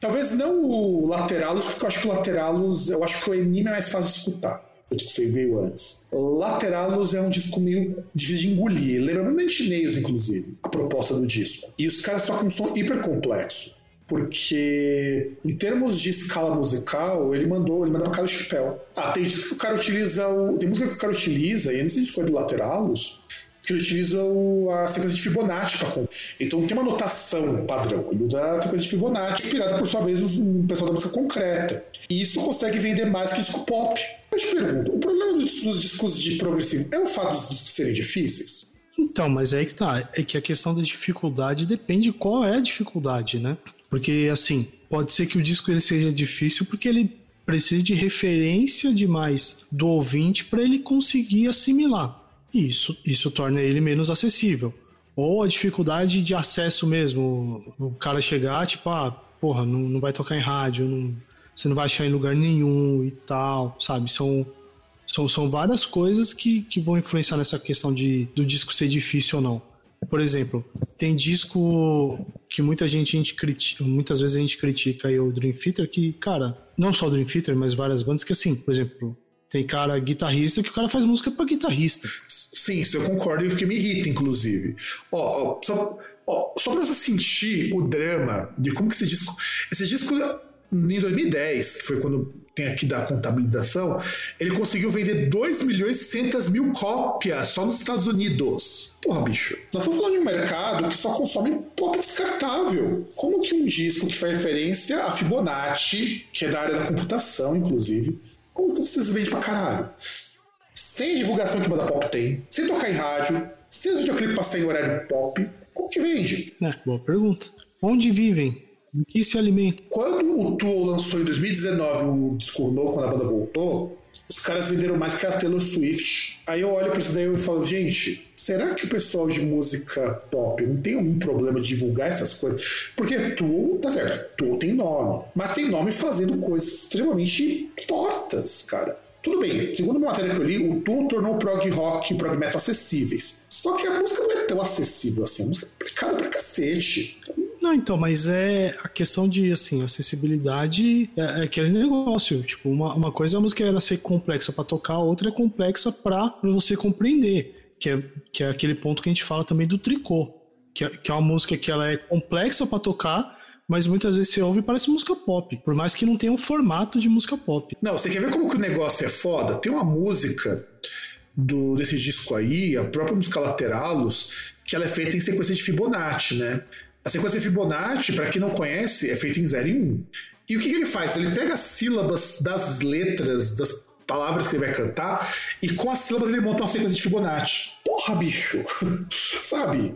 Talvez não o Lateralos, porque eu acho que o Lateralos, eu acho que o Enigma é mais fácil de escutar. Que você veio antes. Lateralos é um disco meio difícil de engolir. Lembra muito Nails, inclusive, a proposta do disco. E os caras tocam um som hiper complexo. Porque, em termos de escala musical, ele mandou, ele mandou para cada chapéu. Ah, tem o cara utiliza o. Tem música que o cara utiliza, e antes de escolher do Lateralos, que ele utiliza o, a sequência de Fibonacci para. Então tem uma notação padrão. Ele usa a sequência de Fibonacci, inspirada por sua vez no pessoal da música concreta. E isso consegue vender mais que disco pop. Eu te pergunto, o problema dos, discos de progressivo é o fato discos serem difíceis? Então, mas é aí que tá. É que a questão da dificuldade depende qual é a dificuldade, né? Porque, assim, pode ser que o disco ele seja difícil porque ele precisa de referência demais do ouvinte para ele conseguir assimilar. Isso, isso torna ele menos acessível. Ou a dificuldade de acesso mesmo. O cara chegar, tipo, ah, porra, não, não vai tocar em rádio, não, você não vai achar em lugar nenhum e tal, sabe? São, são, são várias coisas que, que vão influenciar nessa questão de, do disco ser difícil ou não. Por exemplo, tem disco que muita gente, a gente critica, muitas vezes a gente critica aí o Dream Theater, que, cara, não só o Dream Theater, mas várias bandas que assim, por exemplo, tem cara guitarrista que o cara faz música para guitarrista. Sim, isso eu concordo e o que me irrita, inclusive. Ó, ó, só, ó, só pra você sentir o drama de como que esse disco. Esse disco, em 2010, que foi quando tem aqui da contabilização, ele conseguiu vender 2 milhões e 600 mil cópias só nos Estados Unidos. Porra, bicho. Nós estamos falando de um mercado que só consome pop descartável. Como que um disco que faz referência a Fibonacci, que é da área da computação, inclusive, como vocês vendem pra caralho? sem divulgação que banda pop tem, sem tocar em rádio, sem os videoclipes passar em horário pop, como que vende? É, boa pergunta. Onde vivem? Em que se alimentam? Quando o Tool lançou em 2019 o disco novo, quando a banda voltou, os caras venderam mais que a Taylor Swift. Aí eu olho pra isso daí e falo, gente, será que o pessoal de música pop não tem algum problema de divulgar essas coisas? Porque tu, tá certo, tu tem nome, mas tem nome fazendo coisas extremamente tortas, cara. Tudo bem, segundo uma matéria que eu li, o Tool tornou prog rock e prog metal acessíveis. Só que a música não é tão acessível assim, a música é complicada pra cacete. Não, então, mas é a questão de, assim, acessibilidade é, é aquele negócio. Tipo, uma, uma coisa é a música ela ser complexa para tocar, outra é complexa para você compreender. Que é, que é aquele ponto que a gente fala também do tricô. Que é, que é uma música que ela é complexa para tocar, mas muitas vezes você ouve e parece música pop, por mais que não tenha um formato de música pop. Não, você quer ver como que o negócio é foda? Tem uma música do, desse disco aí, a própria música Lateralos, que ela é feita em sequência de Fibonacci, né? A sequência de Fibonacci, para quem não conhece, é feita em 0 e 1. Um. E o que, que ele faz? Ele pega as sílabas das letras, das palavras que ele vai cantar, e com as sílabas ele monta uma sequência de Fibonacci. Porra, bicho! <laughs> Sabe?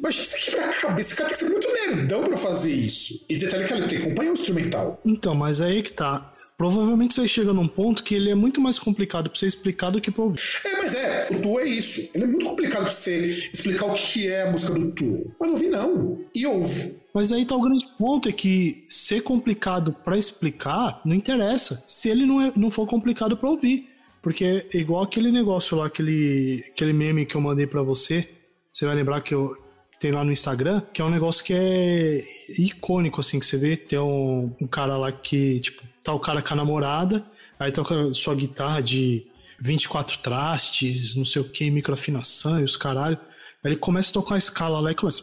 Mas isso aqui pra cabeça, esse cara tem que ser muito nerdão pra fazer isso. E detalhe que ele tem que acompanhar o instrumental. Então, mas aí que tá. Provavelmente você chega num ponto que ele é muito mais complicado pra você explicar do que pra ouvir. É, mas é, o Tu é isso. Ele é muito complicado pra você explicar o que é a música do Tu. Mas não ouvi, não. E ouve. Mas aí tá o grande ponto, é que ser complicado para explicar não interessa. Se ele não, é, não for complicado para ouvir. Porque é igual aquele negócio lá, aquele, aquele meme que eu mandei para você. Você vai lembrar que eu, tem lá no Instagram, que é um negócio que é icônico, assim, que você vê. Tem um, um cara lá que, tipo, tá o cara com a namorada, aí toca sua guitarra de 24 trastes, não sei o que, microafinação e os caralho. Aí ele começa a tocar a escala lá e começa.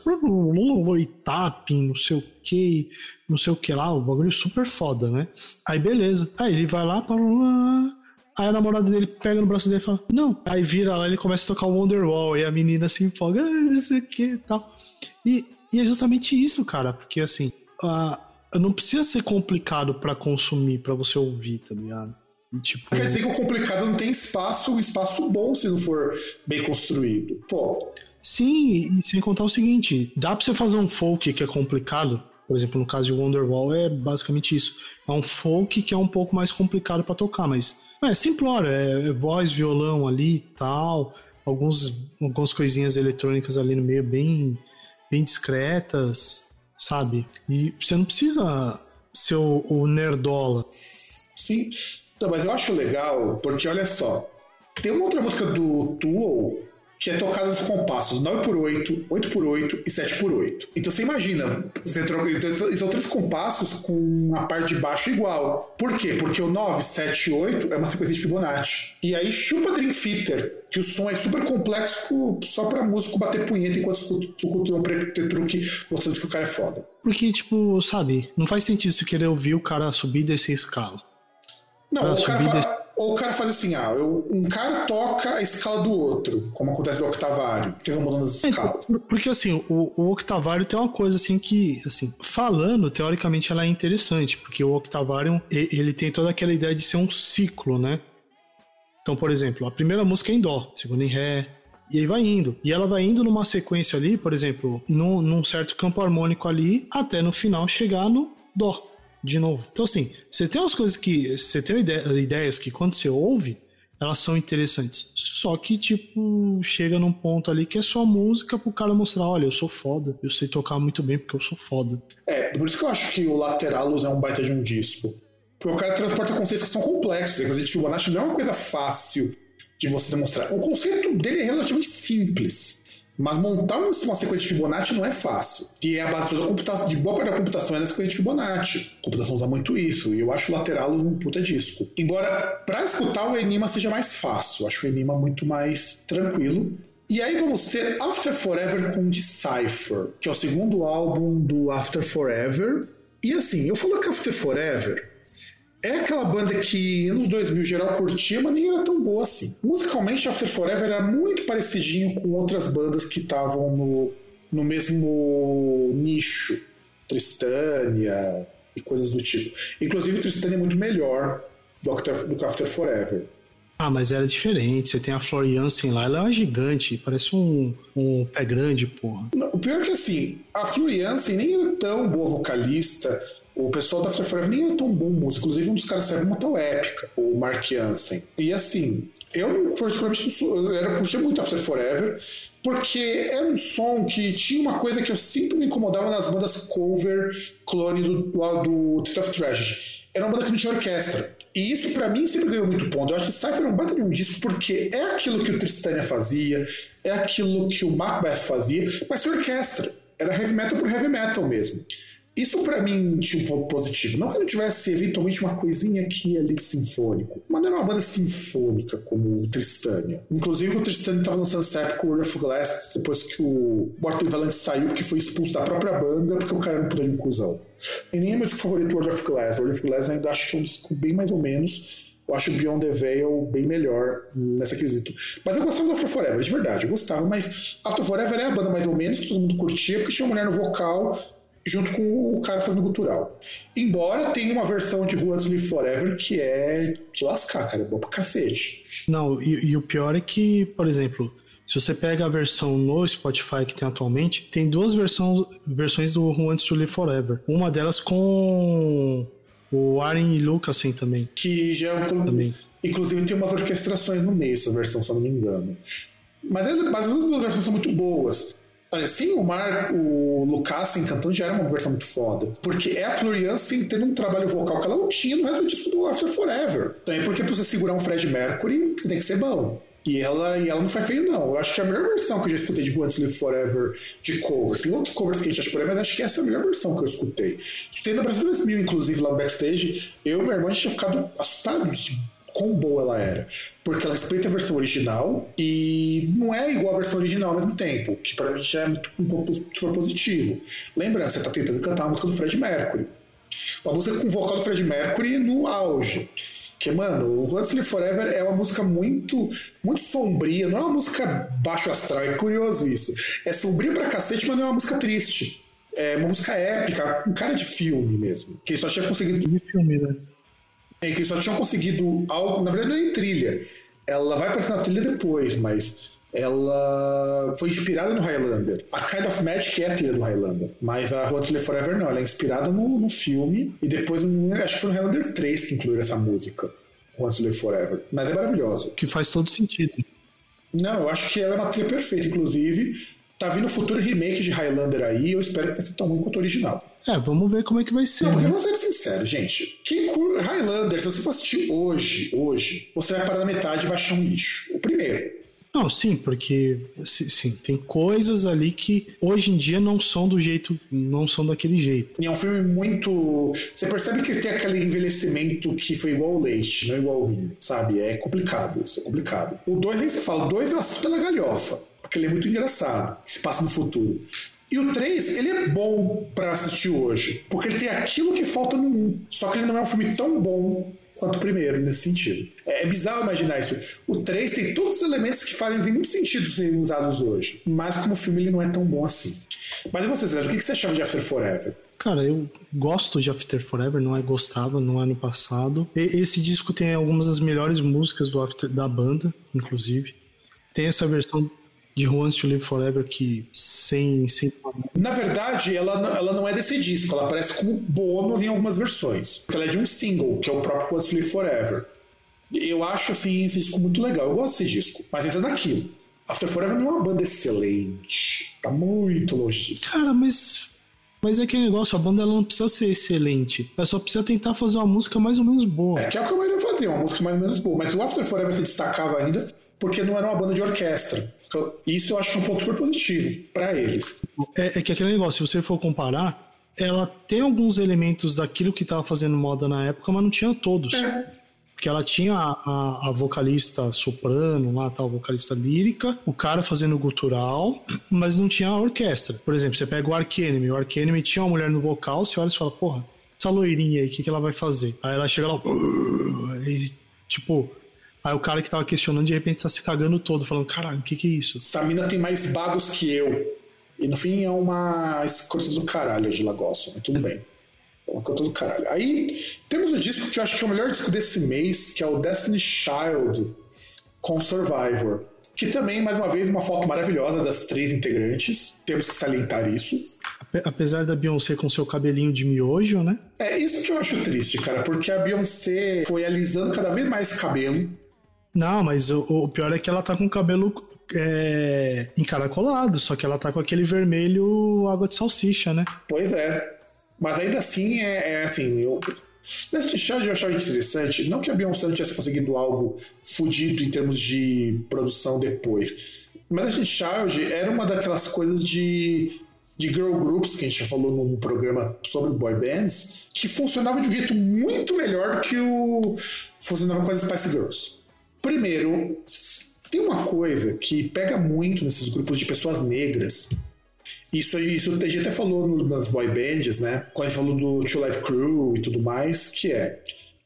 E tapping, não sei o que, não sei o que lá, o bagulho super foda, né? Aí beleza. Aí ele vai lá, para Aí a namorada dele pega no braço dele e fala, não. Aí vira lá, ele começa a tocar o Wonderwall, e a menina se empolga, ah, não sei o que e tal. E, e é justamente isso, cara, porque assim, uh, não precisa ser complicado para consumir, para você ouvir, tá ligado? E, tipo... Quer dizer que o complicado não tem espaço, um espaço bom se não for bem construído. Pô. Sim, e sem contar o seguinte, dá pra você fazer um folk que é complicado, por exemplo, no caso de Wonderwall é basicamente isso. É um folk que é um pouco mais complicado para tocar, mas é simplório, é, é voz, violão ali e tal. alguns, algumas coisinhas eletrônicas ali no meio bem, bem discretas, sabe? E você não precisa ser o, o nerdola. Sim. Então, mas eu acho legal, porque olha só, tem uma outra música do Tool que é tocada nos compassos 9x8, 8x8 e 7x8. Então você imagina, você troca, então, são três compassos com a parte de baixo igual. Por quê? Porque o 9, 7 e 8 é uma sequência de Fibonacci. E aí chupa Dream Theater, que o som é super complexo só pra músico bater punheta enquanto escuta um ter truque mostrando que o cara é foda. Porque, tipo, sabe, não faz sentido você querer ouvir o cara subir e descer escala. Não, o cara fala, ou o cara faz assim, ah, eu, um cara toca a escala do outro, como acontece no octavário, que vão mudando as é, escalas. Porque assim, o, o, octavário tem uma coisa assim que, assim, falando, teoricamente ela é interessante, porque o octavário, ele tem toda aquela ideia de ser um ciclo, né? Então, por exemplo, a primeira música é em dó, a segunda em ré, e aí vai indo. E ela vai indo numa sequência ali, por exemplo, num, num certo campo harmônico ali, até no final chegar no dó de novo. Então, assim, você tem umas coisas que. Você tem ideias que quando você ouve, elas são interessantes. Só que, tipo, chega num ponto ali que é só música pro cara mostrar: olha, eu sou foda, eu sei tocar muito bem porque eu sou foda. É, por isso que eu acho que o Lateralus é um baita de um disco. Porque o cara transporta conceitos que são complexos. A coisa de Fibonacci não é uma coisa fácil de você demonstrar. O conceito dele é relativamente simples. Mas montar uma sequência de Fibonacci não é fácil. E é a base da computação, de boa parte da computação é na sequência de Fibonacci. A computação usa muito isso, e eu acho o lateral um puta disco. Embora, para escutar o Enigma seja mais fácil, eu acho o Enigma muito mais tranquilo. E aí vamos ter After Forever com Decipher, que é o segundo álbum do After Forever. E assim, eu falo que After Forever é aquela banda que anos 2000 geral curtia, mas nem era tão boa assim. Musicalmente, After Forever era muito parecidinho com outras bandas que estavam no, no mesmo nicho. Tristânia e coisas do tipo. Inclusive, Tristânia é muito melhor do que, do After Forever. Ah, mas era diferente. Você tem a Floriansen lá, ela é uma gigante, parece um, um pé grande, porra. Não, o pior é que assim, a Floriansen nem era tão boa vocalista o pessoal da After Forever nem era tão bom. Inclusive, um dos caras saiu uma tão épica, o Mark Jansen. E assim, eu particularmente eu era, muito After Forever, porque era um som que tinha uma coisa que eu sempre me incomodava nas bandas cover clone do, do, do of Tragedy. Era uma banda que não tinha orquestra. E isso, para mim, sempre ganhou muito ponto. Eu acho que Cypher é um baita de um disco porque é aquilo que o Tristania fazia, é aquilo que o Macbeth fazia, mas sem orquestra. Era heavy metal por heavy metal mesmo. Isso para mim tinha um ponto positivo. Não que não tivesse eventualmente uma coisinha aqui ali sinfônico, mas não era uma banda sinfônica como o Tristânia. Inclusive o Tristânia estava lançando essa época o World of Glass depois que o Morten Valente saiu, porque foi expulso da própria banda porque o cara não podia inclusão. E nem é meu favorito World of Glass. World of Glass ainda acho que é um disco bem mais ou menos. Eu acho o Beyond the Veil bem melhor nessa quesito. Mas eu gostava do After Forever, de verdade, eu gostava, mas After Forever é a banda mais ou menos que todo mundo curtia, porque tinha uma mulher no vocal junto com o cara fazendo cultural. Embora tenha uma versão de Who Live Forever que é de lascar, cara, é boa pra cacete. Não, e, e, o pior é que, por exemplo, se você pega a versão no Spotify que tem atualmente, tem duas versões, versões do Who Wants to Live Forever. Uma delas com o Aaron Lucasen também. Que já é um... Também. Inclusive tem umas orquestrações no meio, essa versão, se eu não me engano. Mas, mas as duas versões são muito boas. Olha, sem o Mar, o Lucas cantando já era uma versão muito foda. Porque é a Florian sem ter um trabalho vocal que ela não tinha no resto do disco do After Forever. Também porque pra você segurar um Fred Mercury, você tem que ser bom. E ela, e ela não faz feio, não. Eu acho que é a melhor versão que eu já escutei de Once Live Forever de cover. Tem outros covers que a gente acha por aí, mas acho que essa é a melhor versão que eu escutei. Escutei no Brasil 2000, inclusive, lá no backstage. Eu e meu irmão, a gente tinha ficado assustado de quão boa ela era. Porque ela respeita a versão original e não é igual a versão original ao mesmo tempo, que para mim já é muito, um ponto super positivo. Lembra, você tá tentando cantar a música do Fred Mercury. Uma música com o vocal do Fred Mercury no auge. Que, mano, o Hustler Forever é uma música muito muito sombria, não é uma música baixo astral, é curioso isso. É sombria pra cacete, mas não é uma música triste. É uma música épica, um cara de filme mesmo. Que só tinha conseguido. De filme, né? É que só tinham conseguido algo, na verdade não é em trilha. Ela vai aparecer na trilha depois, mas ela foi inspirada no Highlander. A Kind of Magic é a trilha do Highlander, mas a Road to Live Forever não, ela é inspirada no, no filme e depois, acho que foi no Highlander 3 que incluíram essa música, to Live Forever. Mas é maravilhosa. Que faz todo sentido. Não, eu acho que ela é uma trilha perfeita. Inclusive, tá vindo um futuro remake de Highlander aí. Eu espero que vai ser tão ruim quanto o original. É, vamos ver como é que vai ser. Não, porque né? vamos ser sinceros, gente. Quem cur... Highlander, se você for assistir hoje, hoje, você vai parar na metade e vai achar um lixo. O primeiro. Não, sim, porque si- sim, tem coisas ali que hoje em dia não são do jeito, não são daquele jeito. E é um filme muito. Você percebe que tem aquele envelhecimento que foi igual ao leite, não igual ao vinho, sabe? É complicado, isso é complicado. O 2 nem se fala, o 2 eu assisto pela galhofa, porque ele é muito engraçado, que se passa no futuro. E o 3, ele é bom pra assistir hoje, porque ele tem aquilo que falta no 1. Só que ele não é um filme tão bom quanto o primeiro, nesse sentido. É, é bizarro imaginar isso. O 3 tem todos os elementos que fazem tem muito sentido serem usados hoje, mas como filme ele não é tão bom assim. Mas e você, Sérgio, o que que você achava de After Forever? Cara, eu gosto de After Forever, não é gostava, não é no passado. E- esse disco tem algumas das melhores músicas do After, da banda, inclusive. Tem essa versão de Who Wants to Live Forever que sem sem Na verdade, ela, não- ela não é desse disco, ela aparece como bônus em algumas versões. Ela é de um single, que é o próprio What's Live Forever. Eu acho assim, esse disco muito legal. Eu gosto desse disco, mas entra naquilo. After Forever não é uma banda excelente. Tá muito longe disso. Cara, mas mas é aquele negócio, a banda ela não precisa ser excelente. Ela só precisa tentar fazer uma música mais ou menos boa. É que é o que eu fazia, uma música mais ou menos boa. Mas o After Forever se destacava ainda porque não era uma banda de orquestra. Então, Isso eu acho é um ponto super positivo pra eles. É, é que aquele negócio, se você for comparar, ela tem alguns elementos daquilo que tava fazendo moda na época, mas não tinha todos. É. Porque ela tinha a, a- a vocalista soprano, lá tal, vocalista lírica, o cara fazendo gutural, mas não tinha a orquestra. Por exemplo, você pega o Ark Enemy, o Ark Enemy tinha uma mulher no vocal, você olha e fala, porra, essa loirinha aí, o que, que ela vai fazer? Aí ela chega lá, e, tipo, aí o cara que tava questionando de repente tá se cagando todo, falando, caralho, o que que é isso? Essa mina tem mais bagos que eu. E no fim é uma escrota do caralho de Lagosso, mas tudo bem. É uma escrota do caralho. Aí temos o disco que eu acho que é o melhor disco desse mês, que é o Destiny Child com Survivor. Que também, mais uma vez, uma foto maravilhosa das três integrantes. Temos que salientar isso. Ape- Apesar da Beyoncé com seu cabelinho de miojo, né? É isso que eu acho triste, cara, porque a Beyoncé foi alisando cada vez mais cabelo. Não, mas o, o pior é que ela tá com o cabelo é, encaracolado, só que ela tá com aquele vermelho água de salsicha, né? Pois é. Mas ainda assim, é, é assim. Eu, Nesse Child eu achava interessante, não que a Beyoncé não tivesse conseguido algo fudido em termos de produção depois, mas Destiny Child era uma daquelas coisas de, de girl groups que a gente já falou num programa sobre boy bands, que funcionava de um jeito muito melhor do que o funcionava com as Spice Girls. Primeiro, tem uma coisa que pega muito nesses grupos de pessoas negras, isso, isso a gente até falou no- nas boy bands, né? Quando a gente falou do Two Life Crew e tudo mais, que é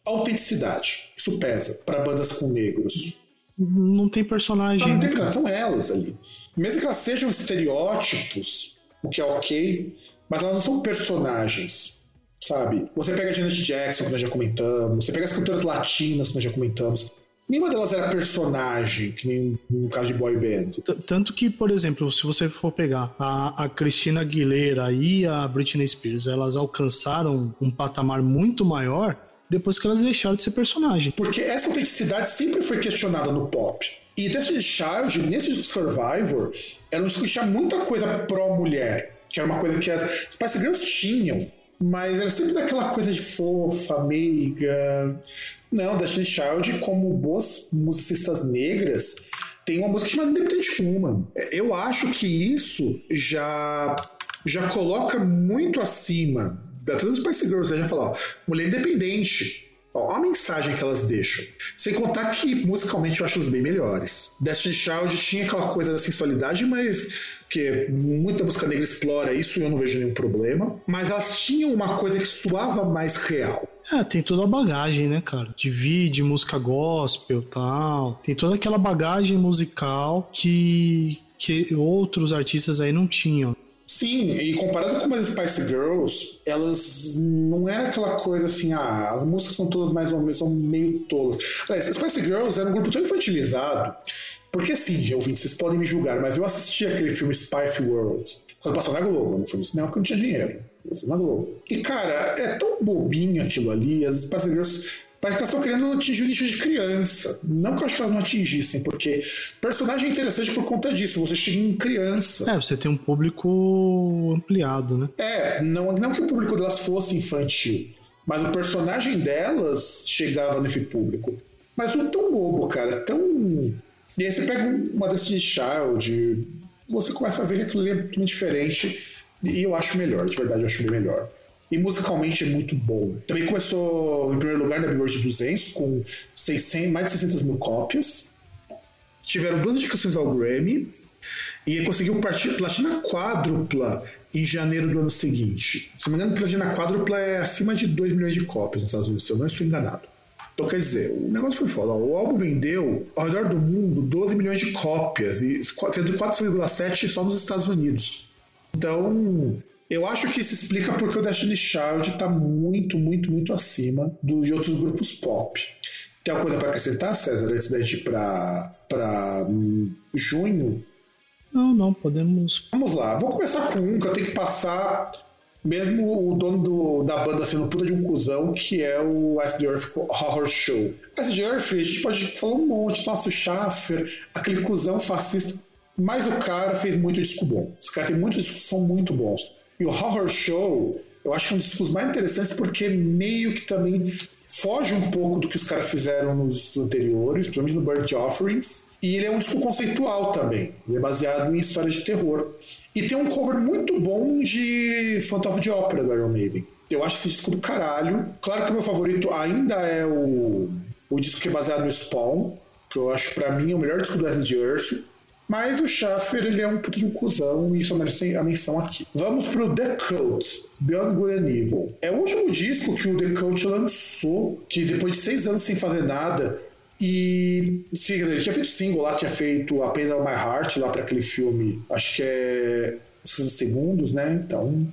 autenticidade. Isso pesa para bandas com negros. Não tem personagem. Não, não né, tem cara? são elas ali. Mesmo que elas sejam estereótipos, o que é ok, mas elas não são personagens, sabe? Você pega a Janet Jackson, que nós já comentamos, você pega as cantoras latinas, que nós já comentamos. Nenhuma delas era personagem, que nem no caso de boy band. Tanto que, por exemplo, se você for pegar a, a Cristina Aguilera e a Britney Spears, elas alcançaram um patamar muito maior depois que elas deixaram de ser personagem. Porque essa autenticidade sempre foi questionada no pop. E Destiny Child, nesse Survivor, disco que tinha muita coisa pró-mulher. Que era uma coisa que as Spice Girls tinham. Mas era sempre daquela coisa de fofa, meiga. Não, Destiny Child, como boas musicistas negras, tem uma música chamada Independent Woman. Eu acho que isso já, já coloca muito acima da as Spice Girls. né? Já fala, ó, mulher independente. Ó, a mensagem que elas deixam. Sem contar que musicalmente eu acho elas bem melhores. Destiny Child tinha aquela coisa da sensualidade, mas que muita música negra explora isso e eu não vejo nenhum problema. Mas elas tinham uma coisa que soava mais real. É, tem toda a bagagem, né, cara? De vídeo, música gospel tal. Tem toda aquela bagagem musical que, que outros artistas aí não tinham. Sim, e comparado com as Spice Girls, elas não era aquela coisa assim, ah, as músicas são todas mais ou menos, são meio tolas. Aliás, Spice Girls era um grupo tão infantilizado, porque assim, ouvintes, vocês podem me julgar, mas eu assisti aquele filme Spice World, quando passou na Globo, não foi no cinema porque eu não tinha dinheiro. Na Globo. E cara, é tão bobinho aquilo ali, as Spice Girls Parece que elas estão querendo atingir o nicho de criança. Não que eu acho que elas não atingissem, porque personagem é interessante por conta disso. Você chega em criança. É, você tem um público ampliado, né? É, não, não que o público delas fosse infantil, mas o personagem delas chegava nesse público. Mas não tão bobo, cara, tão. E aí você pega uma Destiny Child, você começa a ver que aquilo é muito diferente. E eu acho melhor, de verdade, eu acho bem melhor. E musicalmente é muito bom. Também começou em primeiro lugar na Billboard 200, com 600, mais de 600 mil cópias. Tiveram duas indicações ao Grammy. E conseguiu platina quádrupla em janeiro do ano seguinte. Se não me engano, platina quádrupla é acima de 2 milhões de cópias nos Estados Unidos, se eu não estou enganado. Então, quer dizer, o negócio foi foda. O álbum vendeu ao redor do mundo 12 milhões de cópias, e sendo 4,7 só nos Estados Unidos. Então, eu acho que isso explica porque o Destiny Child está muito, muito, muito acima do, de outros grupos pop. Tem alguma coisa para acrescentar, César, antes da gente ir para hum, junho? Não, não, podemos. Vamos lá, vou começar com um que eu tenho que passar, mesmo o dono do, da banda sendo puta de um cuzão, que é o Ice the Earth Horror Show. Ice the Earth, a gente pode falar um monte, nossa, o Schaffer, aquele cuzão fascista, mas o cara fez muito disco bom. Esse cara tem muitos discos que são muito bons. E o Horror Show, eu acho que é um dos discos mais interessantes porque meio que também foge um pouco do que os caras fizeram nos anteriores, principalmente no Bird Offerings. E ele é um disco conceitual também. Ele é baseado em histórias de terror. E tem um cover muito bom de of the Opera do Iron Maiden. Eu acho esse disco do caralho. Claro que o meu favorito ainda é o, o disco que é baseado no Spawn, que eu acho para mim o melhor disco do Acid Earth. Mas o Schaffer, ele é um puto de um cuzão e isso merece a menção aqui. Vamos pro The Cult, Beyond Good and Evil. É o último disco que o The Cult lançou, que depois de seis anos sem fazer nada, e sim, ele tinha feito single lá, tinha feito A Pain of My Heart lá para aquele filme, acho que é 60 segundos, né? Então,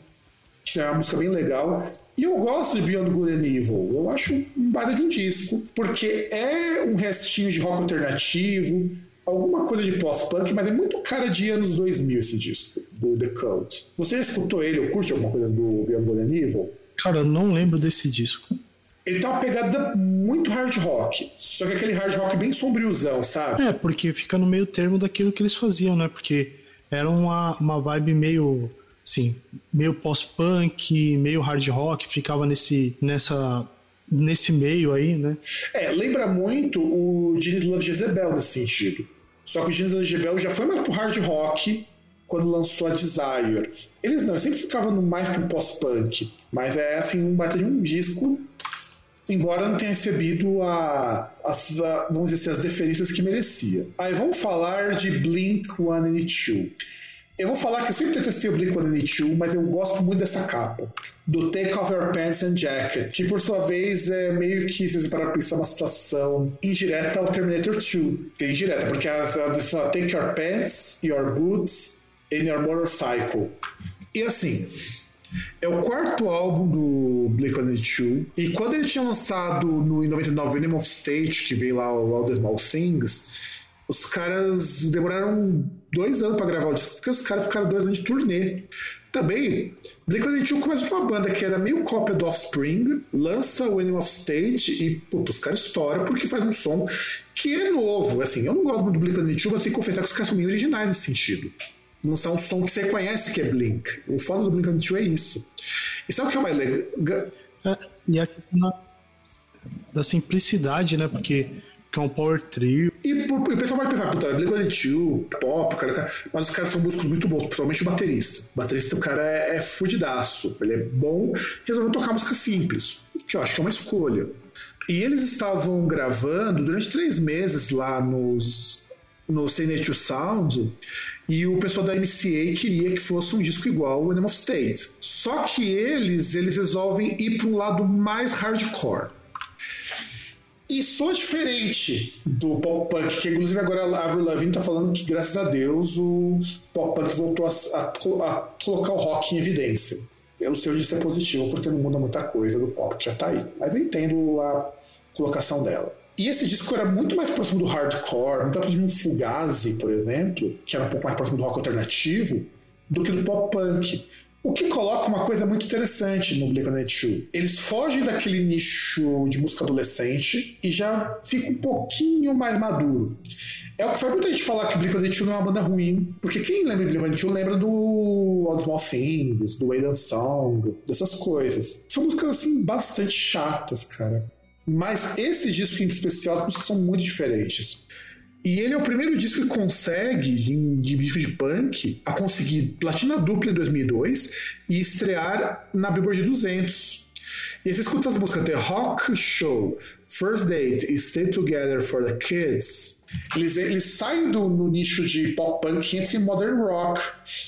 tinha uma música bem legal. E eu gosto de Beyond Good and Evil. Eu acho um baita de um disco, porque é um restinho de rock alternativo, alguma coisa de pós-punk, mas é muito cara de anos 2000 esse disco, do The Cult. Você escutou ele ou curte alguma coisa do Beyond Evil? Cara, eu não lembro desse disco. Ele tá uma pegada muito hard rock, só que aquele hard rock bem sombriozão, sabe? É, porque fica no meio termo daquilo que eles faziam, né? Porque era uma, uma vibe meio, assim, meio pós-punk, meio hard rock, ficava nesse, nessa, nesse meio aí, né? É, lembra muito o Genius Love Jezebel nesse sentido. Só que o Love Jezebel já foi mais pro hard rock quando lançou a Desire. Eles não, eles sempre ficavam mais pro pós-punk, mas é assim, um bater de um disco embora não tenha recebido a, a, a, vamos dizer assim, as deferências que merecia. Aí vamos falar de Blink 182. Eu vou falar que eu sempre detestei o Blink 182, mas eu gosto muito dessa capa. Do Take Off Your Pants and Jacket, que por sua vez é meio que, se você pensar, uma situação indireta ao Terminator 2. Tem indireta, porque ela diz Take Your Pants, Your Boots and Your Motorcycle. E assim, é o quarto álbum do Blink-182 e quando ele tinha lançado no em 99 Venom of State, que veio lá o All the Small Things, os caras demoraram dois anos para gravar o disco, porque os caras ficaram dois anos de turnê. Também, Blink-182 começa com uma banda que era meio cópia do Offspring, lança o Animal of State e, puta, os caras estouram porque faz um som que é novo. Assim, eu não gosto muito do Blink-182, mas tenho que confessar que os caras são meio originais nesse sentido lançar um som que você conhece que é Blink. O foda do Blink-182 é isso. E sabe o que é mais legal? É, e a questão da, da simplicidade, né? Porque que é um power trio. E por, o pessoal vai pensar, puta, Blink-182, pop, cara, cara, mas os caras são músicos muito bons, principalmente o baterista. O baterista, o cara é, é fudidaço, ele é bom, resolveu tocar música simples, que eu acho que é uma escolha. E eles estavam gravando durante três meses lá nos no Senate Sound e o pessoal da MCA queria que fosse um disco igual ao Animal State. Só que eles, eles resolvem ir para um lado mais hardcore. E só diferente do pop punk, que inclusive agora a Avril Lavigne tá falando que graças a Deus o pop punk voltou a, a, a colocar o rock em evidência. Eu não sei onde isso é positivo, porque não muda muita coisa do pop que já tá aí. Mas eu entendo a colocação dela. E esse disco era muito mais próximo do hardcore, muito mais próximo do Fugazi, por exemplo, que era um pouco mais próximo do rock alternativo, do que do pop punk. O que coloca uma coisa muito interessante no Blink-182. Eles fogem daquele nicho de música adolescente e já fica um pouquinho mais maduro. É o que faz muita gente falar que Blink-182 não é uma banda ruim, porque quem lembra de Blink-182 lembra do All Small Things, do Waiting Song, dessas coisas. São músicas assim bastante chatas, cara. Mas esse disco em especial, as músicas são muito diferentes. E ele é o primeiro disco que consegue, de disco de punk, a conseguir platina dupla em 2002 e estrear na Billboard 200. E você escuta as músicas The Rock Show, First Date e Stay Together for the Kids. Eles, eles saem do, nicho de pop punk entre modern rock,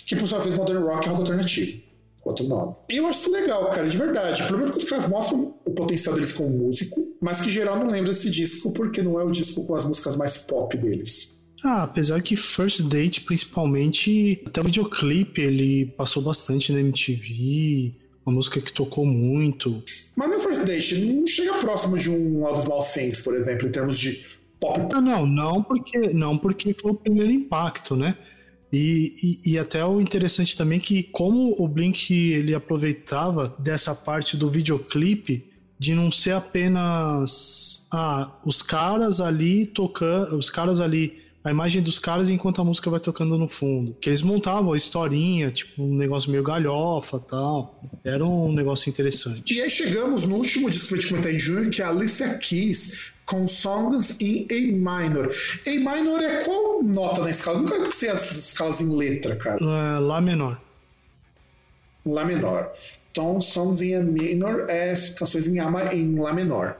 que por sua vez modern rock é rock alternativo outro nome. E eu acho isso legal, cara, de verdade. Pelo menos que os caras mostram o potencial deles como músico, mas que geral não lembra desse disco porque não é o disco com as músicas mais pop deles. Ah, apesar que First Date, principalmente, até o videoclipe ele passou bastante na MTV, uma música que tocou muito. Mas no First Date não chega próximo de um All Small Things, por exemplo, em termos de pop. Ah, não, não porque, não porque foi o primeiro impacto, né? E, e, e, até o interessante também que como o Blink ele aproveitava dessa parte do videoclipe de não ser apenas ah, os caras ali tocando, os caras ali, a imagem dos caras enquanto a música vai tocando no fundo. Que eles montavam a historinha, tipo um negócio meio galhofa tal. Era um negócio interessante. E aí chegamos no último disco que eu te comentar em junho, que é a Alicia Keys, com songs em A minor. A minor é qual nota na escala? Eu nunca sei as escalas em letra, cara. Uh, Lá menor. Lá menor. Então, songs em A minor é canções em, A, em Lá menor.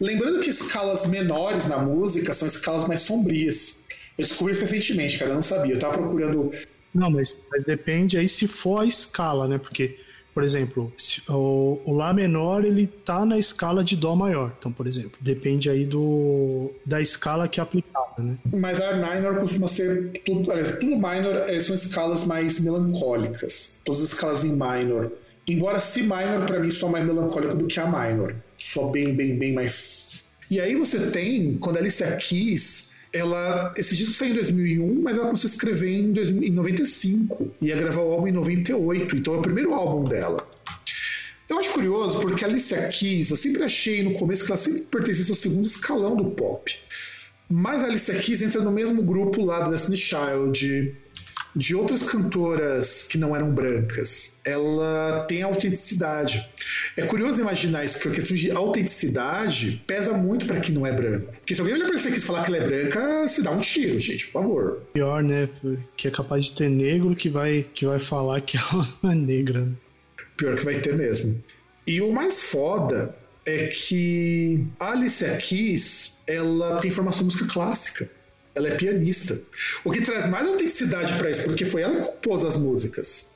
Lembrando que escalas menores na música são escalas mais sombrias. Eu descobri isso recentemente, cara, eu não sabia. Eu tava procurando. Não, mas, mas depende aí se for a escala, né? Porque por exemplo, o, o, Lá menor ele tá na escala de Dó maior. Então, por exemplo, depende aí do, da escala que é aplicada, né? Mas a minor costuma ser. Tudo, aliás, tudo minor é, são escalas mais melancólicas. Todas as escalas em minor. Embora C minor, para mim, só mais melancólico do que a minor. Só bem, bem, bem mais. E aí você tem, quando a Alicia Keys ela esse disco saiu em 2001, mas ela começou a escrever em, 2000, em 95 e ia gravar o álbum em 98, então é o primeiro álbum dela. Eu acho curioso porque a Alicia Keys, eu sempre achei no começo que ela sempre pertencesse ao segundo escalão do pop. Mas a Alicia Keys entra no mesmo grupo lá do Destiny Child, de outras cantoras que não eram brancas. Ela tem autenticidade. É curioso imaginar isso, porque a questão de autenticidade pesa muito para quem não é branco. Porque se alguém olhar pra você e falar que ela é branca, se dá um tiro, gente, por favor. Pior, né? Que é capaz de ter negro que vai, que vai falar que <laughs> ela não é negra. Pior que vai ter mesmo. E o mais foda é que a Alicia Keys, ela tem formação música clássica. Ela é pianista. O que traz mais autenticidade para isso, porque foi ela que compôs as músicas.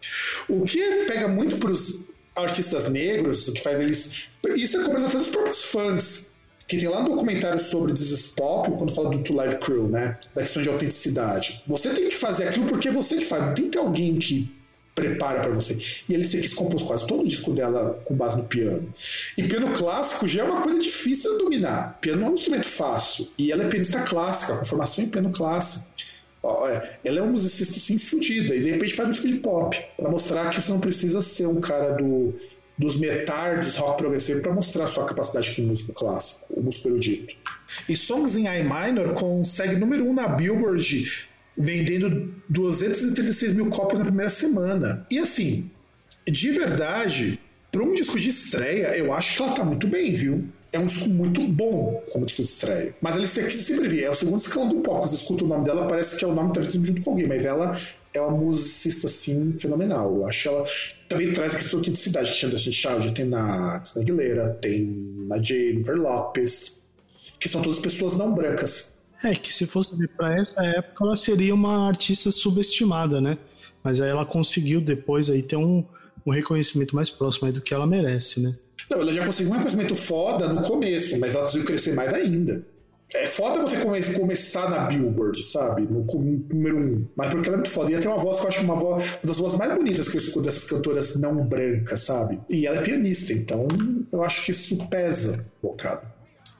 O que pega muito para os artistas negros, o que faz eles. Isso é cobrado até dos próprios fãs. Que tem lá um documentário sobre This Pop, quando fala do Live Crew, né? Da questão de autenticidade. Você tem que fazer aquilo porque você que faz. Não tem que ter alguém que prepara para você. E ele se compôs quase todo o disco dela com base no piano. E piano clássico já é uma coisa difícil de dominar. Piano não é um instrumento fácil. E ela é pianista clássica, com formação em piano clássico. É, ela é uma musicista assim fodida. E de repente faz um disco de pop. para mostrar que você não precisa ser um cara do, dos metards rock progressivo para mostrar sua capacidade de músico clássico, o músico erudito. E Songs em I minor consegue número um na Billboard vendendo 236 mil cópias na primeira semana. E assim, de verdade, para um disco de estreia, eu acho que ela tá muito bem, viu? É um disco muito bom como disco de estreia. Mas ela sempre vi, é o segundo escalão do pop. Você escuta o nome dela, parece que é o nome que tá junto com alguém, mas ela é uma musicista assim fenomenal. Eu acho ela também traz a questão de autenticidade que tinha da Child, tem na Cristina Aguilera, tem na Jennifer Lopes, que são todas pessoas não brancas. É, que se fosse para essa época, ela seria uma artista subestimada, né? Mas aí ela conseguiu depois aí ter um, um reconhecimento mais próximo do que ela merece, né? Não, ela já conseguiu um reconhecimento foda no começo, mas ela conseguiu crescer mais ainda. É foda você come começar na Billboard, sabe? No, número um. Mas porque ela é muito foda. E ela tem uma voz que eu acho uma, voz, uma das vozes mais bonitas que eu escuto dessas cantoras não brancas, sabe? E ela é pianista, então eu acho que isso pesa um bocado.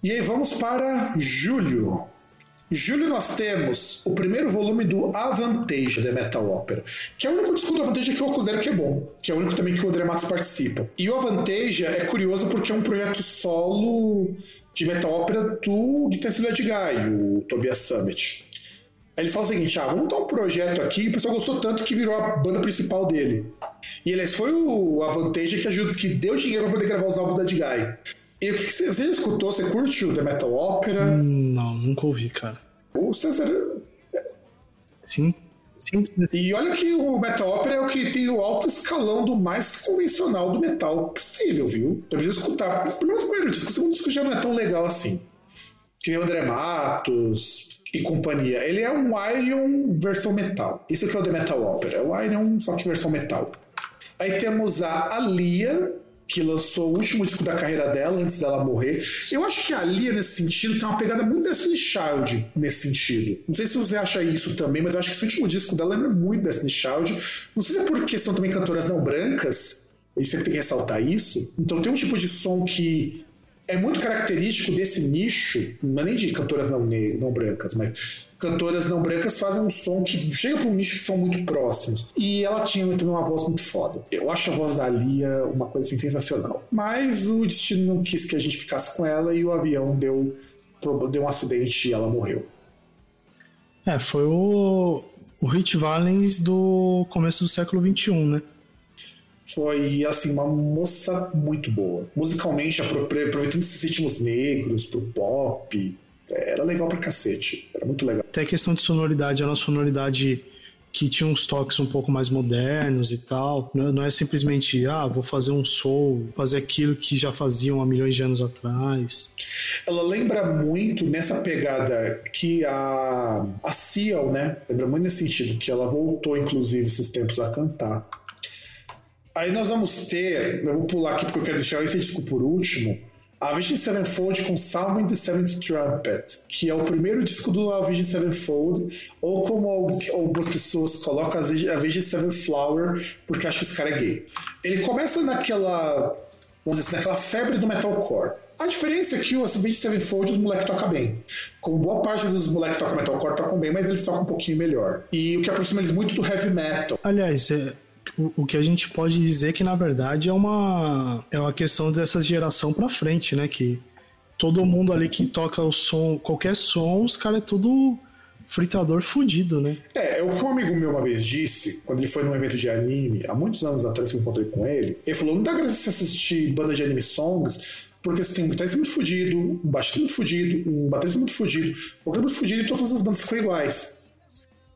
E aí vamos para julho. Julho nós temos o primeiro volume do Avantage da Metal Opera, que é o único disco do Avantage que eu considero que é bom, que é o único também que o André Matos participa. E o Avantage é curioso porque é um projeto solo de Metal Opera do guitarrista Ed Guy, o Tobias Summit. Ele fala o seguinte: ah, vamos dar um projeto aqui, o pessoal gostou tanto que virou a banda principal dele. E ele foi o Avantage que, ajudou, que deu dinheiro para poder gravar os álbuns Ed Guy. E o que, você, você escutou? Você curte o The Metal Opera? Não, nunca ouvi, cara. O César. Sim. Sim, E olha que o Metal Opera é o que tem o alto escalão do mais convencional do metal possível, viu? Eu preciso escutar. Primeiro primeiro disco, o segundo disco já não é tão legal assim. Que nem o André Matos e companhia. Ele é um Iron versão metal. Isso que é o The Metal Opera. É o Iron, só que versão metal. Aí temos a Alia, que lançou o último disco da carreira dela, antes dela morrer. Eu acho que a Lia, nesse sentido, tem uma pegada muito Destiny Child, nesse sentido. Não sei se você acha isso também, mas eu acho que esse último disco dela lembra muito Destiny Child. Não sei se é porque são também cantoras não brancas, e sempre tem que ressaltar isso. Então tem um tipo de som que é muito característico desse nicho, não é nem de cantoras não, não brancas, mas cantoras não brancas fazem um som que chega para um nicho que são muito próximos. E ela tinha também uma voz muito foda. Eu acho a voz da Lia uma coisa assim, sensacional. Mas o destino não quis que a gente ficasse com ela e o avião deu, deu um acidente e ela morreu. É, foi o, o Hit Valens do começo do século XXI, né? Foi assim uma moça muito boa. Musicalmente, aproveitando esses ritmos negros pro pop, era legal pra cacete. Era muito legal. Até a questão de sonoridade, era uma sonoridade que tinha uns toques um pouco mais modernos e tal. Não é simplesmente, ah, vou fazer um soul, fazer aquilo que já faziam há milhões de anos atrás. Ela lembra muito nessa pegada que a, a Seal, né? Lembra muito nesse sentido, que ela voltou, inclusive, esses tempos a cantar. Aí nós vamos ter, eu vou pular aqui porque eu quero deixar esse disco por último, a Avenged Sevenfold com Sound in the Seventh Trumpet, que é o primeiro disco do Avenged Sevenfold, ou como algumas pessoas colocam, Avenged Sevenflower, porque acho que esse cara é gay. Ele começa naquela, vamos dizer, naquela febre do metalcore. A diferença é que o Avenged Sevenfold os moleques tocam bem. Como boa parte dos moleques que tocam metalcore tocam bem, mas eles tocam um pouquinho melhor. E o que aproxima eles muito do heavy metal. Aliás, é, o, que a gente pode dizer que na verdade é uma é uma questão dessa geração para frente, né? Que todo mundo ali que toca o som, qualquer som, os caras é tudo fritador fudido, né? É, é o que um amigo meu uma vez disse, quando ele foi num evento de anime, há muitos anos atrás que eu encontrei com ele, ele falou: não dá graça você assistir banda de anime songs, porque você tem um guitarrista muito fudido, um baixista muito fudido, um baterista muito fudido, um muito fudido e todas as bandas ficam iguais.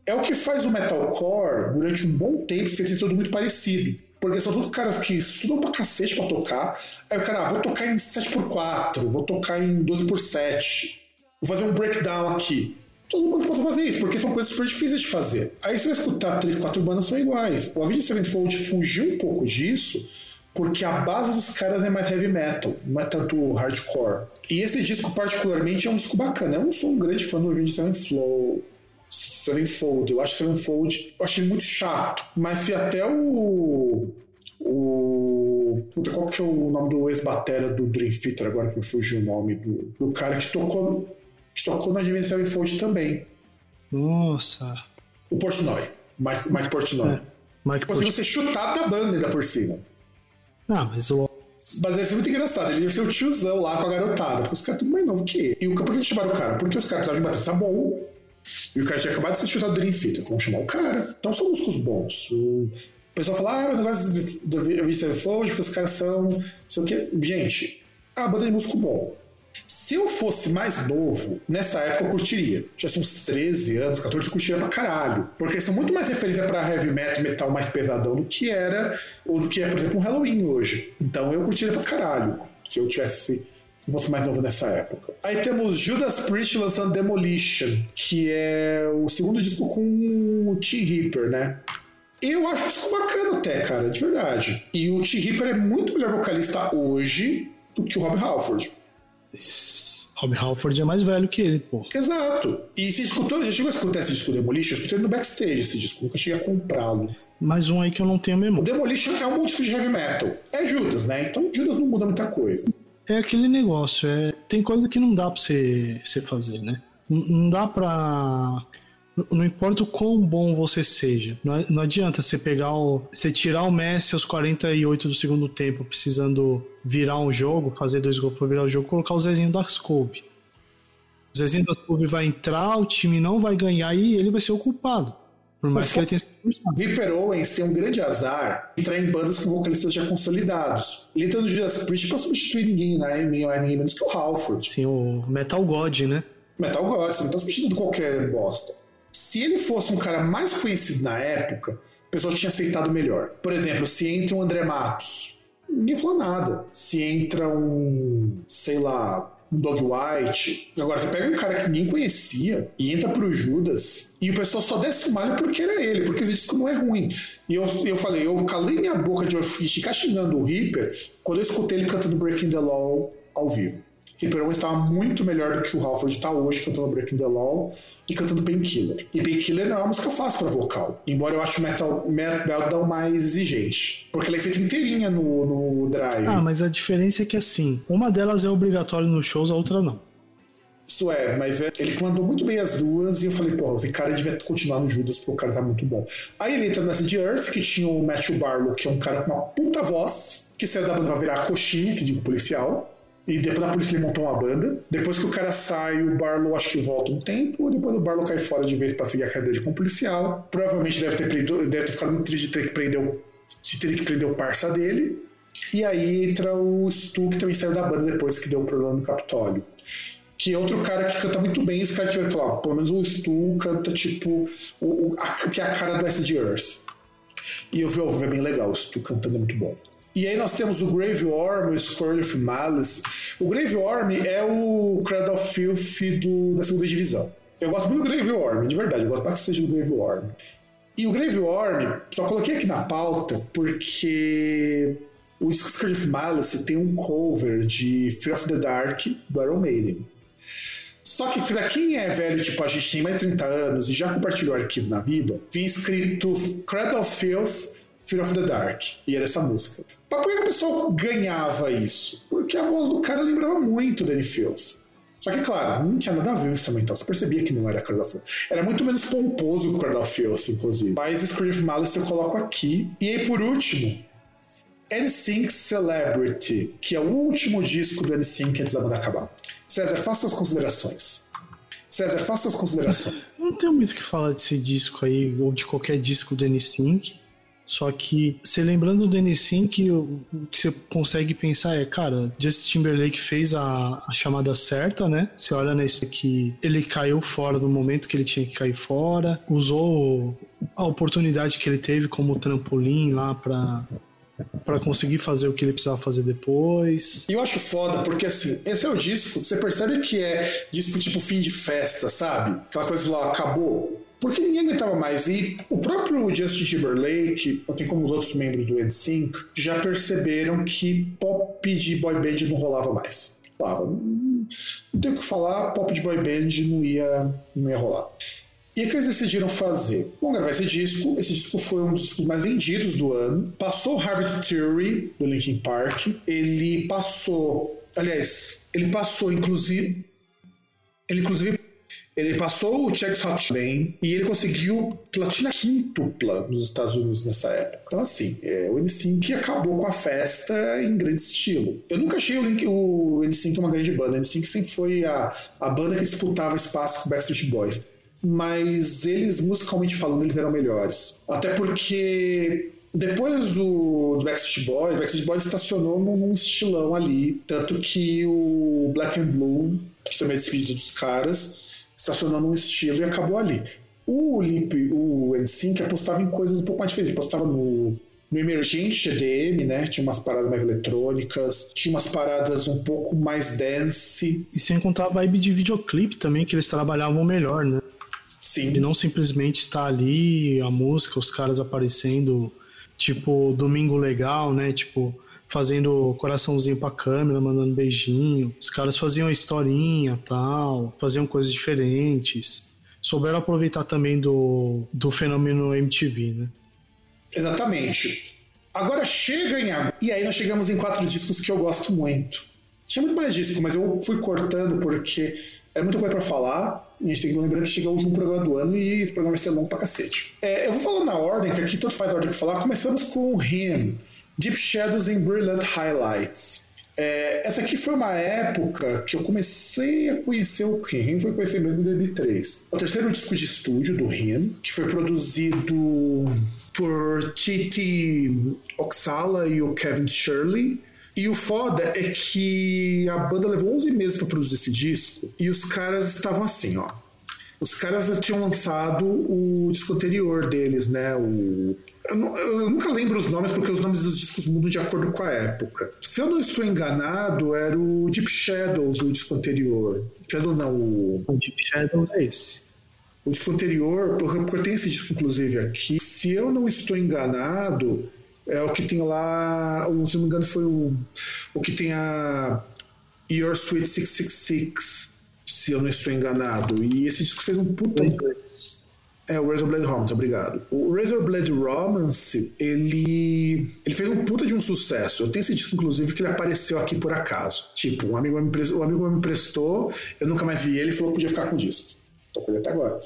É o que faz o metalcore, durante um bom tempo, ser tudo muito parecido. Porque são todos caras que estudam pra cacete pra tocar. Aí o cara, ah, vou tocar em 7x4, vou tocar em 12x7, vou fazer um breakdown aqui. Todo mundo pode fazer isso, porque são coisas super difíceis de fazer. Aí você vai escutar 3, 4 bandas são iguais. O Avenged Sevenfold fugiu um pouco disso, porque a base dos caras é mais heavy metal, não é tanto hardcore. E esse disco, particularmente, é um disco bacana. Eu não sou um grande fã do Avenged Sevenfold Sevenfold. Eu acho Sevenfold, eu achei muito chato. Mas se até o. O. Qual que é o nome do ex-batera do Dream Theater, agora que me fugiu o nome do, do cara que tocou, que tocou na Jimmy Sevenfold também. Nossa. O Portnoy. Mike, Mike Portnoy. É, Mike Conseguiu ser chutado da banda ainda por cima. Não, mas o mas deve ser muito engraçado. Ele deve ser o tiozão lá com a garotada. Porque os caras tudo mais novo que ele. E o, por que chamaram o cara? Porque os caras precisavam de bater tá bom. E o cara tinha acabado de ser chutado do Theater. Vamos chamar o cara. Então são músicos bons. O pessoal fala, ah, o negócio do Vista Fold, porque os caras são. Não sei o quê. Gente, a banda de músico bom. Se eu fosse mais novo, nessa época eu curtiria. Tivesse uns 13 anos, 14, eu curtiria pra caralho. Porque são muito mais referência para heavy metal, metal mais pesadão do que era, ou do que é, por exemplo, um Halloween hoje. Então eu curtiria pra caralho. Se eu tivesse fosse mais novo nessa época. Aí temos Judas Priest lançando Demolition, que é o segundo disco com o T. Reaper, né? Eu acho o disco bacana até, cara, de verdade. E o T. Reaper é muito melhor vocalista hoje do que o Rob Halford. Rob Halford é mais velho que ele, pô. Exato. E você escutou, já chegou a escutar esse disco Demolition? Eu escutei no backstage esse disco, nunca cheguei a comprá-lo. Mais um aí que eu não tenho memória. O Demolition é um monte de heavy metal. É Judas, né? Então Judas não muda muita coisa é aquele negócio, é, tem coisa que não dá pra você, você fazer, né? Não dá pra. Não importa o quão bom você seja. Não adianta você pegar o. Você tirar o Messi aos 48 do segundo tempo, precisando virar um jogo, fazer dois gols pra virar o jogo, colocar o Zezinho das Couve. O Zezinho das Couve vai entrar, o time não vai ganhar e ele vai ser o culpado. Por mais Mas que ele tenha Viper Owens tem um grande azar entrar em bandas com vocalistas já consolidados. Ele entra no Judas Priest pra substituir ninguém, né? Nem ninguém menos que o Halford. Sim, o Metal God, né? Metal God, você não tá substituindo qualquer bosta. Se ele fosse um cara mais conhecido na época, o pessoal tinha aceitado melhor. Por exemplo, se entra um André Matos, ninguém falou nada. Se entra um, sei lá, Dog White. Agora, você pega um cara que ninguém conhecia e entra pro Judas, e o pessoal só desce o malho porque era ele, porque esse disco não é ruim. E eu, eu falei, eu calei minha boca de ficar xingando o Reaper quando eu escutei ele cantando Breaking the Law ao vivo. Ripperman estava muito melhor do que o Halford está hoje cantando Breaking the Law e cantando Painkiller. E Painkiller não é uma música fácil para vocal, embora eu ache o Metal Meltdown mais exigente, porque ela é feita inteirinha no, no Drive. Ah, mas a diferença é que assim, uma delas é obrigatória nos shows, a outra não. Isso é, mas é, ele comandou muito bem as duas e eu falei, pô, esse cara devia continuar no Judas porque o cara tá muito bom. Aí ele entra nessa de Earth, que tinha o Matthew Barlow, que é um cara com uma puta voz, que saiu da banda pra virar a coxinha, que digo policial. E depois da polícia ele montou uma banda. Depois que o cara sai, o Barlow acho que volta um tempo. Depois o Barlow cai fora de vez pra seguir a carreira de como policial. Provavelmente deve ter, prendido, deve ter ficado muito triste de ter que prender o, de ter que prender o parça dele. E aí entra o Stu, que também saiu da banda depois que deu o problema no Capitólio. Que é outro cara que canta muito bem. Caras tiveram que falar, pelo menos o Stu canta tipo o, o a, que é a cara do S de Earth. E eu vi, é bem legal, o Stu cantando é muito bom. E aí nós temos o Grave Worm, o Scourge of Malice. O Grave Worm é o Cradle of Filth do, da segunda divisão. Eu gosto muito do Grave Worm, de verdade, eu gosto bastante do Grave Worm. E o Grave Worm, só coloquei aqui na pauta porque o Scourge of Malice tem um cover de Fear of the Dark do Iron Maiden. Só que pra quem é velho, tipo, a gente tem mais de 30 anos e já compartilhou o arquivo na vida, vinha escrito Cradle of Filth Fear of the Dark. E era essa música. Mas por que a pessoa ganhava isso? Porque a voz do cara lembrava muito Danny Fields. Só que, claro, não tinha nada a ver o instrumental. Você percebia que não era Cradle of Filth. Era muito menos pomposo que o Cradle of Filth, inclusive. Mas Scourge of Malice eu coloco aqui. E aí, por último, NSYNC Celebrity, que é o último disco do NSYNC antes da banda acabar. César, faça suas considerações. César, faça suas considerações. Não tenho muito o que falar desse disco aí, ou de qualquer disco do NSYNC. Só que, se lembrando do N5, o, o que você consegue pensar é, cara, Justin Timberlake fez a, a chamada certa, né? Você olha nesse aqui, ele caiu fora no momento que ele tinha que cair fora, usou a oportunidade que ele teve como trampolim lá para para conseguir fazer o que ele precisava fazer depois. E eu acho foda, porque assim, esse é o disco, você percebe que é disco tipo fim de festa, sabe? Aquela coisa lá, acabou porque ninguém aguentava mais. E o próprio Justin Timberlake, assim como os outros membros do NSYNC, já perceberam que pop de boy band não rolava mais. Falava, não, não tem o que falar, pop de boy band não ia, não ia rolar. E o que eles decidiram fazer? Vamos gravar esse disco. Esse disco foi um dos discos mais vendidos do ano. Passou o Herbert Theory, do Linkin Park. Ele passou. Aliás, ele passou, inclusive. Ele, inclusive, ele passou o Checks Hot bem e ele conseguiu platina quintupla nos Estados Unidos nessa época. Então, assim, é, o N5 acabou com a festa em grande estilo. Eu nunca achei o, Link, o N5 uma grande banda. O N5 sempre foi a, a banda que disputava espaço com o Backstreet Boys. Mas eles, musicalmente falando, eles eram melhores. Até porque depois do, do Backstreet Boys, o Backstreet Boys estacionou num, estilão ali. Tanto que o Black and Blue, que também é despedido dos caras, estacionando um estilo e acabou ali. O Limp, o NSYNC apostava em coisas um pouco mais diferentes, apostava no, no emergente EDM, né? Tinha umas paradas mais eletrônicas, tinha umas paradas um pouco mais dance. E sem contar a vibe de videoclipe também, que eles trabalhavam melhor, né? Sim. E não simplesmente estar ali, a música, os caras aparecendo, tipo, Domingo Legal, né? Tipo, fazendo coraçãozinho pra câmera, mandando beijinho. Os caras faziam historinha tal, faziam coisas diferentes. Souberam aproveitar também do, do fenômeno MTV, né? Exatamente. Agora chega em. E aí nós chegamos em quatro discos que eu gosto muito. Tinha muito mais disco, mas eu fui cortando porque É muita coisa pra falar. A gente tem que lembrar que chega o último programa do ano e esse programa vai ser longo pra cacete. É, eu vou falar na ordem, que aqui tanto faz a ordem que falar. Começamos com Him, Deep Shadows and Brilliant Highlights. É, essa aqui foi uma época que eu comecei a conhecer o Him, foi conhecer mesmo em 2003. O terceiro disco de estúdio do Him, que foi produzido por Titi Oxala e o Kevin Shirley. E o foda é que a banda levou 11 meses para produzir esse disco e os caras estavam assim, ó. Os caras tinham lançado o disco anterior deles, né? O... Eu, não, eu, nunca lembro os nomes porque os nomes dos discos mudam de acordo com a época. Se eu não estou enganado, era o Deep Shadows, o disco anterior. Shadow não, o. O Deep Shadows é esse. O disco anterior, porque eu tenho esse disco inclusive aqui. Se eu não estou enganado, é o que tem lá. Se não me engano, foi o, o que tem a Your Sweet 666 se eu não estou enganado. E esse disco fez um puta. É, o Razor Blade Romance, obrigado. O Razor Blade Romance, ele, ele fez um puta de um sucesso. Eu tenho esse disco, inclusive, que ele apareceu aqui por acaso. Tipo, um amigo me emprestou, um amigo me emprestou eu nunca mais vi ele e falou que podia ficar com o disco. Tô com ele até agora.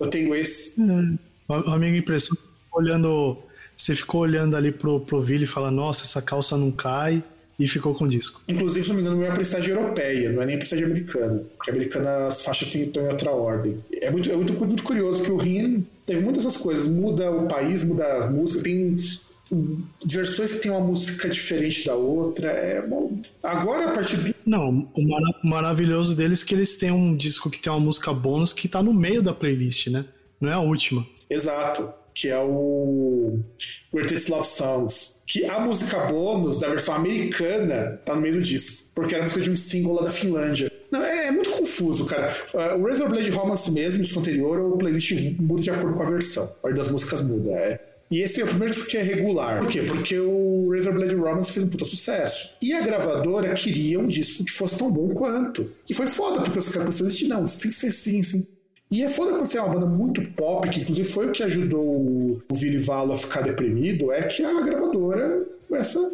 Eu tenho esse. Hum. O amigo emprestou, olhando. Você ficou olhando ali pro, pro Vili e fala, nossa, essa calça não cai e ficou com o disco. Inclusive, se não me engano, não é a prestagem europeia, não é nem a prestagem americana. Porque a americana as faixas estão em outra ordem. É muito, é muito, muito curioso que o Rin tem muitas dessas coisas. Muda o país, muda a música, tem versões que tem uma música diferente da outra. É bom. Agora, a partir do. Não, o maravilhoso deles é que eles têm um disco que tem uma música bônus que tá no meio da playlist, né? Não é a última. Exato que é o Greatest Love Songs, que a música bônus da versão americana tá no meio do disco, porque era música de um single lá da Finlândia. Não, é, é muito confuso, cara. Uh, o Razor Blade Romance mesmo, o anterior, o playlist muda de acordo com a versão. A ordem das músicas muda, é. E esse é o primeiro disco que é regular. Por quê? Porque o Razor Blade Romance fez um puta sucesso. E a gravadora queria um disco que fosse tão bom quanto. E foi foda, porque os caras pensaram assim, não, tem que ser sim, sim. E é foda quando você é uma banda muito pop, que inclusive foi o que ajudou o Vili Valo a ficar deprimido, é que a gravadora essa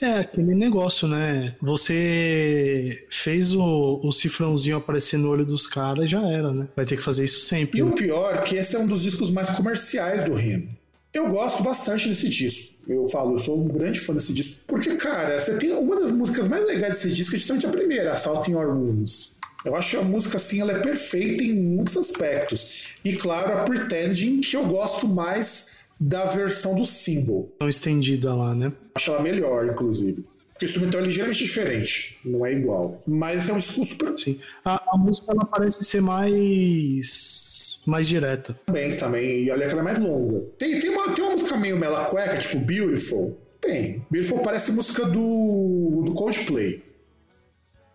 é, aquele negócio, né? Você fez o, o cifrãozinho aparecer no olho dos caras, já era, né? Vai ter que fazer isso sempre. E né? o pior é que esse é um dos discos mais comerciais do Rino. Eu gosto bastante desse disco. Eu falo, eu sou um grande fã desse disco. Porque, cara, você tem uma das músicas mais legais desse disco, é justamente a primeira, Assault in Your Rooms. Eu acho que a música, assim, ela é perfeita em muitos aspectos. E, claro, a Pretending, que eu gosto mais da versão do single. Tão estendida lá, né? Acho ela melhor, inclusive. Porque o instrumental é ligeiramente diferente, não é igual. Mas é um super. Sim. A, a música ela parece ser mais. Mais direta. Também, também. E olha que ela é mais longa. Tem, tem, uma, tem uma música meio mela cueca, tipo Beautiful. Tem. Beautiful parece música do, do Coldplay.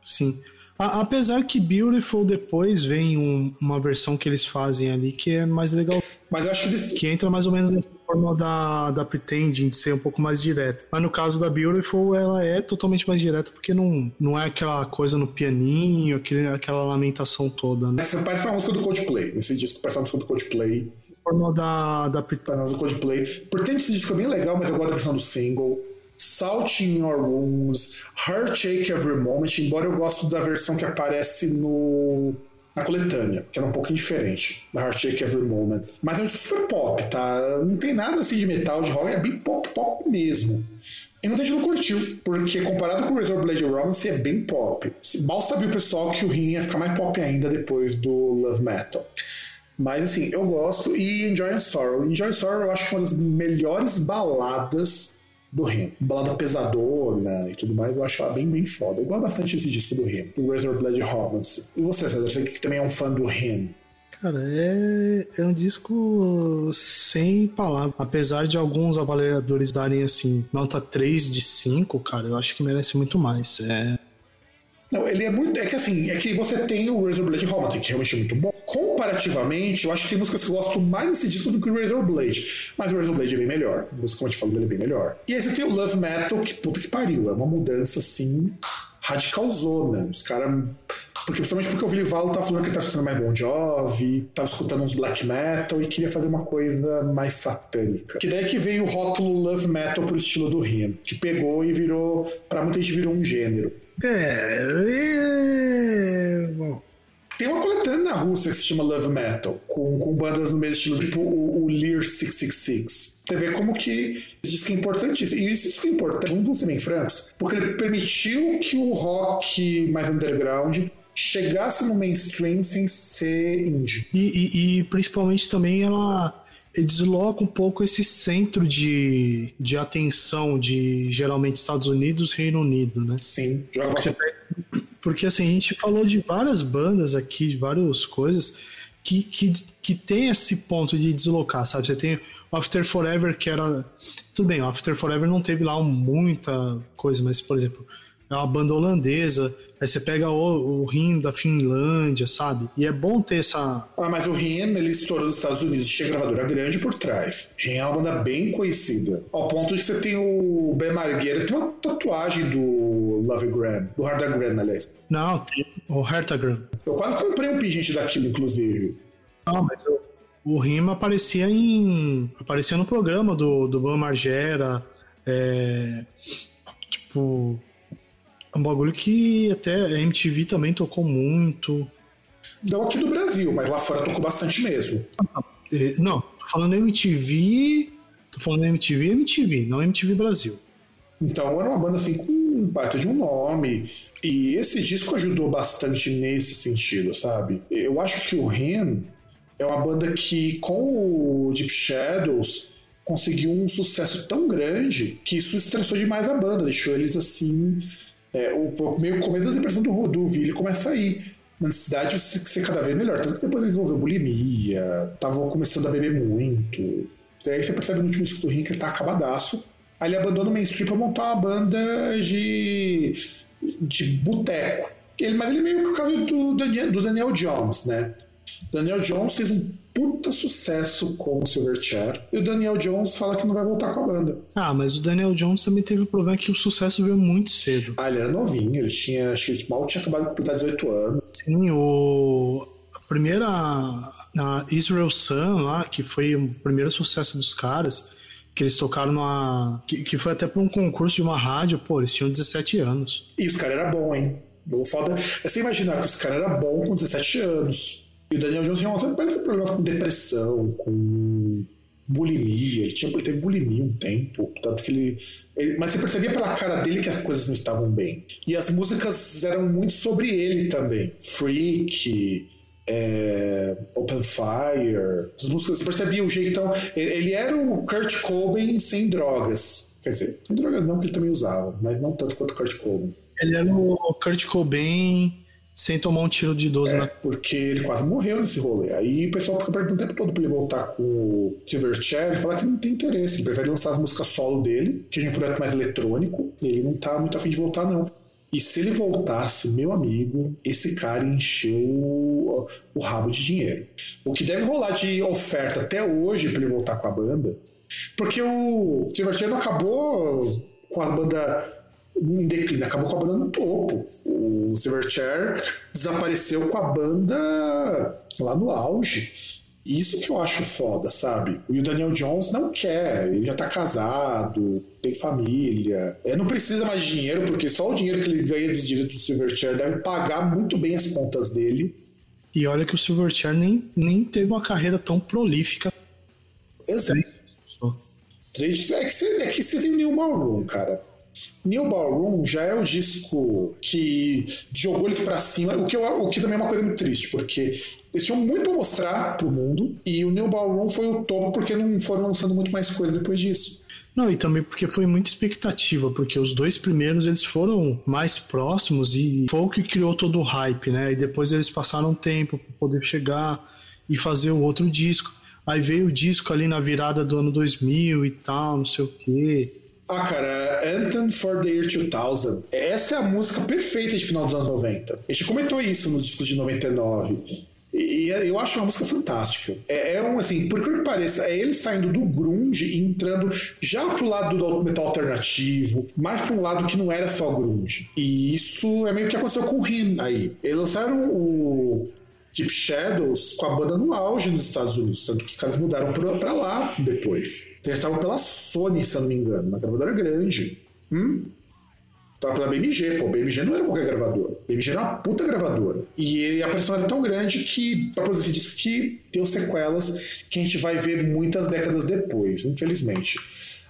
Sim. A, apesar que Beautiful depois vem um, uma versão que eles fazem ali que é mais legal. Mas eu acho que. Desse... Que entra mais ou menos nessa forma da, da Pretending, de ser um pouco mais direta. Mas no caso da Beautiful, ela é totalmente mais direta, porque não, não é aquela coisa no pianinho, aquele, aquela lamentação toda. Né? Essa parece uma música do Coldplay. Esse disco parece uma música do Coldplay. Forma da, da Pretending. do Coldplay. Pretending esse disco é bem legal, mas eu gosto da versão do single. Salt in Your Wounds, Heartache Every Moment, embora eu gosto da versão que aparece no na coletânea, que era um pouquinho diferente, da Heartache Every Moment. Mas é um super pop, tá? Não tem nada assim de metal, de rock, é bem pop, pop mesmo. E muita gente não curtiu, porque comparado com o Razor Blade Romance é bem pop. Mal sabia o pessoal que o Ring ia ficar mais pop ainda depois do Love Metal. Mas assim, eu gosto e Enjoy and Sorrow. Enjoy and Sorrow eu acho que é uma das melhores baladas do Remo. Balada pesadona e tudo mais, eu acho ela bem, bem foda. Eu gosto bastante desse disco do Remo, do Razor Blood Romance. E você, César, você que também é um fã do Remo? Cara, é, é um disco sem palavras. Apesar de alguns avaliadores darem assim, nota 3 de 5, cara, eu acho que merece muito mais. É, não, ele é muito. É que assim, é que você tem o Razor Blade Romance, que realmente é muito bom. Comparativamente, eu acho que tem músicas que eu gosto mais desse disco do que o Razor Blade. Mas o Razor Blade é bem melhor. A música, como eu te falo, dele é bem melhor. E aí você tem o Love Metal, que puta que pariu. É uma mudança assim, radicalzona. Os caras. Porque, principalmente porque o Billy Valo tá falando que ele tá escutando mais Bon Jovi, tava escutando uns black metal e queria fazer uma coisa mais satânica. Que daí que veio o rótulo Love Metal pro estilo do Rim, que pegou e virou, pra muita gente virou um gênero. É, é... Bom, Tem uma coletânea na Rússia que se chama Love Metal, com, com bandas no mesmo estilo, tipo o, o Lear 666. Você vê como que esse disco é importantíssimo. E esse disco é importante, vamos ser bem francos, porque ele permitiu que o rock mais underground chegasse no mainstream sem ser indie. E, e, e principalmente também ela desloca um pouco esse centro de, de atenção de geralmente Estados Unidos Reino Unido, né? Sim, joga. Porque assim, a gente falou de várias bandas aqui, de várias coisas que, que, que tem esse ponto de deslocar, sabe? Você tem After Forever, que era. Tudo bem, After Forever não teve lá muita coisa, mas, por exemplo, é uma banda holandesa. Aí você pega o, o Rim da Finlândia, sabe? E é bom ter essa. Ah, mas o Rim, ele estourou nos Estados Unidos, tinha gravadora grande por trás. Rim é uma banda bem conhecida. Ao ponto de que você tem o Ben Margueira, tem uma tatuagem do Love Grand, do Hardagram, aliás. Não, tem o Hertagram. Eu quase comprei um pingente daquilo, inclusive. Não, mas eu, o Rim aparecia em. aparecia no programa do, do Ben Margera. É, tipo é um bagulho que até a MTV também tocou muito. Não aqui do Brasil, mas lá fora tocou bastante mesmo. É, não, tô falando MTV. Tô falando MTV MTV, não MTV Brasil. Então era uma banda assim com um baita de um nome. E esse disco ajudou bastante nesse sentido, sabe? Eu acho que o Ren é uma banda que, com o Deep Shadows, conseguiu um sucesso tão grande que isso estressou demais a banda, deixou eles assim é, o, meio começo da depressão do, do Vili começa aí. Na necessidade de ser cada vez melhor. Tanto que depois ele desenvolveu bulimia, estavam começando a beber muito. Daí você percebe no último disco do ele tá acabadaço. Aí ele abandona o mainstream pra montar uma banda de, de boteco. Ele, mas ele é meio que o caso do Daniel, do Daniel Jones, né? Daniel Jones fez um puta sucesso com o Silverchair. E o Daniel Jones fala que não vai voltar com a banda. Ah, mas o Daniel Jones também teve o problema que o sucesso veio muito cedo. Ah, ele era novinho, ele tinha, acho que mal tinha acabado de completar 18 anos. Sim, o... a primeira, a Israel Sun lá, que foi o primeiro sucesso dos caras, que eles tocaram numa. Que, que foi até para um concurso de uma rádio, pô, eles tinham 17 anos. E os caras eram bons, hein? O foda é você imaginar que os caras eram bons com 17 anos. E o Daniel Jones tinha sempre problemas com depressão, com bulimia. Ele, tinha, ele teve bulimia um tempo, tanto que ele, ele, Mas você percebia pela cara dele que as coisas não estavam bem. E as músicas eram muito sobre ele também. Freak. É, Open Fire, as músicas, você percebia o jeitão. Ele era o Kurt Cobain sem drogas. Quer dizer, sem drogas não, que ele também usava, mas não tanto quanto o Kurt Cobain. Ele era o Kurt Cobain sem tomar um tiro de 12 é, na... porque ele quase morreu nesse rolê. Aí o pessoal fica perguntando o tempo todo pra ele voltar com o Silverchair e falar que não tem interesse. Ele prefere lançar as músicas solo dele, que é um projeto mais eletrônico, e ele não tá muito afim de voltar, não. E se ele voltasse, meu amigo, esse cara encheu o, o rabo de dinheiro. O que deve rolar de oferta até hoje para ele voltar com a banda, porque o Silverchair não acabou com a banda em declínio, acabou com a banda no topo. O Silverchair desapareceu com a banda lá no auge. Isso que eu acho foda, sabe? E o Daniel Jones não quer, ele já tá casado, tem família, é, não precisa mais de dinheiro, porque só o dinheiro que ele ganha dos direitos do Silverchair deve pagar muito bem as contas dele. E olha que o Silverchair nem, nem teve uma carreira tão prolífica. Exato. Três, é que você, é tem o Neil Ballroom, cara. New Ballroom já é o disco que jogou eles para cima, o que, eu, o que também é uma coisa muito triste, porque eles tinham muito pra mostrar pro mundo, e o New Ballroom foi o topo porque não foram lançando muito mais coisa depois disso. Não, e também porque foi muita expectativa, porque os dois primeiros eles foram mais próximos e foi o que criou todo o hype, né? E depois eles passaram tempo para poder chegar e fazer o outro disco. Aí veio o disco ali na virada do ano 2000 e tal, não sei o quê. Ah, cara, Anthem for the Year 2000. Essa é a música perfeita de final dos anos 90. A gente comentou isso nos discos de 99. E eu acho uma música fantástica. É, é um, assim, por que pareça, é ele saindo do grunge e entrando já pro lado do metal alternativo, mais pra um lado que não era só grunge. E isso é meio que aconteceu com o Rim aí. Eles lançaram o Deep Shadows com a banda no auge nos Estados Unidos, tanto que os caras mudaram pra, pra lá depois. Eles estavam pela Sony, se eu não me engano, uma gravadora grande. Hum? Tava pela BMG, pô. BMG não era qualquer gravadora. BMG era uma puta gravadora. E a pressão era tão grande que, pra produzir esse disco, que deu sequelas que a gente vai ver muitas décadas depois, infelizmente.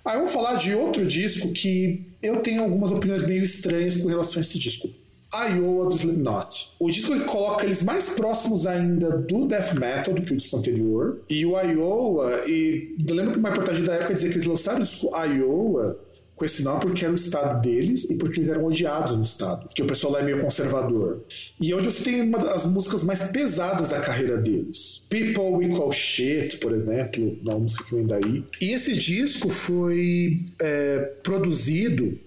Aí vamos falar de outro disco que eu tenho algumas opiniões meio estranhas com relação a esse disco. Iowa do Slipknot. O disco que coloca eles mais próximos ainda do death metal do que o disco anterior. E o Iowa, e eu lembro que uma reportagem da época dizia que eles lançaram o disco Iowa com esse nome porque era o estado deles e porque eles eram odiados no estado, porque o pessoal lá é meio conservador. E é onde você tem uma das músicas mais pesadas da carreira deles. People We Call Shit, por exemplo, uma música que vem daí. E esse disco foi é, produzido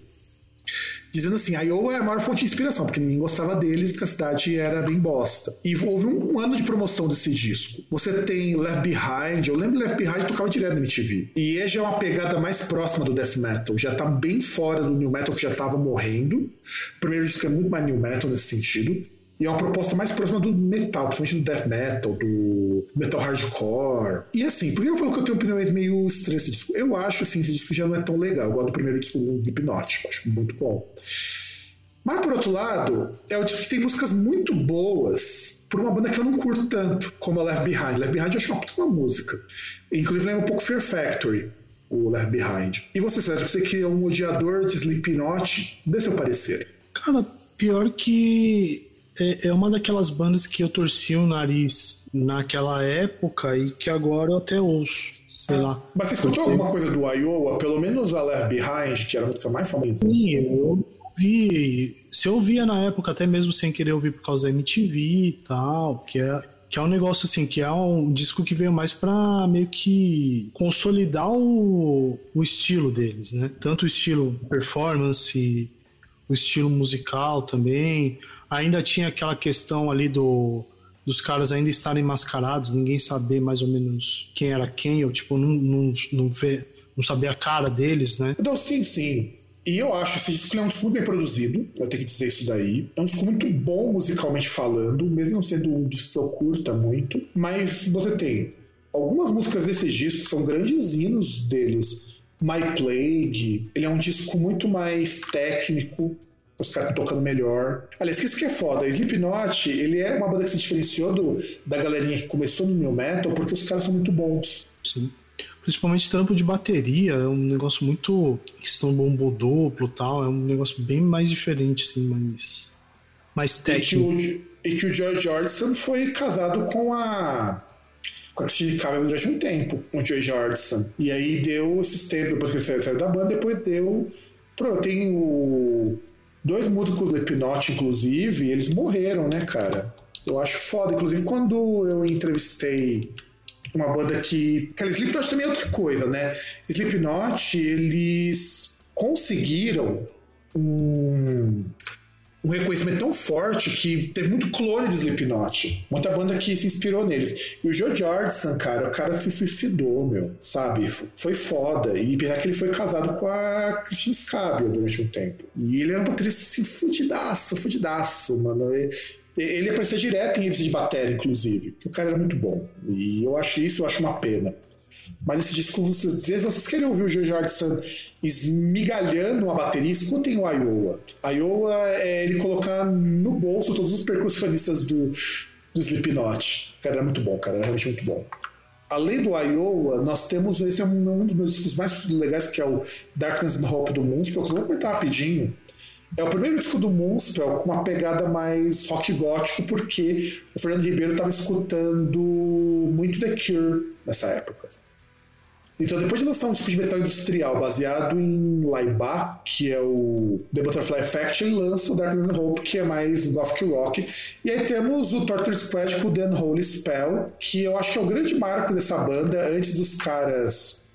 dizendo assim: a Iowa é a maior fonte de inspiração, porque ninguém gostava deles, porque a cidade era bem bosta. E houve um, ano de promoção desse disco. Você tem Left Behind, eu lembro Left Behind tocava direto no MTV. E é uma pegada mais próxima do death metal, já tá bem fora do new metal que já tava morrendo. O primeiro disco é muito mais new metal nesse sentido. E é uma proposta mais próxima do metal, principalmente do death metal, do metal hardcore. E assim, por que eu falo que eu tenho opiniões meio estranhas desse disco? Eu acho assim, esse disco já não é tão legal. Eu gosto do primeiro disco do Slipknot, acho muito bom. Mas por outro lado, é o disco que tem músicas muito boas por uma banda que eu não curto tanto, como a Left Behind. Left Behind eu acho uma puta uma música. Inclusive lembra um pouco Fear Factory, o Left Behind. E você, Sérgio, você que é um odiador de Slipknot, dê seu parecer. Cara, pior que é, é uma daquelas bandas que eu torci o nariz naquela época e que agora eu até ouço. Sei lá. Mas você escutou Porque... alguma coisa do Iowa? Pelo menos a Left Behind, que era a música mais famosa. Sim, eu ouvi. Se eu ouvia na época, até mesmo sem querer ouvir por causa da MTV e tal, que é, que é um negócio assim, que é um disco que veio mais pra meio que consolidar o, o estilo deles, né? Tanto o estilo performance, o estilo musical também ainda tinha aquela questão ali do dos caras ainda estarem mascarados, ninguém saber mais ou menos quem era quem, ou tipo, não, não, não, ver, não saber a cara deles, né? Então, sim, sim. E eu acho esse disco é um disco bem produzido, eu tenho que dizer isso daí. É um disco muito bom musicalmente falando, mesmo não sendo um disco que eu curta muito. Mas você tem algumas músicas desse disco são grandes hinos deles. My Plague, ele é um disco muito mais técnico, os caras tocando melhor. Aliás, isso que é foda. Slipknot, ele é uma banda que se diferenciou do, da galerinha que começou no new metal porque os caras são muito bons. Sim. Principalmente trampo de bateria, é um negócio muito. questão bombo duplo tal, é um negócio bem mais diferente, assim, mais. mais técnico. E que o, e que o George Jordison foi casado com a. com a Christine Cabell durante um tempo, com o George Jordison. E aí deu esses tempos, depois que ele saiu da banda, depois deu. Pronto, tem o Dois músicos do Hipnote, inclusive, eles morreram, né, cara? Eu acho foda. Inclusive, quando eu entrevistei uma banda que. Cara, Slipknot também é outra coisa, né? Slipknot, eles conseguiram um um reconhecimento tão forte que teve muito clone de Slipknot. Muita banda que se inspirou neles. E o Joe Jordison, cara, o cara se suicidou, meu, sabe? Foi foda. E apesar que ele foi casado com a Christine Scabia durante um tempo. E ele era um baterista assim, fudidaço, fudidaço, mano. Ele aparecia direto em revista de bateria, inclusive. O cara era muito bom. E eu acho isso, eu acho uma pena. Mas esse disco, vocês, às vezes vocês querem ouvir o George Harrison esmigalhando uma bateria, escutem o Iowa. Iowa é ele colocar no bolso todos os percussionistas do, do Slipknot. Cara, era muito bom, cara, era realmente muito bom. Além do Iowa, nós temos, esse é um, um dos meus discos mais legais, que é o Darkness and Hope do Moonspell, que eu vou comentar rapidinho. É o primeiro disco do Moonspell com uma pegada mais rock gótico, porque o Fernando Ribeiro estava escutando muito The Cure nessa época. Então, depois de lançar um disco de metal industrial baseado em Laibach, que é o The Butterfly ele lança o Darkness and Hope, que é mais gothic rock. E aí temos o Torture Squad com o The Unholy Spell, que eu acho que é o grande marco dessa banda, antes dos caras...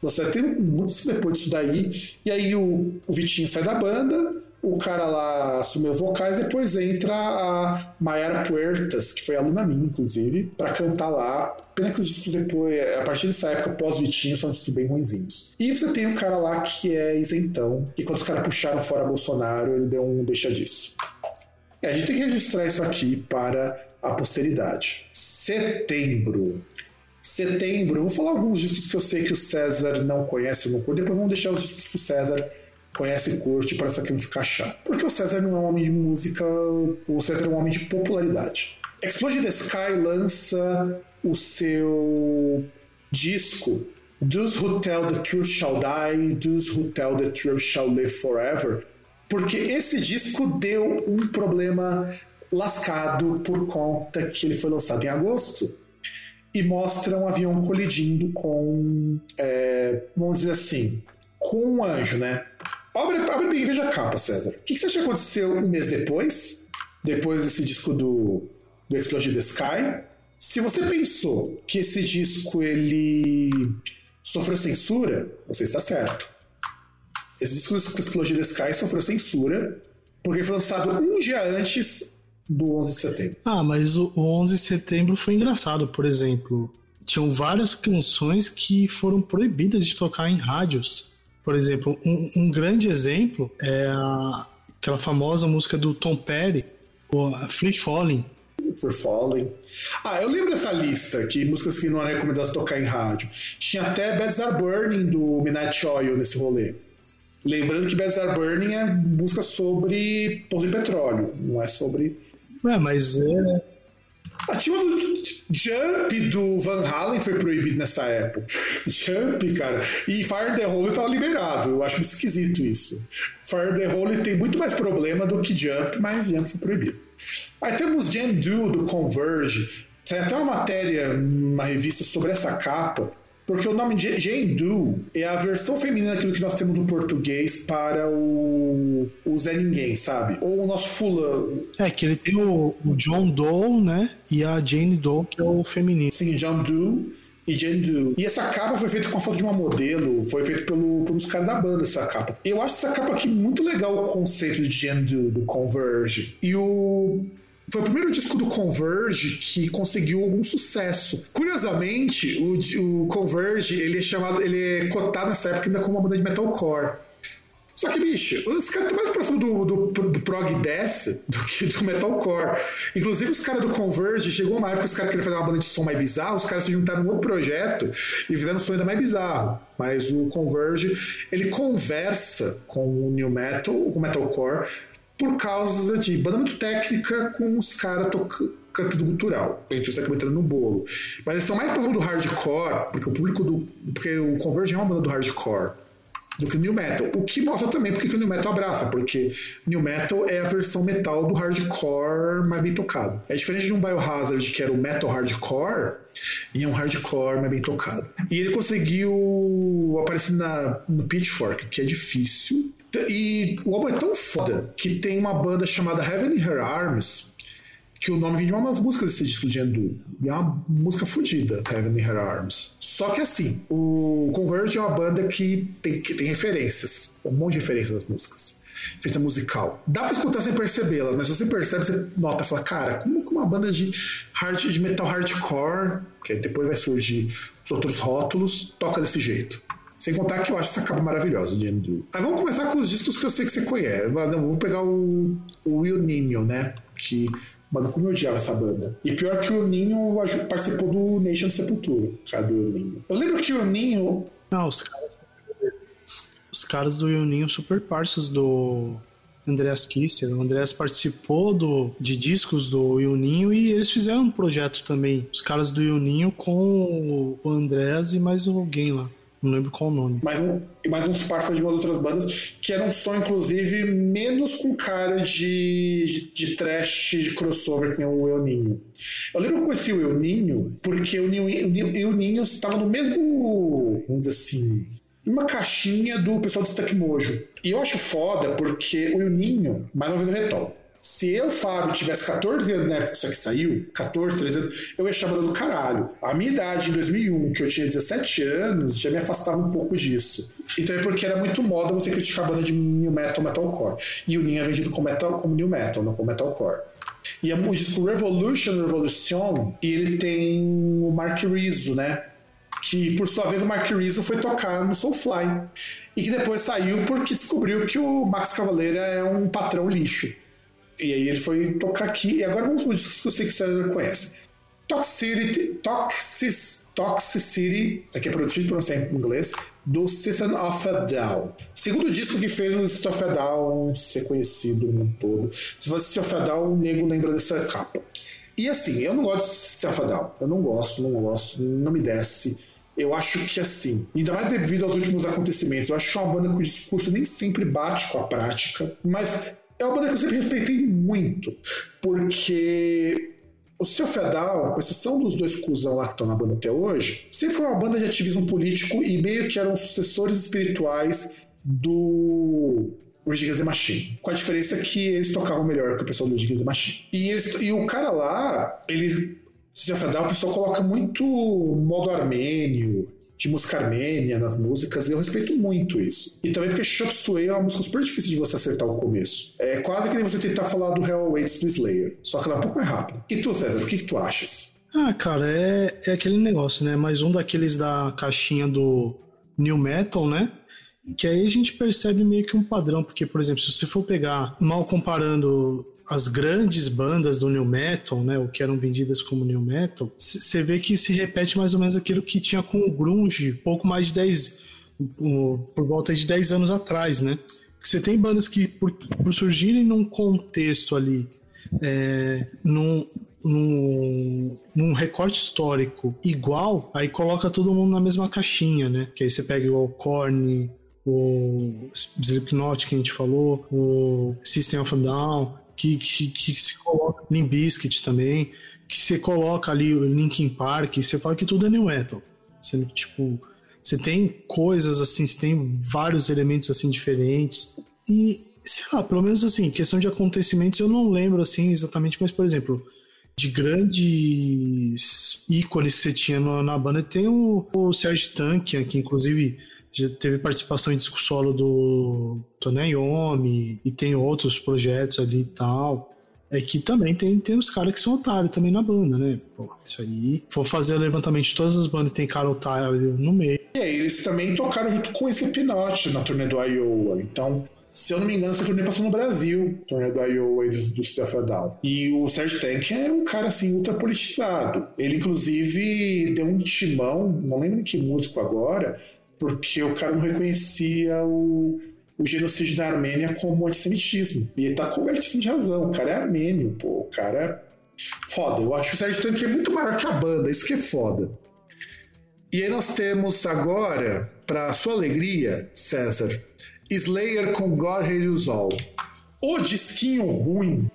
Você tem muitos depois disso daí. E aí o, o Vitinho sai da banda, o cara lá assumiu vocais, depois entra a Mayara Puertas, que foi aluna minha, inclusive, para cantar lá. Pena que os discos depois, a partir dessa época, pós-Vitinho, são discos bem ruinzinhos. E você tem um cara lá que é isentão, e quando os caras puxaram fora Bolsonaro, ele deu um deixa disso. É, a gente tem que registrar isso aqui para a posteridade. Setembro. Setembro, vou falar alguns discos que eu sei que o César não conhece, não curte, depois vamos deixar os discos que o César conhece curte para isso aqui não ficar chato. Porque o César não é um homem de música, o César é um homem de popularidade. Explode the Sky lança o seu disco Those Who Tell the Truth Shall Die, Those Who Tell the Truth Shall Live Forever, porque esse disco deu um problema lascado por conta que ele foi lançado em agosto e mostra um avião colidindo com, é, vamos dizer assim, com um anjo, né? Abre, abre bem e veja a capa, César. O que, que você acha que aconteceu um mês depois? Depois desse disco do, do Explode the Sky? Se você pensou que esse disco ele sofreu censura, você está certo. Esse disco Explode the Sky sofreu censura porque foi lançado um dia antes do 11 de setembro. Ah, mas o 11 de setembro foi engraçado, por exemplo. Tinham várias canções que foram proibidas de tocar em rádios. Por exemplo, um, um grande exemplo é a, aquela famosa música do Tom Petty, Free Falling. Free Falling. Ah, eu lembro dessa lista, que músicas que não eram recomendadas tocar em rádio. Tinha até Beds Are Burning do Midnight Oil nesse rolê. Lembrando que Beds Are Burning é música sobre poço de petróleo, não é sobre. É, mas é. A tinha Jump do Van Halen foi proibido nessa época. Jump, cara. E Fire the Hole tava liberado. Eu acho esquisito isso. Fire the Hole tem muito mais problema do que Jump, mas Jump foi proibido. Aí temos Jam Do do Converge. Tem até uma matéria, uma revista sobre essa capa, porque o nome Do é a versão feminina daquilo que nós temos no português para o, o Zé Ninguém, sabe? Ou o nosso fulano. É, que ele tem o, o John Doe, né? E a Jane Doe, que é o feminino. Sim, John Doe e Jane Doe. E essa capa foi feita com a foto de uma modelo, foi feita pelo, pelos caras da banda, essa capa. Eu acho essa capa aqui muito legal, o conceito de Jane Doe, do Converge. E o foi o primeiro disco do Converge que conseguiu algum sucesso. Curiosamente, o, o Converge ele é chamado, ele é cotado nessa época ainda como uma banda de metalcore. Só que, bicho, os caras estão mais próximos do, do, do, prog death do que do metalcore. Inclusive, os caras do Converge, chegou uma época que os caras queriam fazer uma banda de som mais bizarro, os caras se juntaram num outro projeto e fizeram um som ainda mais bizarro. Mas o Converge, ele conversa com o new metal, com o metalcore, por causa de banda muito técnica com os caras cantando cultural. A gente está comentando no bolo. Mas eles estão mais próximos do hardcore, porque o público do. Porque o Converge é uma banda do hardcore. Do que o New Metal. O que mostra também porque que o New Metal abraça, porque New Metal é a versão metal do hardcore mais bem tocado. É diferente de um Biohazard, que era o metal hardcore, e é um hardcore mais bem tocado. E ele conseguiu aparecer na, no Pitchfork, que é difícil, e o álbum é tão foda que tem uma banda chamada Heaven in Her Arms, que o nome vem de uma das músicas desse disco de Endu. É uma música fodida, Heaven in Her Arms. Só que assim, o Converge é uma banda que tem, que tem referências, um monte de referências nas músicas. Feita musical. Dá pra escutar sem percebê-las, mas se você percebe, você nota, fala, cara, como que uma banda de, hard, de metal hardcore, que depois vai surgir os outros rótulos, toca desse jeito. Sem contar que eu acho essa capa maravilhosa, o Jendu. Aí vamos começar com os discos que eu sei que você conhece. Vamos pegar o, o Will Ninho, né? Que, mano, como eu odiava essa banda. E pior que o Ninho participou do Nation Sepultura, cara, do Ninho. Eu lembro que o Ninho. Não, os caras. Os caras do Ninho super parças do Andreas Kisser. O Andreas participou do, de discos do Ninho e eles fizeram um projeto também. Os caras do Ninho com o Andreas e mais alguém lá. Não lembro qual o nome. Mais, um, mais uns parceiros de umas outras bandas, que era um som, inclusive, menos com cara de, de, de trash, de crossover, que nem o El Ninho. Eu lembro que eu conheci o El Ninho, porque o El Ninho estava no mesmo, vamos dizer assim, uma caixinha do pessoal do Stack Mojo. E eu acho foda, porque o El Ninho, mais uma vez eu retomo, se eu, Fábio, tivesse 14 anos na época que isso aqui saiu, 14, 13 anos, eu ia chamar do caralho. A minha idade, em 2001, que eu tinha 17 anos, já me afastava um pouco disso. Então é porque era muito moda você criticar a banda de new metal, metalcore. E o Ninho é vendido como, metal, como new metal, não como metalcore. E o disco Revolution, Revolution, ele tem o Mark Rizzo, né? que por sua vez o Mark Rizzo foi tocar no Soulfly e que depois saiu porque descobriu que o Max Cavaleira é um patrão lixo. E aí ele foi tocar aqui, e agora vamos pro disco que você conhece. Toxicity, Toxic, Toxicity, aqui é produzido por em inglês, do System of a Down. Segundo disco que fez o System of a Down ser conhecido no mundo todo. Se você System of a Down, o nego lembra dessa capa. E assim, eu não gosto de System of a Down. Eu não gosto, não gosto, não me desce. Eu acho que assim, ainda mais devido aos últimos acontecimentos, eu acho que é uma banda cujo discurso nem sempre bate com a prática, mas é uma banda que eu sempre respeitei muito, porque o Seu Fedal, com exceção dos dois cuzão lá que estão na banda até hoje, sempre foi uma banda de ativismo político e meio que eram sucessores espirituais do Rage the Machine. Com a diferença que eles tocavam melhor que o pessoal do Rage the Machine. E, eles, e o cara lá, ele. Seu Fedal, o pessoal coloca muito modo armênio, de música armênia nas músicas, e eu respeito muito isso. E também porque Chop Suey é uma música super difícil de você acertar o começo. É quase que nem você tentar falar do Hell Awaits do Slayer, só que ela é um pouco mais rápida. E tu, César, o que, que tu achas? Ah, cara, é, é aquele negócio, né? Mais um daqueles da caixinha do New Metal, né? Que aí a gente percebe meio que um padrão, porque, por exemplo, se você for pegar, mal comparando as grandes bandas do new metal, né, o que eram vendidas como new metal, você vê que se repete mais ou menos aquilo que tinha com o grunge pouco mais de 10 por volta de 10 anos atrás, né? Você tem bandas que por, por surgirem num contexto ali é, num, num, num, recorte histórico igual, aí coloca todo mundo na mesma caixinha, né? Que aí você pega o Korn, o Slipknot que a gente falou, o System of a Down, que, que, que se coloca Limbiskit também, que você coloca ali o Linkin Park, você fala que tudo é new metal. Sendo que, tipo, você tem coisas assim, você tem vários elementos assim diferentes. E, sei lá, pelo menos assim, questão de acontecimentos eu não lembro assim exatamente, mas, por exemplo, de grandes ícones que você tinha na banda, tem o, o Serge Tankian, que inclusive já teve participação em disco solo do Tony Iommi e tem outros projetos ali e tal. É que também tem, tem os caras que são otários também na banda, né? Pô, isso aí. For fazer o levantamento de todas as bandas tem cara otário no meio. E aí, eles também tocaram junto com o Slipknot na turnê do Iowa. Então, se eu não me engano, essa turnê passou no Brasil, turnê do Iowa e do, Down. E o Serge Tank é um cara assim, ultra politizado. Ele, inclusive, deu um timão, não lembro em que músico agora, porque o cara não reconhecia o, o genocídio da Armênia como antissemitismo. E ele tá cobertíssimo de razão. O cara é armênio, pô. O cara é foda. Eu acho o Sérgio Tanque é muito maior que a banda, isso que é foda. E aí nós temos agora, para sua alegria, César, Slayer com God Hate All. O disquinho ruim.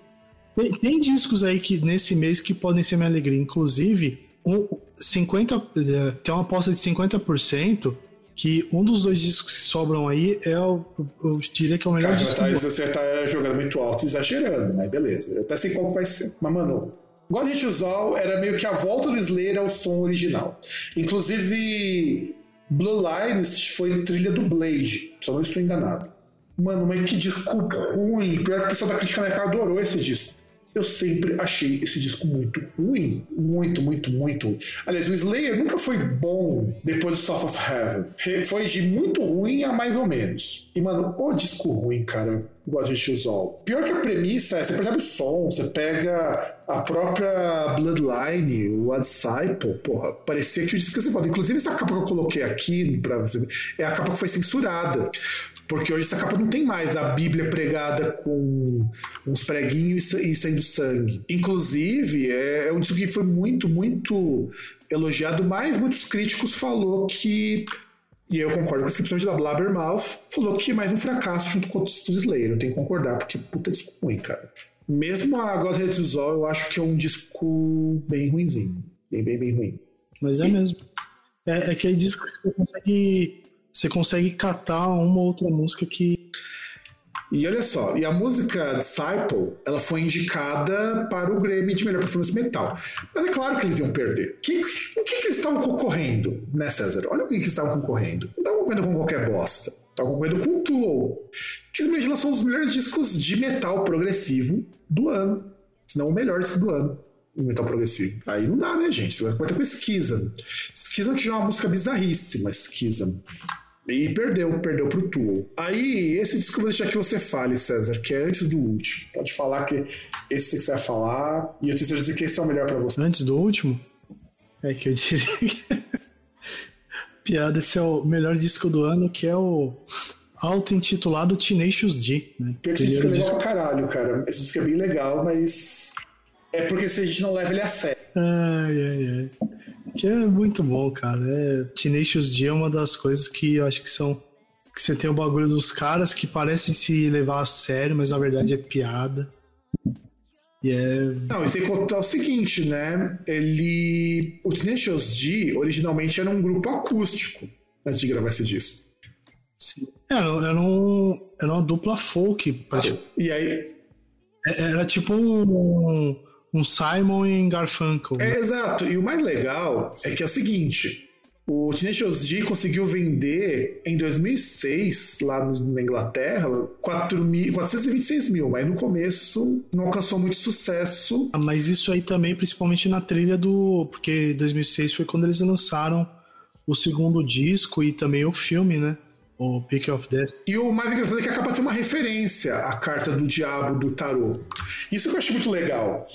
Tem, tem, discos aí que nesse mês que podem ser minha alegria. Inclusive, um, 50, eh, tem uma aposta de 50% que um dos dois discos que sobram aí é o, eu diria que é o melhor Cara, disco. Tá, você tá jogando muito alto, exagerando, né? Beleza. Eu até sei qual vai ser. Mas, mano, God Hit All era meio que a volta do Slayer ao som original. Inclusive, Blue Lines foi trilha do Blade, só não estou enganado. Mano, mas que disco ruim. Pior que o pessoal da crítica na adorou esse disco eu sempre achei esse disco muito ruim. Muito, muito, muito ruim. Aliás, o Slayer nunca foi bom depois do South of Heaven. Foi de muito ruim a mais ou menos. E, mano, o disco ruim, cara, igual a gente usou. Pior que a premissa é, você percebe o som, você pega a própria Bloodline, o Disciple, porra, parecia que o disco ia ser foda. Inclusive, essa capa que eu coloquei aqui, pra você é a capa que foi censurada. Porque hoje essa capa não tem mais a Bíblia pregada com uns preguinhos e saindo sangue. Inclusive, é, é um disco que foi muito, muito elogiado, mas muitos críticos falou que e eu concordo com a descrição da Blabbermouth, falou que é mais um fracasso junto com o disco Slayer. Eu tenho que concordar, porque puta disco ruim, cara. Mesmo a God Hates eu acho que é um disco bem ruimzinho. Bem, bem, bem ruim. Mas é e... mesmo. É, é aquele disco que você consegue você consegue catar uma outra música que. E olha só, e a música Disciple, ela foi indicada para o Grammy de melhor performance metal. Mas é claro que eles iam perder. Que, o que, que eles estavam concorrendo, né, César? Olha o que, que eles estavam concorrendo. Não estavam concorrendo com qualquer bosta. Estavam concorrendo com o Tool, que simplesmente lançou um dos melhores discos de metal progressivo do ano. Se não o melhor disco do ano metal progressivo. Aí não dá, né, gente? Você vai contar com Schism. Schism que já é uma música bizarríssima, Schism. E perdeu, perdeu pro Tool. Aí, esse disco eu vou deixar que você fale, César, que é antes do último. Pode falar que esse que você vai falar, e eu tenho certeza que esse é o melhor para você. Antes do último? É que eu diria que. <laughs> Piada, esse é o melhor disco do ano, que é o auto-intitulado Tenacious D. Né? Pior que esse disco é legal pra caralho, cara. Esse disco é bem legal, mas. É porque se a gente não leva ele a sério. Ai, ai, ai. Que é muito bom, cara. É, Tenacious D é uma das coisas que eu acho que são. Que você tem o bagulho dos caras que parecem se levar a sério, mas na verdade é piada. E é. Não, e sem contar o seguinte, né? Ele. O Tenacious D originalmente era um grupo acústico antes de gravar esse disco. Sim. Era, era, um, era uma dupla folk. Ah, e aí. É, era tipo um um Simon em Garfunkel. É, exato. E o mais legal é que é o seguinte: o Tenacious D conseguiu vender em 2006, lá na Inglaterra, 4 mil, 426 mil, mas no começo não alcançou muito sucesso. Ah, mas isso aí também, principalmente na trilha do. Porque 2006 foi quando eles lançaram o segundo disco e também o filme, né? O Pick of Death. E o mais engraçado é que a capa tem uma referência à carta do diabo do tarô. Isso que eu acho muito legal.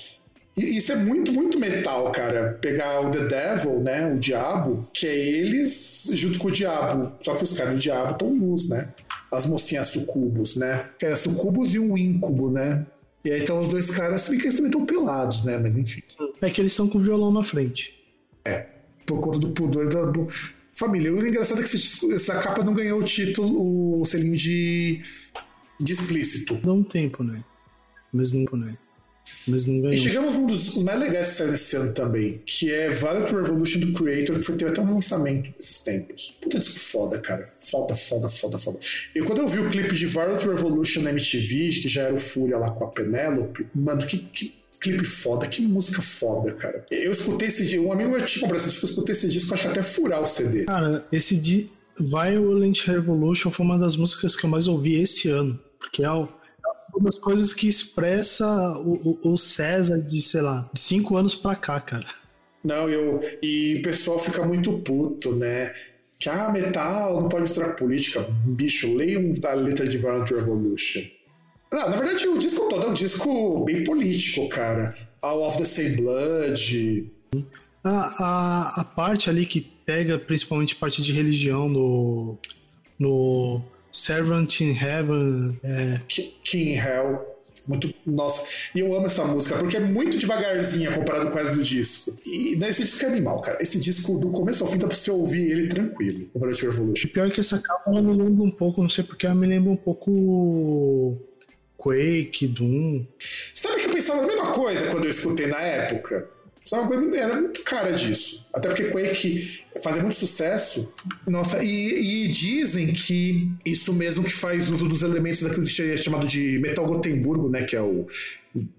Isso é muito, muito metal, cara. Pegar o The Devil, né? O diabo, que é eles junto com o diabo. Só que os caras do diabo estão nus, né? As mocinhas sucubos, né? Que é sucubos e um íncubo, né? E aí estão os dois caras, se bem que eles também estão pelados, né? Mas enfim. É que eles estão com o violão na frente. É. Por conta do pudor da. Do... Família, o engraçado é que essa capa não ganhou o título, o selinho de, de explícito. Dá um tempo, né? Mas não, né? Mas não ganhou. E chegamos num dos mais legais que saiu esse ano também, que é Violent Revolution do Creator, que foi, teve até um lançamento nesses tempos. Puta disco foda, cara. Foda, foda, foda, foda. E quando eu vi o clipe de Violent Revolution na MTV, que já era o Fúria lá com a Penelope, mano, que, que clipe foda, que música foda, cara. Eu escutei esse disco, um amigo meu tinha comprado esse disco, eu escutei esse disco, eu acho até furar o CD. Cara, esse de Violent Revolution foi uma das músicas que eu mais ouvi esse ano, porque é o das coisas que expressa o, o, o César de, sei lá, de cinco anos pra cá, cara. Não, eu. E o pessoal fica muito puto, né? Que, ah, metal não pode misturar política. Bicho, leiam a letra de Violent Revolution. Ah, na verdade, o disco todo é um disco bem político, cara. All of the Same Blood. A, a, a parte ali que pega principalmente parte de religião no, no Servant in Heaven. É... King in Hell. Muito. Nossa. E eu amo essa música, porque é muito devagarzinha comparado com resto do disco. E né, esse disco é animal, cara. Esse disco, do começo ao fim, dá pra você ouvir ele tranquilo, o Violent Revolution. E pior que essa capa ela me lembra um pouco, não sei porque, ela me lembra um pouco. Quake, Doom. Sabe que eu pensava a mesma coisa quando eu escutei na época? Sabe, era muito cara disso. Até porque Quake fazia muito sucesso. Nossa, e, e, dizem que isso mesmo que faz uso dos elementos daquilo que é chamado de Metal Gotemburgo, né? Que é o,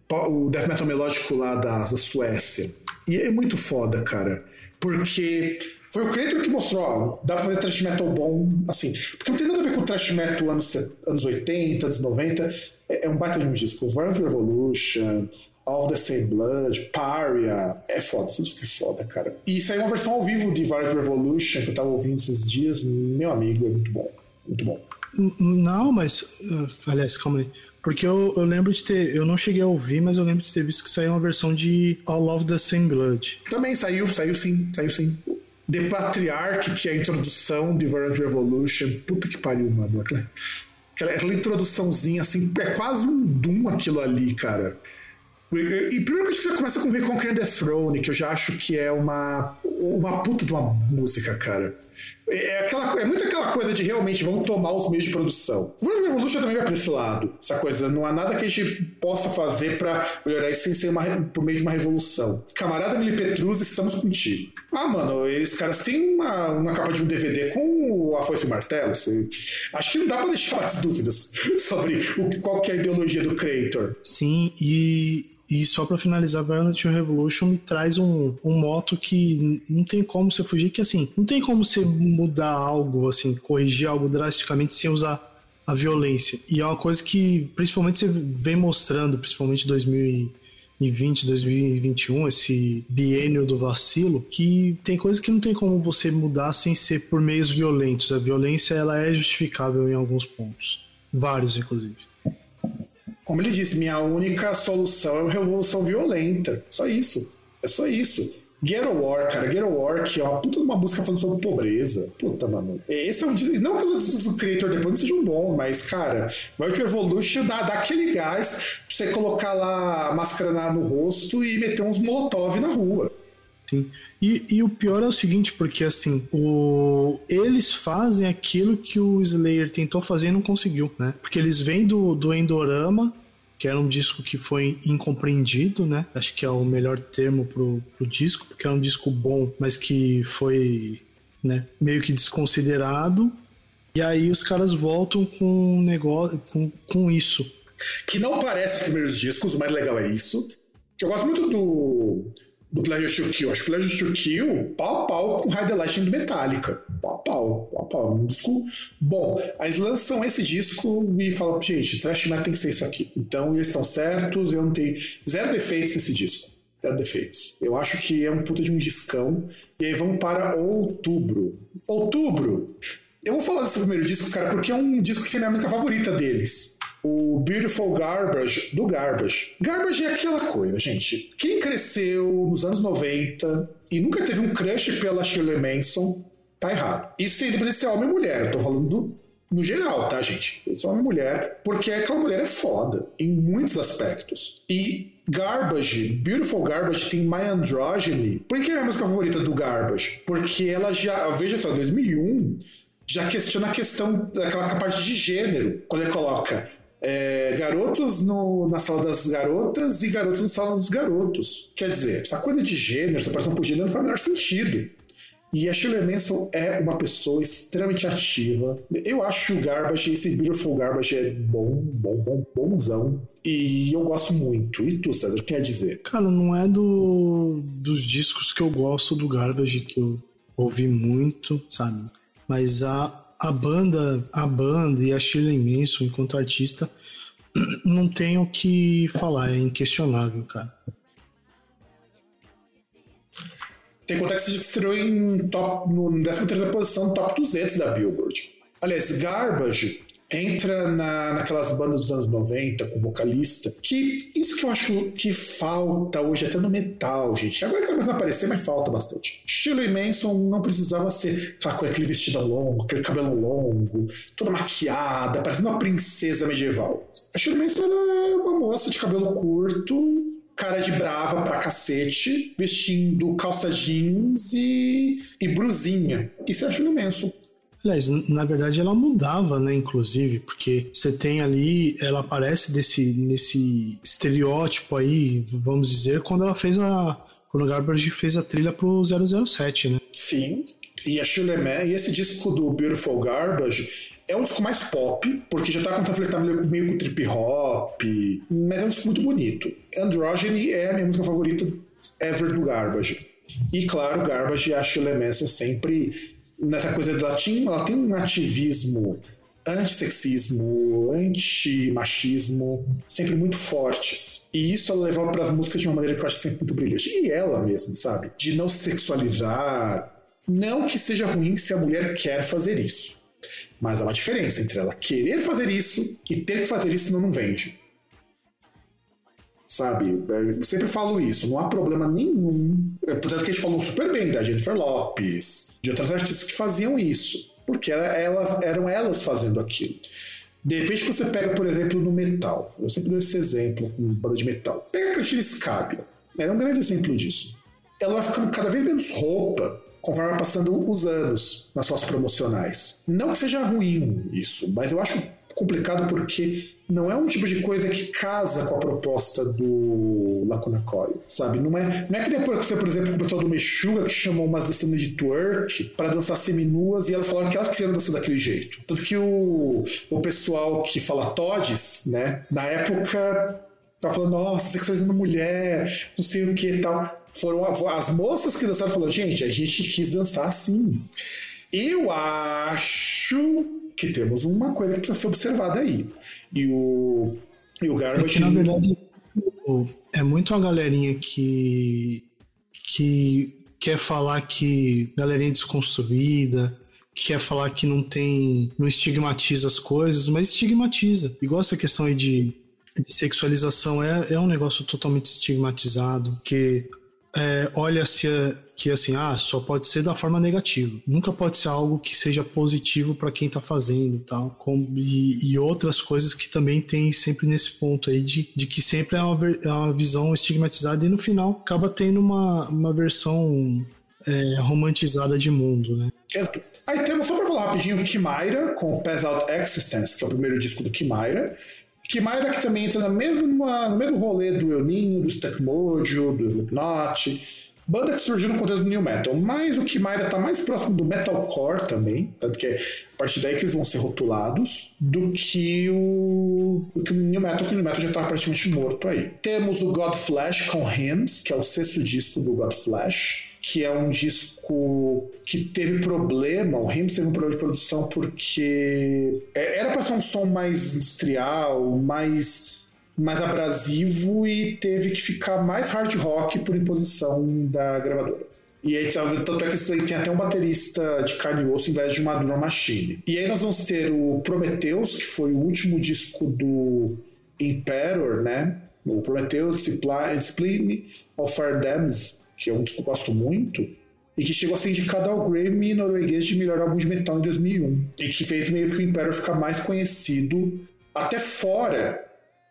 o death metal melódico lá da, da Suécia. E é muito foda, cara. Porque foi o Creator que mostrou, ó, dá pra fazer thrash metal bom, assim. Porque não tem nada a ver com thrash metal anos, anos 80, anos 90. É, é um baita de um disco. Violent Revolution, All the Same Blood, Paria. É foda, esse disco é foda, cara. E saiu uma versão ao vivo de Violent Revolution que eu tava ouvindo esses dias. Meu amigo, é muito bom. Muito bom. Não, mas. Uh, aliás, calma aí. Porque eu, eu lembro de ter. Eu não cheguei a ouvir, mas eu lembro de ter visto que saiu uma versão de All of the Same Blood. Também saiu, saiu sim, saiu sim. The Patriarch, que é a introdução de Violent Revolution. Puta que pariu, mano. Aquela, aquela introduçãozinha assim, é quase um Doom aquilo ali, cara. E primeiro que você começa com Reconquer the Throne, que eu já acho que é uma, uma puta de uma música, cara. É, é, aquela, é muito aquela coisa de realmente vamos tomar os meios de produção. O World Revolution também vai pra esse lado. Essa coisa, não há nada que a gente possa fazer para melhorar isso sem ser uma, por meio de uma revolução. Camarada Mili Petrus, estamos contigo. Ah, mano, eles caras têm uma, uma capa de um DVD com a foice e o martelo. Assim. Acho que não dá pra deixar as dúvidas sobre o, qual que é a ideologia do Creator. Sim, e e só para finalizar, Violent Revolution me traz um, um moto que não tem como você fugir, que assim, não tem como você mudar algo, assim, corrigir algo drasticamente sem usar a violência. E é uma coisa que principalmente você vem mostrando, principalmente em 2020, 2021, esse biênio do vacilo, que tem coisas que não tem como você mudar sem ser por meios violentos. A violência ela é justificável em alguns pontos, vários inclusive. Como ele disse, minha única solução é uma revolução violenta. Só isso. É só isso. Get a War, cara, Get a War, que é uma puta de uma música falando sobre pobreza. Puta, mano. Esse é um. Não que o Creator depois não seja um bom, mas, cara, World Evolution dá, dá aquele gás pra você colocar lá a máscara no rosto e meter uns molotov na rua. Sim. E, e, o pior é o seguinte, porque assim, o... eles fazem aquilo que o Slayer tentou fazer e não conseguiu, né? Porque eles vêm do, do Endorama, que era um disco que foi incompreendido, né? Acho que é o melhor termo pro, pro disco, porque é um disco bom, mas que foi né, meio que desconsiderado. E aí os caras voltam com um negócio com, com isso. Que não parece os primeiros discos, o mais legal é isso. Que eu gosto muito do do Pleasure to Kill. Acho que Pleasure to Kill, pau a pau com the Lightning do Metallica. Pau a pau, pau a pau. Um disco bom. Aí eles lançam esse disco e falam, gente, Trash Metal tem que ser isso aqui. Então eles estão certos, eu não tenho zero defeitos nesse disco. Zero defeitos. Eu acho que é um puta de um discão. E aí vamos para outubro. Outubro! Eu vou falar desse primeiro disco, cara, porque é um disco que é minha música favorita deles o Beautiful Garbage do Garbage. Garbage é aquela coisa, gente. Quem cresceu nos anos 90 e nunca teve um crush pela Shirley Manson, tá errado. Isso independente se é homem ou mulher, eu tô falando do, no geral, tá, gente? Se é homem ou mulher, porque aquela mulher é foda em muitos aspectos. E Garbage, Beautiful Garbage tem My Androgyny. Por que é a música favorita do Garbage? Porque ela já, veja só, 2001 já questiona a questão daquela parte de gênero, quando ele coloca é, garotos no, na sala das garotas e garotos na sala dos garotos. Quer dizer, essa coisa de gênero, separação por gênero não faz o menor sentido. E a Shirley Manson é uma pessoa extremamente ativa. Eu acho o Garbage, esse Beautiful Garbage é bom, bom, bom, bonzão. E eu gosto muito. E tu, César, quer dizer? Cara, não é do, dos discos que eu gosto do Garbage, que eu ouvi muito, sabe? Mas a, a banda, a banda e a Shirley Manson enquanto artista não tem o que falar, é inquestionável, cara. Tem que contar que estreou em top, no 13 posição, top 200 da Billboard. Aliás, Garbage entra na, naquelas bandas dos anos 90 com vocalista, que isso que eu acho que falta hoje até no metal, gente. Agora que ela começa a aparecer, mas falta bastante. Shirley Manson não precisava ser com aquele vestido longo, aquele cabelo longo, toda maquiada, parecendo uma princesa medieval. A Shirley Manson era uma moça de cabelo curto, cara de brava pra cacete, vestindo calça jeans e, e brusinha. Isso é Shirley Manson. Aliás, na verdade ela mudava, né, inclusive, porque você tem ali, ela aparece desse, nesse estereótipo aí, vamos dizer, quando ela fez a. Quando o Garbage fez a trilha pro 007, né? Sim. E a Shirley e esse disco do Beautiful Garbage é um disco mais pop, porque já tá com flertar meio, com trip hop, mas é um disco muito bonito. Androgyny é a minha música favorita ever do Garbage. E claro, Garbage e a Shirley Manson sempre nessa coisa ela, tinha, ela tem um ativismo antissexismo, anti-machismo, sempre muito fortes. E isso ela levava para as músicas de uma maneira que eu acho sempre muito brilhante. E ela mesma, sabe? De não se sexualizar. Não que seja ruim se a mulher quer fazer isso. Mas há uma diferença entre ela querer fazer isso e ter que fazer isso senão não vende sabe? Eu sempre falo isso, não há problema nenhum. É, portanto, que a gente falou super bem da Jennifer Lopes, de outras artistas que faziam isso, porque era, ela, eram elas fazendo aquilo. De repente você pega, por exemplo, no metal. Eu sempre dou esse exemplo com banda de metal. Pega a Cristina Scabia. Era um grande exemplo disso. Ela vai ficando cada vez menos roupa conforme vai passando os anos nas suas promocionais. Não que seja ruim isso, mas eu acho complicado porque não é um tipo de coisa que casa com a proposta do Lacuna Coil, sabe? Não é, não é que depois você, por exemplo, com o pessoal do Mexuga que chamou umas dançando de twerk para dançar seminuas e elas falaram que elas quiseram dançar daquele jeito. Tanto que o, o pessoal que fala Todes, né, na época tá falando, nossa, sexualizando mulher, não sei o que e tal. Foram as moças que dançaram falando, gente, a gente quis dançar assim. Eu acho que temos uma coisa que precisa ser observada aí. E o, e o Garbage. É que, na verdade, é muito a galerinha que que quer falar que galerinha desconstruída, que quer falar que não tem, não estigmatiza as coisas, mas estigmatiza. Igual essa questão aí de, de sexualização é, é um negócio totalmente estigmatizado, que é, olha-se que assim, ah, só pode ser da forma negativa. Nunca pode ser algo que seja positivo para quem está fazendo tal. Com, e, e, outras coisas que também tem sempre nesse ponto aí de, de que sempre é uma, é uma visão estigmatizada e no final acaba tendo uma, uma versão é, romantizada de mundo, né? Aí temos, só para falar rapidinho, Kimaira com Pass Out Existence, que é o primeiro disco do Kimaira. Kimaira que também entra na mesma, no mesmo rolê do El Ninho, do Stack Mojo, do Slipknot Banda que surgiu no contexto do New Metal, mas o Kimaira tá mais próximo do Metalcore também, tanto que é a partir daí que eles vão ser rotulados, do que o, do que o New Metal, que o New Metal já tá praticamente morto aí. Temos o God Flash com Hymns, que é o sexto disco do God Flash, que é um disco que teve problema, o Hymns teve um problema de produção porque é, era para ser um som mais industrial, mais mais abrasivo e teve que ficar mais hard rock por imposição da gravadora. E aí, tanto é que isso aí tem até um baterista de carne e osso em vez de uma drum machine. E aí nós vamos ter o Prometheus, que foi o último disco do Emperor, né? O Prometheus Discipline of Fire Dams, que é um disco que eu gosto muito, e que chegou a ser indicado ao Grammy norueguês de melhor álbum de metal em 2001. E que fez meio que o Emperor ficar mais conhecido até fora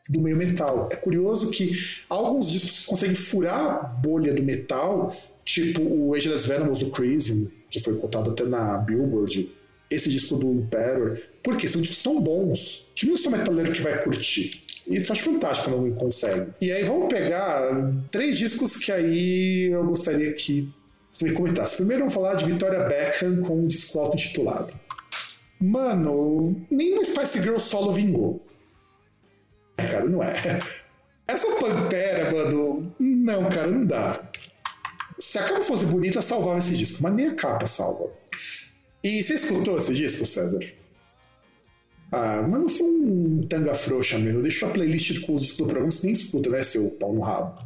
do meio metal. É curioso que alguns discos conseguem furar a bolha do metal, tipo o Ageless Venomous do Crazy, que foi cotado até na Billboard, esse disco do Emperor, porque são discos tão bons que não sou metaleiro que vai curtir. Isso eu acho fantástico quando alguém consegue. E aí vamos pegar três discos que aí eu gostaria que você me comentasse. Primeiro vamos falar de Victoria Beckham com um disco auto-intitulado. Mano, nenhum Spice Girl solo vingou. É, cara, não é. Essa pantera, mano, não, cara, não dá. Se a capa fosse bonita, salvava esse disco, mas nem a capa salva. E você escutou esse disco, César? Ah, mas você é um tanga frouxa, mesmo. Deixou a playlist com os discos do programa, você nem escuta, né, seu pau no rabo.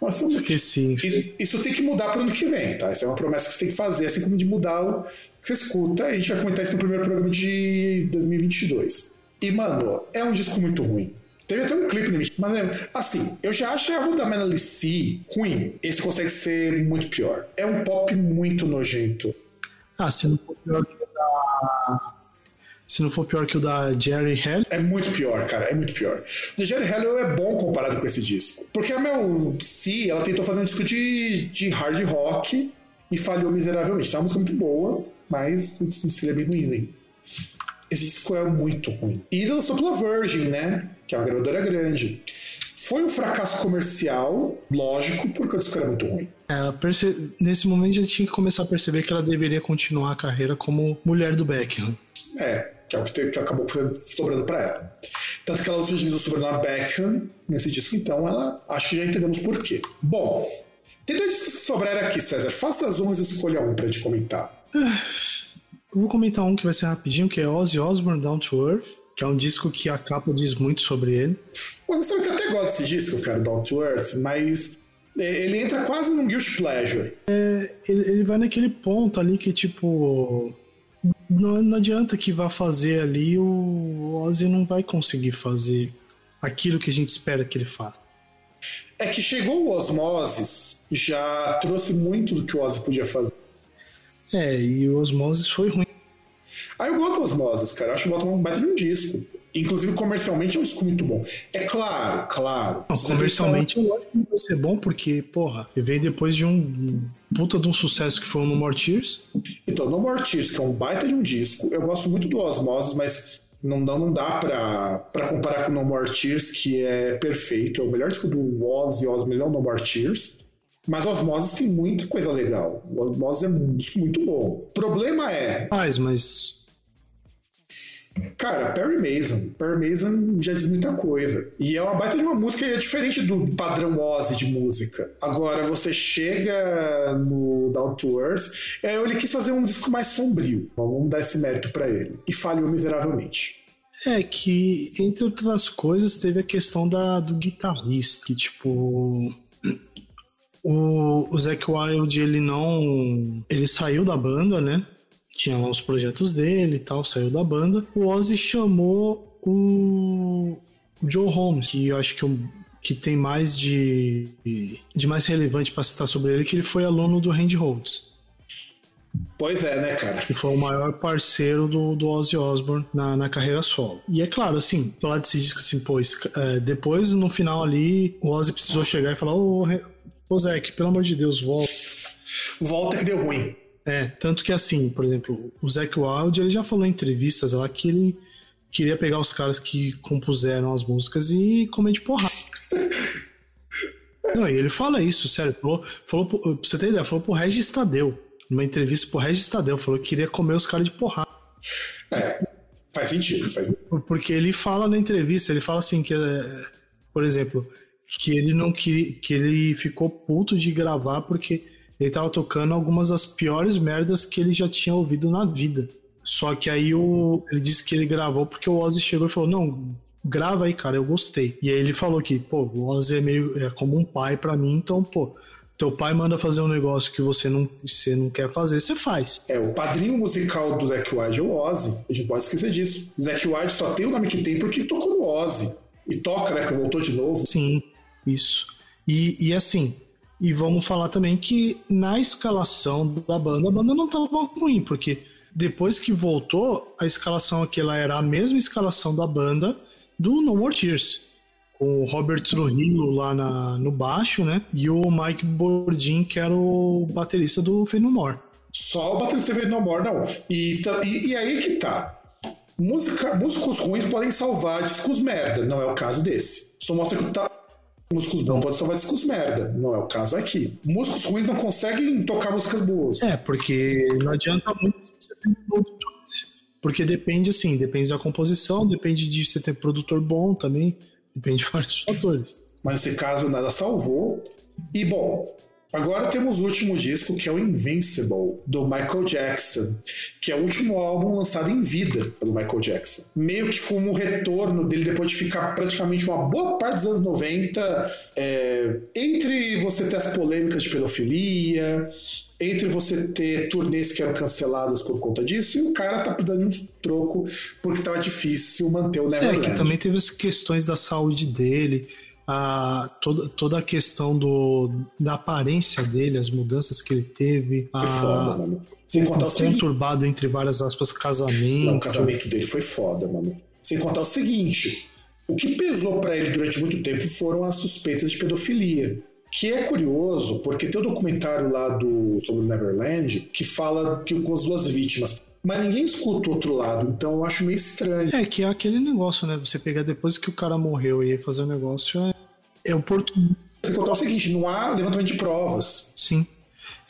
Nossa, Esqueci. Isso, isso, tem que mudar para o ano que vem, tá? Isso é uma promessa que você tem que fazer, assim como de mudar o que você escuta. A gente vai comentar isso no primeiro programa de 2022. E, mano, é um disco muito ruim. Teve até um clipe no Mas, é, assim, eu já achava o da Manali C ruim. Esse consegue ser muito pior. É um pop muito nojento. Ah, se não for pior que o da. Se não for pior que o da Jerry Hell. É muito pior, cara. É muito pior. O da Jerry Hell é bom comparado com esse disco. Porque a Mel C, ela tentou fazer um disco de, de hard rock e falhou miseravelmente. Tá uma música muito boa, mas o disco é bem ruim, esse disco é muito ruim. E lançou pela Virgin, né? Que é uma gravadora grande. Foi um fracasso comercial, lógico, porque o disco era muito ruim. Ela perce... Nesse momento já tinha que começar a perceber que ela deveria continuar a carreira como mulher do Beckham. É, que é o que, te... que acabou sobrando para ela. Tanto que ela utilizou o sobrenome Beckham nesse disco, então ela acho que já entendemos por quê. Bom, tem dois discos que sobraram aqui, César. Faça as honras e escolha um pra gente comentar. Eu vou comentar um que vai ser rapidinho, que é Ozzy Osbourne Down to Earth, que é um disco que a capa diz muito sobre ele. Você sabe que eu até gosto desse disco, cara, Down to Earth, mas é, ele entra quase num guilt pleasure. É, ele, ele vai naquele ponto ali que, tipo, não, não, adianta que vá fazer ali, o Ozzy não vai conseguir fazer aquilo que a gente espera que ele faça. É que chegou o Osmosis e já trouxe muito do que o Ozzy podia fazer. É, e o Osmosis foi ruim. Ah, eu gosto do Osmosis, cara. Eu acho que bota um baita de um disco. Inclusive, comercialmente é um disco muito bom. É claro, claro. Não, comercialmente eu acho que vai ser bom, porque, porra, veio depois de um puta de um sucesso que foi o No More Tears. Então, No More Tears, que é um baita de um disco. Eu gosto muito do Osmosis, mas não dá, não dá pra, pra comparar com No More Tears, que é perfeito. É o melhor disco do Ozzy, Ozzy, melhor No More Tears. Mas Osmosis tem muita coisa legal. O Osmosis é um disco muito bom. O problema é. Mas, mas. Cara, Perry Mason. Perry Mason já diz muita coisa. E é uma baita de uma música é diferente do padrão Ozzy de música. Agora, você chega no Down to Earth, é, ele quis fazer um disco mais sombrio. Vamos dar esse mérito para ele. E falhou miseravelmente. É que, entre outras coisas, teve a questão da, do guitarrista, que tipo. O, o Zac Wild, ele não. Ele saiu da banda, né? Tinha lá os projetos dele e tal, saiu da banda. O Ozzy chamou o, Joe Holmes, que eu acho que, o, que tem mais de, de mais relevante para citar sobre ele, que ele foi aluno do Randy Rhodes. Pois é, né, cara? Que foi o maior parceiro do, do Ozzy Osbourne na, na carreira solo. E é claro, assim, falar desse disco assim, pô, é, depois no final ali, o Ozzy precisou chegar e falar: Ô, ô Zeke, pelo amor de Deus, volta. Volta que deu ruim. É, tanto que assim, por exemplo, o Zac Wild ele já falou em entrevistas lá que ele queria pegar os caras que compuseram as músicas e comer de porrada. Não, e ele fala isso, sério. Falou, falou pra você ter ideia, falou pro Regis Tadeu, numa entrevista pro Regis Tadeu, falou que queria comer os caras de porrada. É, faz sentido, faz Porque ele fala na entrevista, ele fala assim que, é, por exemplo, que ele não queria, que ele ficou puto de gravar porque ele tava tocando algumas das piores merdas que ele já tinha ouvido na vida. Só que aí o, ele disse que ele gravou porque o Ozzy chegou e falou: Não, grava aí, cara, eu gostei. E aí ele falou que, pô, o Ozzy é meio é como um pai para mim, então, pô, teu pai manda fazer um negócio que você não, você não quer fazer, você faz. É, o padrinho musical do Zack Wide é o Ozzy. A gente pode esquecer disso. Zack Wide só tem o nome que tem porque tocou no Ozzy. E toca, né? Porque voltou de novo. Sim, isso. E, e assim, e vamos falar também que na escalação da banda, a banda não tava ruim, porque depois que voltou, a escalação aqui ela era a mesma escalação da banda do No More Tears. Com o Robert Trujillo lá na, no baixo, né? E o Mike Bordin, que era o baterista do Fade No More. Só o baterista do More, não. E, e, e aí que tá. Música, músicos ruins podem salvar discos merda, não é o caso desse. Só mostra que tá, músicos bons podem salvar discos merda. Não é o caso aqui. Músicos ruins não conseguem tocar músicas boas. É, porque não adianta muito você ter produtores. Porque depende, assim, depende da composição, depende de você ter produtor bom também, depende de vários <laughs> fatores. Mas nesse caso nada salvou. E bom, Agora temos o último disco, que é o Invincible, do Michael Jackson, que é o último álbum lançado em vida pelo Michael Jackson. Meio que foi um retorno dele depois de ficar praticamente uma boa parte dos anos 90 é, entre você ter as polêmicas de pedofilia, entre você ter turnês que eram canceladas por conta disso, e o cara tá dando um troco porque tava difícil manter o Neverland. É, que também teve as questões da saúde dele, a, toda, toda a questão do, da aparência dele, as mudanças que ele teve. Foi a, foda, mano. Sem contar o conturbado seguinte. entre várias aspas casamento. Não, o casamento dele foi foda, mano. Sem contar o seguinte: o que pesou para ele durante muito tempo foram as suspeitas de pedofilia. Que é curioso, porque tem o um documentário lá do, sobre o Neverland que fala que com as duas vítimas. Mas ninguém escuta o outro lado, então eu acho meio estranho. É, que é aquele negócio, né? Você pegar depois que o cara morreu e fazer o um negócio é, oportuno. Você contar o seguinte: não há levantamento de provas. Sim.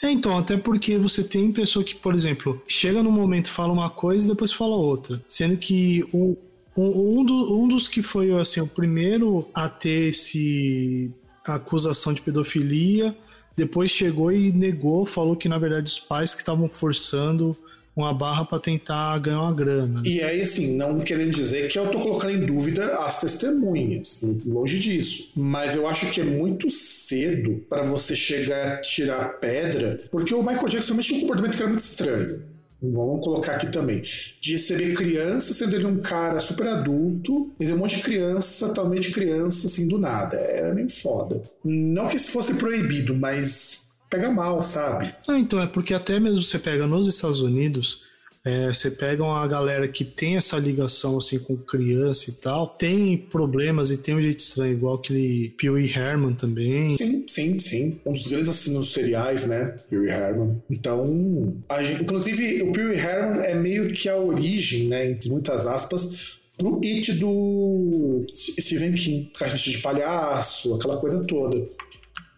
É, então, até porque você tem pessoa que, por exemplo, chega no momento fala uma coisa e depois fala outra. Sendo que o, um, do, um dos que foi assim, o primeiro a ter esse acusação de pedofilia, depois chegou e negou, falou que na verdade os pais que estavam forçando uma barra para tentar ganhar uma grana. E aí, assim, não querendo dizer que eu tô colocando em dúvida as testemunhas, longe disso. Mas eu acho que é muito cedo para você chegar a tirar pedra, porque o Michael Jackson tinha um comportamento que era muito estranho. Vamos colocar aqui também. De receber criança, sendo ele um cara super adulto, e um monte de criança, totalmente criança, assim, do nada. Era meio foda. Não que isso fosse proibido, mas pega mal, sabe? Ah, então é porque até mesmo você pega nos Estados Unidos, é, você pega uma galera que tem essa ligação assim com criança e tal, tem problemas e tem um jeito estranho, igual aquele Pee Wee Herman também. Sim, sim, sim. Um dos grandes assinos seriais, né? Pee Wee Herman. Então, gente, inclusive, o Pee Wee Herman é meio que a origem, né, entre muitas aspas, pro hit do Stephen King, caixa de palhaço, aquela coisa toda.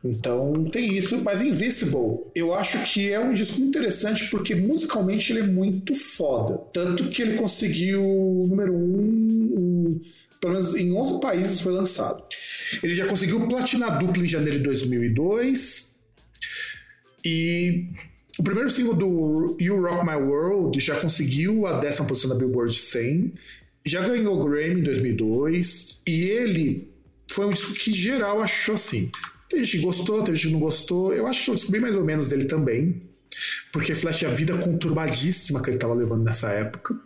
Então tem isso, mas Invisible eu acho que é um disco interessante porque musicalmente ele é muito foda. Tanto que ele conseguiu número um, um pelo menos em 11 países foi lançado. Ele já conseguiu platina dupla em janeiro de 2002 e o primeiro single do You Rock My World já conseguiu a décima posição da Billboard 100 já ganhou Grammy em 2002 e ele foi um disco que geral achou assim. Tem gente que gostou, tem gente que não gostou. Eu acho que eu descobri mais ou menos dele também, porque Flash a vida conturbadíssima que ele estava levando nessa época,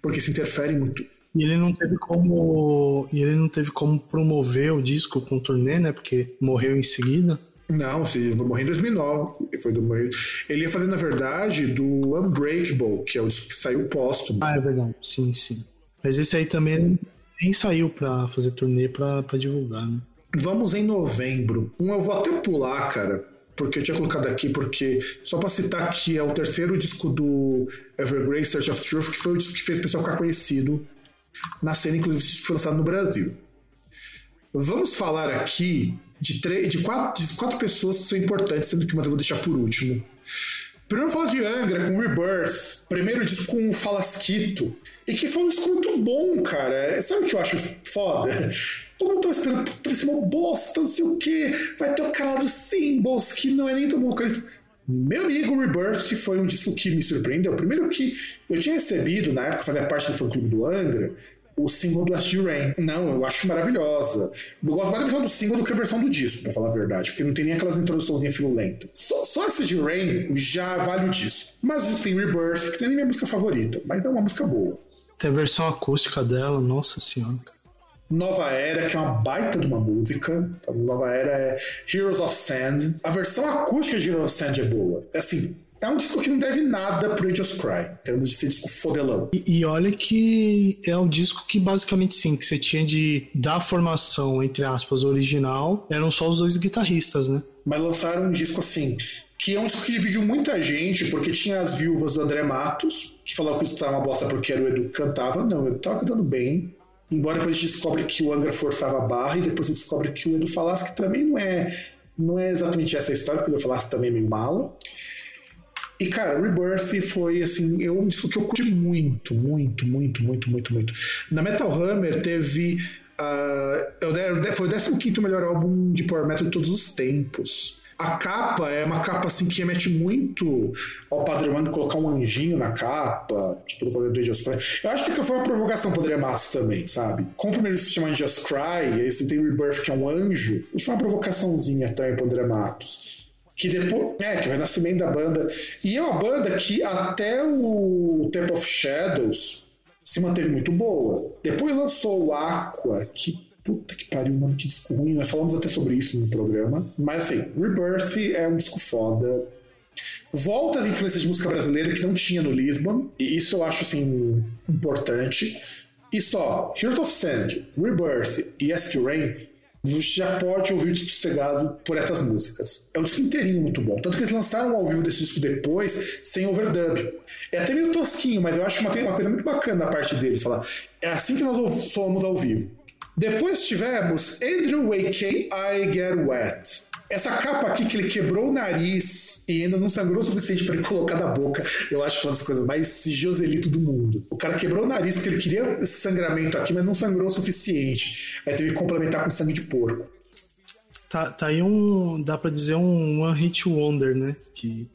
porque se interfere muito. E ele não teve como, e ele não teve como promover o disco com turnê, né? Porque morreu em seguida. Não, se morreu em 2009. Foi do, ele ia fazer, na verdade, do Unbreakable, que é o disco que saiu póstumo. Ah, é verdade. Sim, sim. Mas esse aí também nem saiu pra fazer turnê pra, pra divulgar, né? Vamos em novembro. Um eu vou até pular, cara, porque eu tinha colocado aqui, porque só para citar que é o terceiro disco do Evergrey Search of Truth, que foi o disco que fez o pessoal ficar conhecido na cena, inclusive foi lançado no Brasil. Vamos falar aqui de, três, de, quatro, de quatro pessoas que são importantes, sendo que uma eu vou deixar por último. Primeiro falar de Angra com Rebirth, primeiro disco com Falasquito, e que foi um disco muito bom, cara. Sabe o que eu acho foda? Todo mundo tava esperando, vai ser uma bosta, não sei o quê, vai ter o cara do Symbols, que não é nem tão bom. Meu amigo Rebirth foi um disco que me surpreendeu. Primeiro que eu tinha recebido, na época, fazia parte do fã-clube do Angra, o single do Astral Rain. Não, eu acho maravilhosa. Eu gosto mais da versão do single do que a versão do disco, pra falar a verdade, porque não tem nem aquelas introduções filulentas. Só, só essa de Rain já vale o disco. Mas o tem Rebirth, que não é nem minha música favorita, mas é uma música boa. Tem a versão acústica dela, nossa senhora. Nova Era, que é uma baita de uma música. A Nova Era é Heroes of Sand. A versão acústica de Heroes of Sand é boa. É assim, é um disco que não deve nada pro Angels Cry, em termos de ser disco fodelão. E, e, olha que é um disco que basicamente sim, que você tinha de da formação, entre aspas, original, eram só os dois guitarristas, né? Mas lançaram um disco assim, que é um disco que dividiu muita gente, porque tinha as viúvas do André Matos, que falavam que isso estava uma bosta porque era o Edu que cantava. Não, ele tava cantando bem. Embora depois a gente descobre que o Angra forçava a barra e depois você descobre que o Edu falasse que também não é, não é exatamente essa história, porque o Edu falasse também é meio mala. E, cara, Rebirth foi, assim, eu, disco que eu curti muito, muito, muito, muito, muito, muito. Na Metal Hammer teve. Uh, foi o 15 melhor álbum de Power Metal de todos os tempos. A capa é uma capa assim que remete muito ao padrão de colocar um anjinho na capa, tipo do Colher do Just Cry. Eu acho que foi uma provocação pro André Matos também, sabe? Como o primeiro se chama Just Cry, aí você tem Rebirth, que é um anjo, isso foi uma provocaçãozinha também pro André Matos. Que depois. É, que é o renascimento da banda. E é uma banda que até o Temple of Shadows se manteve muito boa. Depois lançou o Aqua, que Puta que pariu, mano, que disco ruim. Nós falamos até sobre isso no programa. Mas assim, Rebirth é um disco foda. Volta as influências de música brasileira que não tinha no Lisbon. E isso eu acho, assim, importante. E só, Heart of Sand, Rebirth e Ask Rain, você já pode ouvir o disco sossegado por essas músicas. É um disco inteirinho muito bom. Tanto que eles lançaram ao vivo desse disco depois, sem overdub. É até meio tosquinho, mas eu acho uma, uma coisa muito bacana da parte deles. Falar, é assim que nós somos ao vivo. Depois tivemos Andrew Wakey, I Get Wet. Essa capa aqui que ele quebrou o nariz e ainda não sangrou o suficiente para ele colocar na boca, eu acho uma das coisas mais Joselito do mundo. O cara quebrou o nariz porque ele queria esse sangramento aqui, mas não sangrou o suficiente. Aí teve que complementar com sangue de porco. Tá, tá aí um. dá pra dizer um One Hit Wonder, né? Que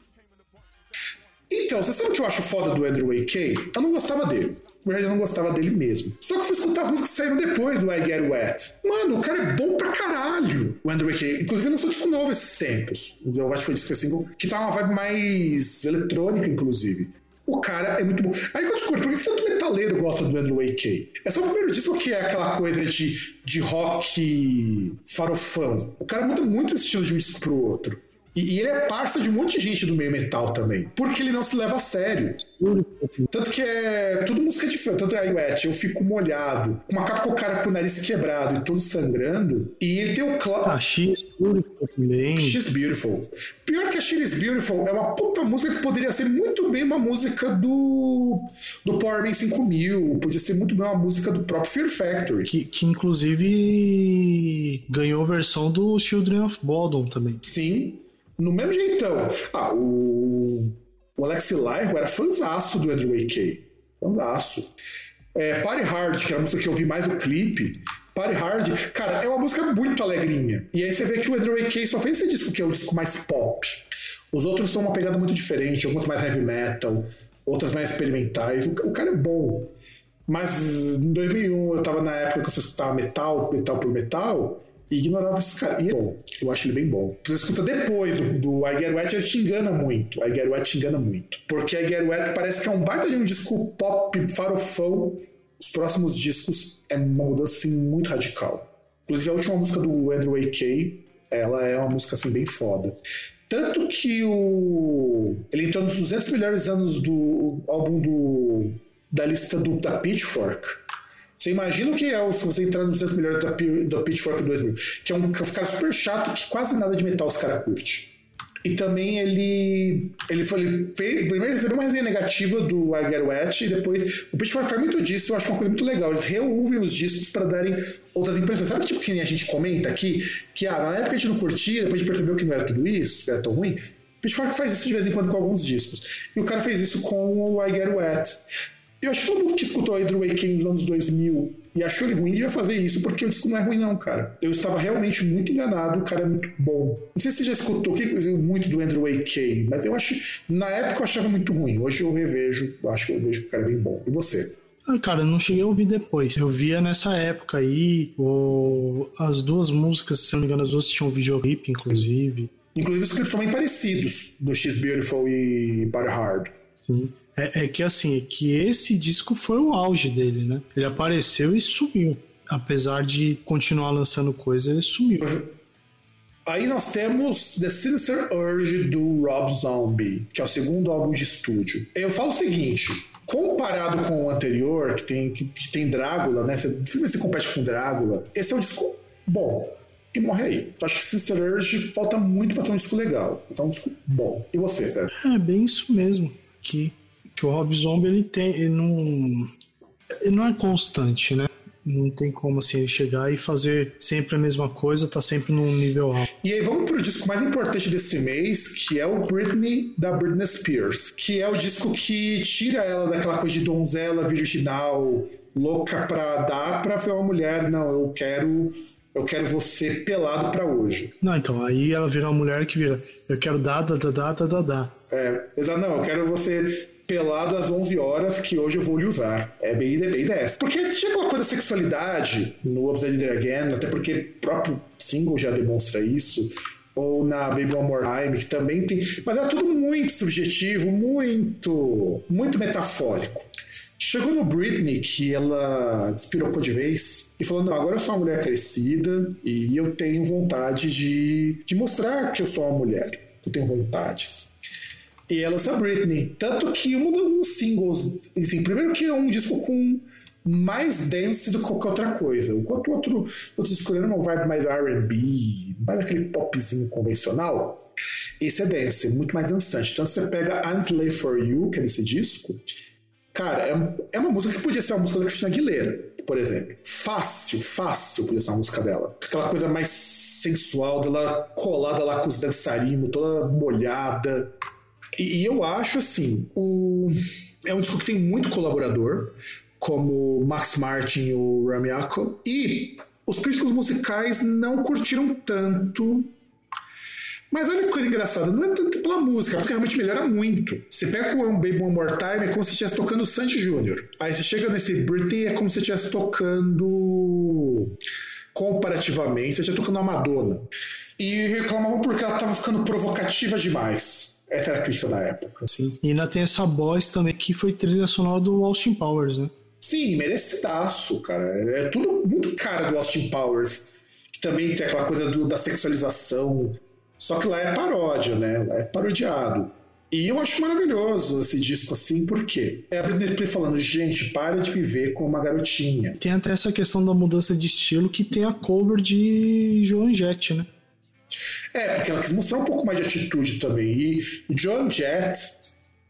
então, você sabe o que eu acho foda do Andrew A.K.? Eu não gostava dele. Na verdade, eu não gostava dele mesmo. Só que eu fui escutar as músicas que saíram depois do I Get Wet. Mano, o cara é bom pra caralho, o Andrew A.K. Inclusive, não sou disco novo esses tempos. Eu acho que foi disco assim, que tá uma vibe mais eletrônica, inclusive. O cara é muito bom. Aí que eu descobri, por que tanto metaleiro gosta do Andrew A.K.? É só o primeiro disco que é aquela coisa de, de rock farofão. O cara muda muito esse estilo de um disco pro outro. E, ele é parça de um monte de gente do meio metal também. Porque ele não se leva a sério. Tanto que é tudo música de fã. Tanto é a Wet, eu fico molhado. Uma capa com o cara com o nariz quebrado e todo sangrando. E ele tem o Cloud. Ah, X Beautiful também. X Beautiful. Pior que a X Beautiful é uma puta música que poderia ser muito bem uma música do. do Power Man 5000. Podia ser muito bem uma música do próprio Fear Factory. Que, que inclusive ganhou versão do Children of Bodom também. Sim no mesmo jeitão. Ah, o, o Alex Lyro era fanzaço do Andrew A.K. Fanzaço. É, Party Hard, que era a música que eu vi mais o clipe. Party Hard, cara, é uma música muito alegrinha. E aí você vê que o Andrew A.K. só fez esse disco, que é um disco mais pop. Os outros são uma pegada muito diferente, algumas mais heavy metal, outras mais experimentais. O, o cara é bom. Mas em 2001 eu tava na época que eu só escutava metal, metal por metal, e ignorava esse cara. E é bom, eu acho ele bem bom. Você escuta depois do, do I Get Wet, ele te engana muito. I Get Wet te engana muito. Porque I Get Wet parece que é um baita de um disco pop, farofão. Os próximos discos é uma mudança assim, muito radical. Inclusive a última música do Andrew A.K., ela é uma música assim bem foda. Tanto que o. Ele entrou nos 200 melhores anos do álbum do, da lista do, da Pitchfork. Você imagina o que é se você entrar nos 200 melhores da, da Pitchfork 2000, que é um cara super chato que quase nada de metal os caras curtem. E também ele. Ele foi. Ele fez, primeiro recebeu uma resenha negativa do I Get Wet, e depois. O Pitchfork faz muito disso, eu acho uma coisa muito legal. Eles reouvem os discos para darem outras impressões. Sabe tipo que a gente comenta aqui? Que ah, na época a gente não curtia, depois a gente percebeu que não era tudo isso, que era tão ruim. Pitchfork faz isso de vez em quando com alguns discos. E o cara fez isso com o I Get Wet. Eu acho que todo mundo que escutou Andrew Waking nos anos 2000 e achou ele ruim devia fazer isso, porque o disco não é ruim, não, cara. Eu estava realmente muito enganado, o cara é muito bom. Não sei se você já escutou muito do Andrew A.K., mas eu acho. Na época eu achava muito ruim. Hoje eu revejo, eu acho que eu vejo que o cara é bem bom. E você? Ah, cara, não cheguei a ouvir depois. Eu via nessa época aí o... as duas músicas, se não me engano, as duas tinham videoclipe, inclusive. Inclusive os clipes também parecidos, do X Beautiful e Body Hard. Sim. É, é, que assim, é que esse disco foi o auge dele, né? Ele apareceu e sumiu. Apesar de continuar lançando coisa, ele sumiu. Aí nós temos The Sinister Urge do Rob Zombie, que é o segundo álbum de estúdio. Eu falo o seguinte: comparado com o anterior, que tem, que, que tem Drácula, né? Você, você compete com Drácula, esse é um disco bom. E morre aí. Eu acho que Sinister Urge falta muito pra ser um disco legal. Então, um disco bom. E você, Sérgio? É bem isso mesmo. Que que o Rob Zombie ele tem, ele não, ele não é constante, né? Não tem como assim ele chegar e fazer sempre a mesma coisa, tá sempre num nível alto. E aí vamos pro disco mais importante desse mês, que é o Britney da Britney Spears, que é o disco que tira ela daquela coisa de donzela virginal, louca pra dar pra ver uma mulher, não, eu quero eu quero você pelado para hoje. Não, então, aí ela vira uma mulher que vira, eu quero dar, dar, dar, dar, dar, dar. É, exato, não, eu quero você pelado às 11 horas que hoje eu vou lhe usar. É bem, bem dessa. Porque tinha aquela coisa da sexualidade no There Again, até porque o próprio single já demonstra isso. Ou na Baby One More Time, que também tem. Mas era tudo muito subjetivo, muito. muito metafórico. Chegou no Britney que ela despirocou de vez e falou: Não, agora eu sou uma mulher crescida e eu tenho vontade de, de mostrar que eu sou uma mulher, que eu tenho vontades. E ela lança Britney. Tanto que um dos singles, assim, primeiro que é um disco com mais dance do que qualquer outra coisa. Enquanto outro, outros escolheram uma vibe mais RB, mais aquele popzinho convencional, esse é dance, é muito mais dançante. Então você pega I'm Slave for You, que é nesse disco, cara, é, é uma música que podia ser uma música da Cristina Aguilera, por exemplo. Fácil, fácil podia ser uma música dela. Aquela coisa mais sensual dela colada lá com os dançarinos, toda molhada. E, eu acho assim, o, é um disco que tem muito colaborador, como Max Martin e o Rami Ako, e os críticos musicais não curtiram tanto. Mas olha que coisa engraçada, não é tanto pela música, porque realmente melhora muito. Você pega o Baby One More Time, é como se estivesse tocando Sandy Jr. Aí você chega nesse Britney, é como se estivesse tocando comparativamente, você estivesse tocando a Madonna. E reclamavam porque ela estava ficando provocativa demais. Essa era a crítica da época. Sim. E ainda tem essa voz também que foi trilha sonora do Austin Powers, né? Sim, merecidaço, cara. É tudo muito cara do Austin Powers. Que também tem aquela coisa do, da sexualização. Só que lá é paródia, né? Lá é parodiado. E eu acho maravilhoso esse disco assim, porque é a Britney falando, gente, para de me ver como uma garotinha. Tem até essa questão da mudança de estilo que tem a cover de Joan Jett, né? É, porque ela quis mostrar um pouco mais de atitude também. E John Jett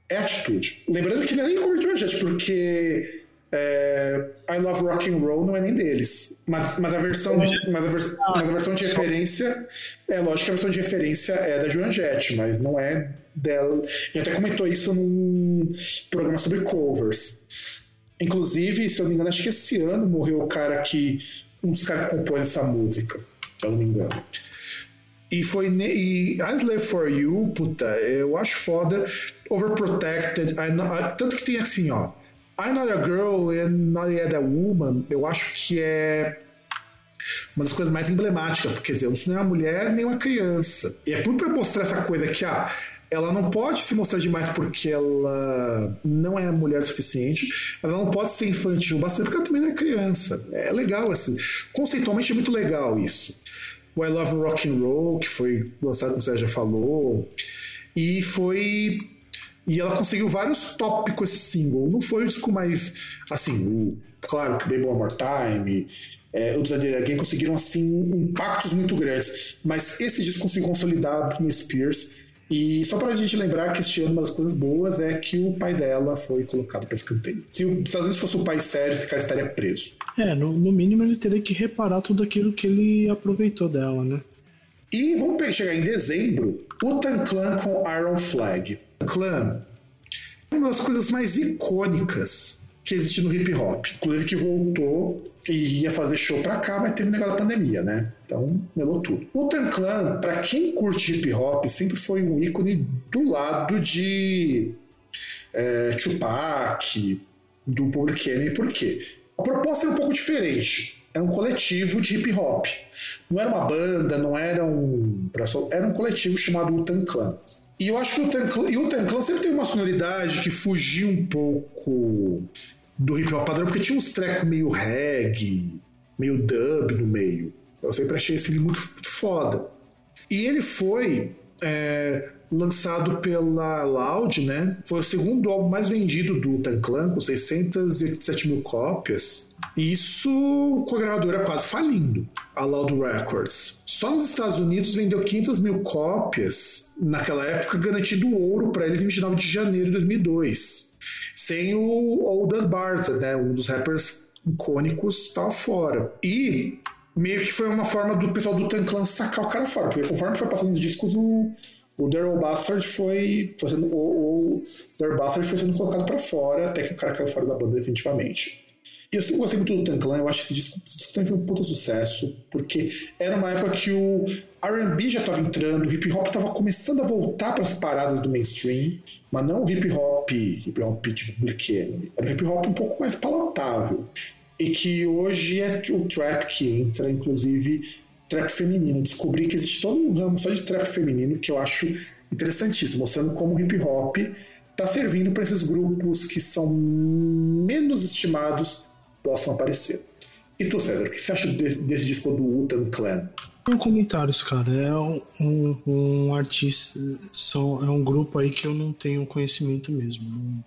é atitude. Lembrando que não é nem de John Jett, porque é, I Love Rock and Roll não é nem deles. Mas, mas, a, versão de, mas, a, vers, mas a versão de referência, é lógico que a versão de referência é da Joan Jett, mas não é dela. E até comentou isso num programa sobre covers. Inclusive, se eu não me engano, acho que esse ano morreu o cara que. Um dos caras que compôs essa música, se eu não me engano. E foi. E I Slave for You, puta, eu acho foda. Overprotected. I, tanto que tem assim, ó. I'm Not a Girl and Not Yet a Woman, eu acho que é uma das coisas mais emblemáticas, porque quer dizer, isso não é uma mulher nem uma criança. E é tudo para mostrar essa coisa que, ah, ela não pode se mostrar demais porque ela não é mulher suficiente, ela não pode ser infantil bastante porque ela também não é criança. É legal, assim. Conceitualmente é muito legal isso. O I Love Rock and Roll, que foi lançado, como você já falou, e foi e ela conseguiu vários top com esse single. Não foi o disco mais. Assim, o, claro que Baby One More Time, é, o Designer Again conseguiram assim impactos muito grandes. Mas esse disco conseguiu consolidar a Britney Spears e só pra gente lembrar que este ano uma das coisas boas é que o pai dela foi colocado para escanteio. Se os Estados Unidos fosse o pai sério, esse cara estaria preso. É, no, no mínimo ele teria que reparar tudo aquilo que ele aproveitou dela, né? E vamos chegar em dezembro, o Clan com Iron Flag. Clan uma das coisas mais icônicas que existe no hip hop. Inclusive que voltou e ia fazer show pra cá, mas teve negócio da pandemia, né? Então, melou tudo. O Tan Clan, pra quem curte hip hop, sempre foi um ícone do lado de é, Tupac, do Public Enemy, por quê? A proposta é um pouco diferente. Era um coletivo de hip hop. Não era uma banda, não era um. Era um coletivo chamado Utan Clan. E eu acho que o Utan Clan, o Clan sempre tem uma sonoridade que fugia um pouco do hip hop padrão, porque tinha uns trecos meio reggae, meio dub no meio. Eu sempre achei esse muito, muito foda. E ele foi é, lançado pela Loud, né? Foi o segundo álbum mais vendido do Tan Clan, com 687 mil cópias. Isso com a gravadora quase falindo, a Loud Records. Só nos Estados Unidos vendeu 500 mil cópias, naquela época garantido ouro para eles em 29 de janeiro de 2002 sem o Olden Barter, né, um dos rappers icônicos, estava fora. E meio que foi uma forma do pessoal do Tan Clan sacar o cara fora, porque conforme foi passando os discos, o, o Daryl Bastard foi, foi sendo, o, o Daryl Bastard foi sendo colocado para fora, até que o cara caiu fora da banda definitivamente. E eu sempre gostei muito do Tan Clan, eu acho que esse disco, esse disco também foi um puta sucesso, porque era uma época que o R&B já estava entrando, o hip hop estava começando a voltar para as paradas do mainstream, mas não o hip hop, hip hop tipo Public Enemy, era um hip hop um pouco mais palatável. E que hoje é o trap que entra, inclusive trap feminino. Descobri que existe todo um ramo só de trap feminino que eu acho interessantíssimo, mostrando como o hip hop está servindo para esses grupos que são menos estimados possam aparecer. E tu, César, o que você acha desse, desse disco do Utan Clan? Não comentários, cara. É um, um, um, artista, só, é um grupo aí que eu não tenho conhecimento mesmo.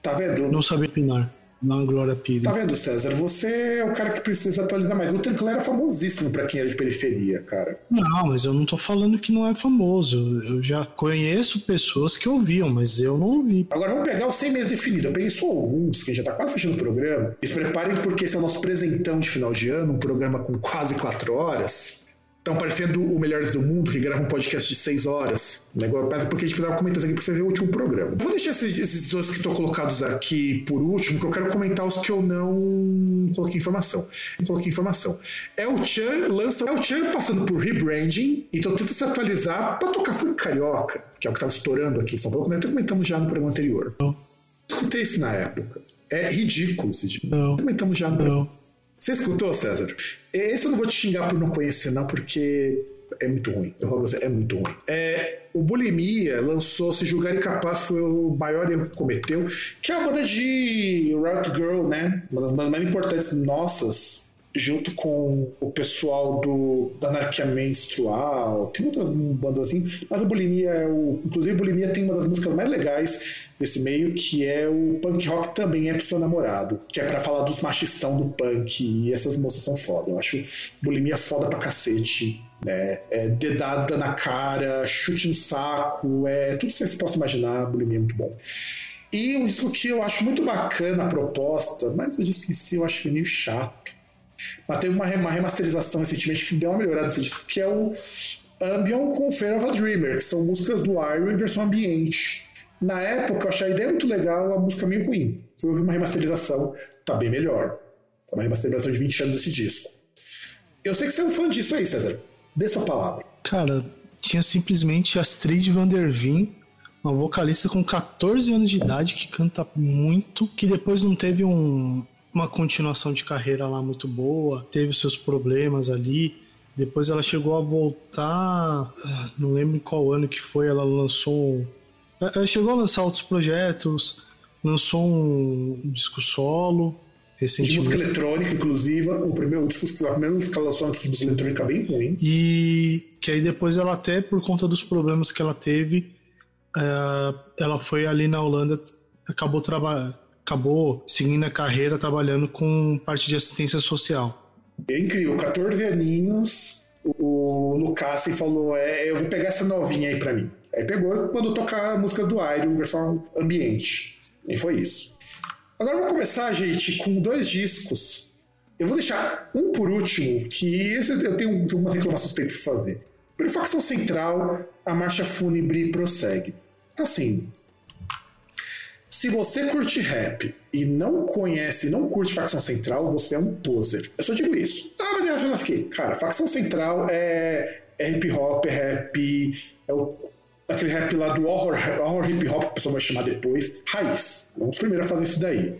Tá vendo? Não sabia opinar. Não, Glória Pires. Tá vendo, César? Você é o cara que precisa atualizar mais. O Tanclan era famosíssimo para quem era de periferia, cara. Não, mas eu não tô falando que não é famoso. Eu já conheço pessoas que ouviam, mas eu não ouvi. Agora vamos pegar os 100 meses definidos. Eu peguei só alguns, que já tá quase fechando o programa. E se preparem porque esse é o nosso presentão de final de ano, um programa com quase 4 horas estão parecendo o Melhores do Mundo, que grava um podcast de seis horas. Negócio, porque a gente estava comentando aqui para você ver o último programa. Vou deixar esses, esses dois que estão colocados aqui por último, que eu quero comentar os que eu não coloquei informação. Não coloquei informação. É o Chan lança. É o Chan passando por rebranding, então tenta se atualizar para tocar funk carioca, que é o que estava estourando aqui em São Paulo, como até comentamos já no programa anterior. Não. Escutei isso na época. É ridículo esse tipo. Não. Comentamos já no. Não. Você escutou, César? Esse eu não vou te xingar por não conhecer, não, porque é muito ruim. Eu falo você, é muito ruim. É, o Bulimia lançou Se Julgar Incapaz foi o maior erro que cometeu, que é a banda de Riot Girl, né? Uma das mais importantes nossas junto com o pessoal do, da Anarquia Menstrual, tem outras bandas assim, mas a Bulimia é o. Inclusive, a Bulimia tem uma das músicas mais legais desse meio, que é o Punk Rock Também é pro seu namorado, que é para falar dos machistão do punk, e essas moças são foda. Eu acho Bulimia foda pra cacete. Né? É dedada na cara, chute no saco, é tudo que você possa imaginar, Bulimia é muito bom. E um disco que eu acho muito bacana a proposta, mas o disco em si eu acho meio chato mas teve uma, remasterização recentemente que deu uma melhorada nesse disco, que é o Ambion com Fear of a Dreamer, que são músicas do Iron em versão ambiente. Na época eu achei a ideia muito legal, a música meio ruim. Fui ouvir uma remasterização, tá bem melhor. Tá uma remasterização de 20 anos desse disco. Eu sei que você é um fã disso aí, César. Dê sua palavra. Cara, tinha simplesmente Astrid Van der Veen Uma vocalista com 14 anos de idade que canta muito, que depois não teve um, uma continuação de carreira lá muito boa, teve seus problemas ali. Depois ela chegou a voltar, não lembro em qual ano que foi, ela lançou. Ela chegou a lançar outros projetos, lançou um disco solo. Recentemente. Música eletrônica, inclusive, o primeiro disco, a primeira música que ela lançou de música eletrônica bem ruim. E que aí depois ela até, por conta dos problemas que ela teve, uh, ela foi ali na Holanda, acabou trabalhando acabou seguindo a carreira trabalhando com parte de assistência social. É incrível, 14 aninhos, o Lucas falou: é, eu vou pegar essa novinha aí pra mim. Aí pegou quando tocar a música do Iron, versão ambiente. E foi isso. Agora vamos começar, gente, com dois discos. Eu vou deixar um por último, que esse eu tenho uma reclamação para fazer. Pela facção central, a marcha fúnebre prossegue. Assim, se você curte rap e não conhece, não curte facção central, você é um poser. Eu só digo isso. Ah, mas é aqui. Cara, facção central é, é hip hop, é rap, é o, aquele rap lá do horror, horror hip hop, que a pessoa vai chamar depois, raiz. Vamos primeiro a fazer isso daí.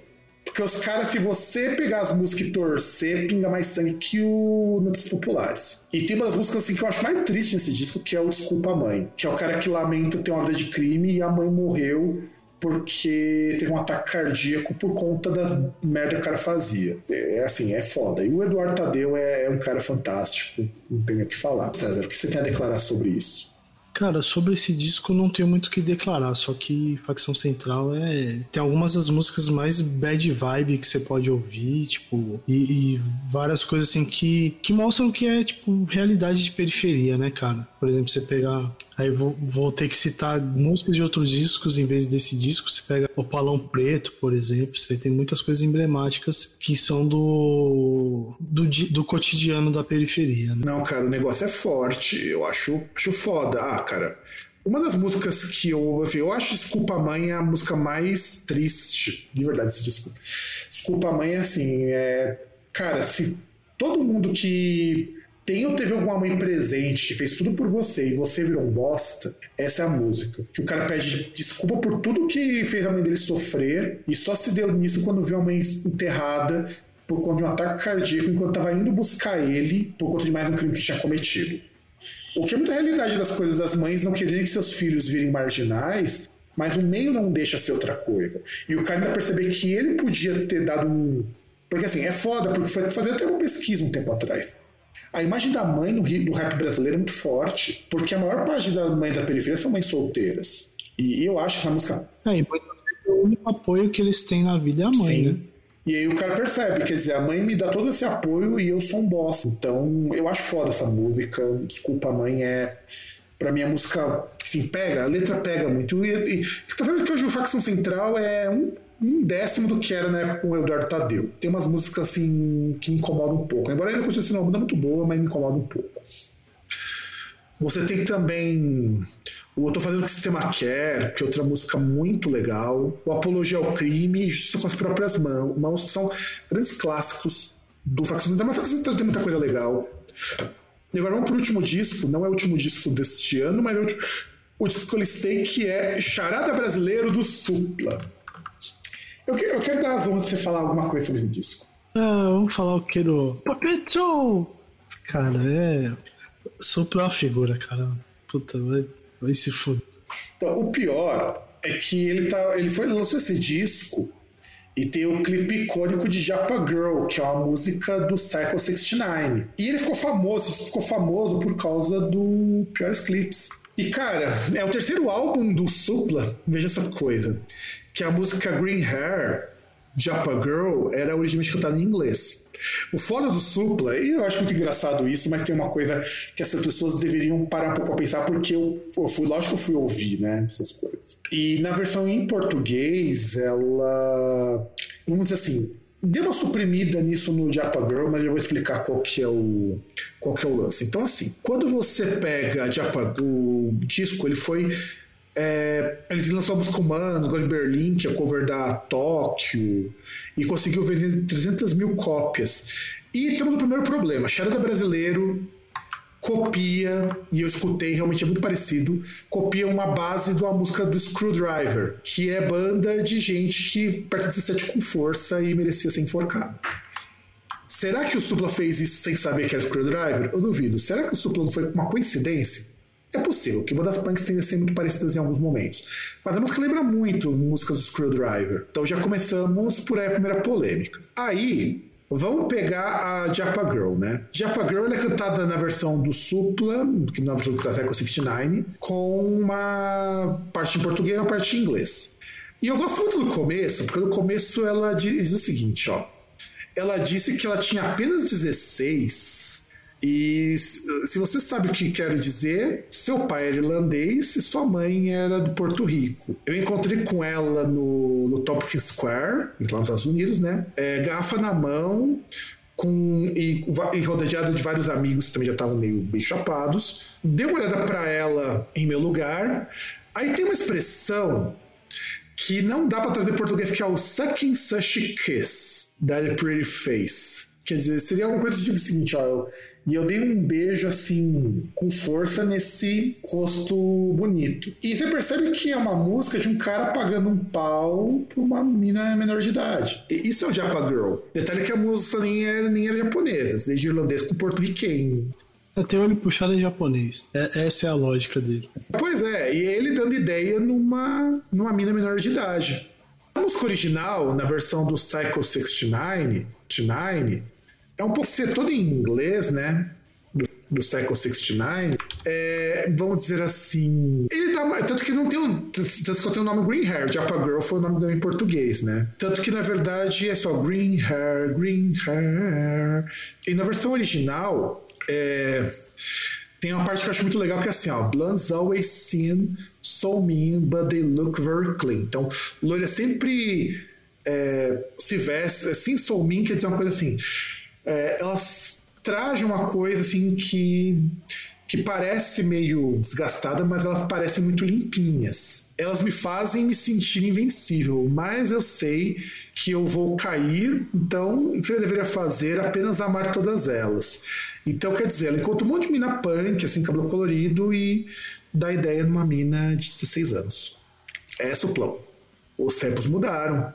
Porque os caras, se você pegar as músicas e torcer, pinga mais sangue que o Notícias Populares. E tem umas músicas assim que eu acho mais triste nesse disco, que é o Desculpa Mãe. Que é o cara que lamenta ter uma vida de crime e a mãe morreu porque teve um ataque cardíaco por conta da merda que o cara fazia. É assim, é foda. E o Eduardo Tadeu é, é um cara fantástico, não tenho o que falar. César, o que você tem a declarar sobre isso? Cara, sobre esse disco não tenho muito o que declarar, só que Facção Central é. Tem algumas das músicas mais bad vibe que você pode ouvir, tipo, e, e, várias coisas assim que, que mostram que é, tipo, realidade de periferia, né, cara? Por exemplo, você pegar Aí vou, vou, ter que citar músicas de outros discos em vez desse disco. Você pega o Palão Preto, por exemplo. Você tem muitas coisas emblemáticas que são do, do, do cotidiano da periferia. Né? Não, cara, o negócio é forte. Eu acho, acho foda. Ah, cara, uma das músicas que eu. Assim, eu acho Desculpa Mãe a música mais triste. De verdade, esse disco. Desculpa Mãe assim. É, cara, se todo mundo que tem ou teve alguma mãe presente que fez tudo por você e você virou um bosta, essa é a música. Que o cara pede desculpa por tudo que fez a mãe dele sofrer e só se deu nisso quando viu a mãe enterrada por conta de um ataque cardíaco enquanto estava indo buscar ele por conta de mais um crime que tinha cometido. O que é muita realidade das coisas das mães não quererem que seus filhos virem marginais, mas o meio não deixa ser outra coisa. E o cara ainda perceber que ele podia ter dado um. Porque assim, é foda, porque foi fazer até uma pesquisa um tempo atrás a imagem da mãe no, no rap brasileiro é muito forte, porque a maior parte da mãe da periferia são mães solteiras. E eu acho essa música. É, e muitas vezes o único apoio que eles têm na vida é a mãe, Sim. né? E aí o cara percebe, quer dizer, a mãe me dá todo esse apoio e eu sou um boss. Então, eu acho foda essa música. Desculpa, mãe, é. Pra mim, a música, assim, pega, a letra pega muito. E, e você tá vendo que hoje o Facção Central é um um décimo do que era na época com o Eduardo Tadeu. Tem umas músicas assim que me incomodam um pouco. Embora ainda continue sendo uma banda muito boa, mas me incomoda um pouco. Você tem também o Eu Tô Fazendo o que o Sistema Quer, que é outra música muito legal. O Apologia ao Crime Justiça com as Próprias Mãos, mãos que são grandes clássicos do Facção Central, mas Facção Central tem muita coisa legal. E agora vamos pro último disco, não é o último disco deste ano, mas é o, último, o disco que eu listei que é Charada Brasileiro do Supla. Eu, eu quero dar as você falar alguma coisa sobre esse disco. Ah, vamos falar o que do. Papeto! Cara, é. Supra uma figura, cara. Puta, vai, vai se foder. Então, o pior é que ele, tá, ele foi lançou esse disco e tem o clipe icônico de Japa Girl, que é uma música do Psycho 69. E ele ficou famoso, ficou famoso por causa do Piores Clips. E cara, é o terceiro álbum do Supla, veja essa coisa que a música Green Hair, Japa Girl, era originalmente cantada em inglês. O foda do Supla, e eu acho muito engraçado isso, mas tem uma coisa que essas pessoas deveriam parar um pouco a pensar, porque eu, eu fui, lógico que eu fui ouvir, né, essas coisas. E na versão em português, ela, vamos dizer assim, deu uma suprimida nisso no Japa Girl, mas eu vou explicar qual que é o, qual que é o lance. Então, assim, quando você pega Japa, o disco, ele foi é, ele lançou comandos, agora em Berlim, que é cover da Tóquio, e conseguiu vender 300 mil cópias. E temos o primeiro problema: Charada Brasileiro copia, e eu escutei, realmente é muito parecido, copia uma base de uma música do Screwdriver, que é banda de gente que perto 17 com força e merecia ser enforcado. Será que o Supla fez isso sem saber que era Screwdriver? Eu duvido. Será que o Supla não foi uma coincidência? É possível que das punks tenha sido muito parecidas em alguns momentos. Mas a música lembra muito músicas do Screwdriver. Então já começamos por aí a primeira polêmica. Aí, Vamos pegar a Japa Girl, né? Japa Girl é cantada na versão do Supla, que na versão do Echo 69, com uma parte em português e uma parte em inglês. E eu gosto muito do começo, porque no começo ela diz o seguinte, ó. Ela disse que ela tinha apenas 16 e se você sabe o que quero dizer, seu pai era irlandês e sua mãe era do Porto Rico. Eu encontrei com ela no, no Square, lá nos Estados Unidos, né? É, garrafa na mão, com e, e rodeada de vários amigos que também já estavam meio bem chapados. Dei uma olhada para ela em meu lugar. Aí tem uma expressão que não dá para trazer em português, que é o sucking such kiss, that pretty face. Quer dizer, seria alguma coisa tipo o seguinte, ó, e eu dei um beijo assim, com força nesse rosto bonito. E você percebe que é uma música de um cara pagando um pau pra uma mina menor de idade. E isso é o Japa Girl. Detalhe que a música nem era, nem era japonesa, desde irlandês com porto-riquenho. Até olho puxado em japonês. É, essa é a lógica dele. Pois é, e ele dando ideia numa, numa mina menor de idade. A música original, na versão do Psycho 69, 69 é um pouco ser todo em inglês, né? Do, do Cycle 69, é, vamos dizer assim. Ele dá, tanto que não tem um. Tanto que só tem o nome Green Hair, Japa Girl foi o nome dele em português, né? Tanto que na verdade é só Green Hair, Green Hair. E na versão original, é, tem uma parte que eu acho muito legal que é assim, ó. Blondes always seem so mean, but they look very clean. Então, loira sempre é, se veste, assim, so mean quer dizer uma coisa assim é, elas trazem uma coisa assim que que parece meio desgastada, mas elas parecem muito limpinhas. Elas me fazem me sentir invencível, mas eu sei que eu vou cair, então o que eu deveria fazer é apenas amar todas elas. Então, quer dizer, ela encontra um monte de mina punk, assim, cabelo colorido, e dá ideia numa mina de 16 anos. É o plano. Os tempos mudaram.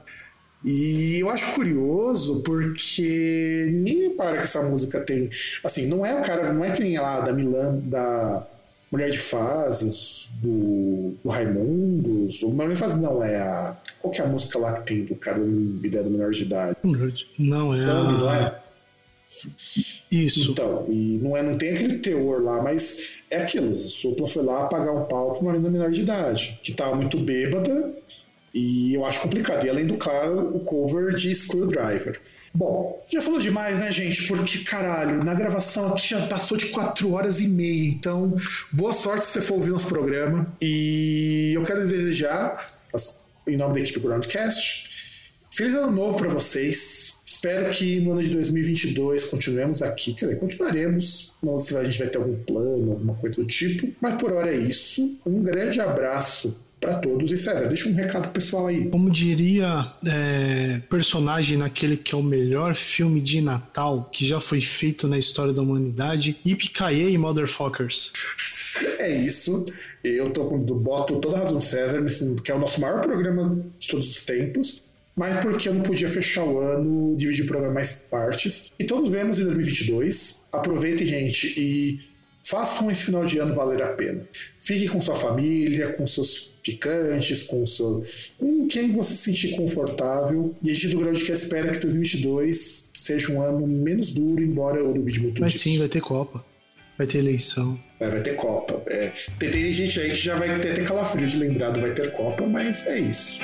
E eu acho curioso porque ninguém para que essa música tem. Assim, não é o cara, não é que nem lá da Milan, da Mulher de Fases, do, do Raimundos. O Mulher de Fases não, é a. Qual que é a música lá que tem do cara ideia do menor de idade? Não, é. Thumb, a... não é? Isso. Então, e não, é, não tem aquele teor lá, mas é aquilo. O Supla foi lá pagar um pau pra uma menina menor de idade, que tava muito bêbada e eu acho complicado. E além do claro, o cover de Screwdriver. Bom, já falou demais, né, gente? Porque, caralho, na gravação aqui já passou de 4 horas e meia. Então, boa sorte se você for ouvir nosso programa. E eu quero desejar, em nome da equipe Groundcast, feliz ano novo para vocês. Espero que no ano de 2022 continuemos aqui. Quer dizer, continuaremos. Não sei se a gente vai ter algum plano, alguma coisa do tipo. Mas por hora é isso. Um grande abraço para todos. E César, deixa um recado pessoal aí. Como diria é, personagem naquele que é o melhor filme de Natal que já foi feito na história da humanidade, Yippee Motherfuckers. É isso. Eu tô com, boto toda a razão César, que é o nosso maior programa de todos os tempos mas porque eu não podia fechar o ano, dividir o programa em mais partes. Então nos vemos em 2022. Aproveitem, gente, e façam esse final de ano valer a pena. Fique com sua família, com seus ficantes, com, seu, com quem você se sentir confortável. E a gente do Grande que espera que 2022 seja um ano menos duro, embora eu duvide muito Mas disso. sim, vai ter Copa. Vai ter eleição. É, vai ter Copa. É, tem, tem, gente aí que já vai ter, ter calafrio de lembrar do vai ter Copa, mas é isso.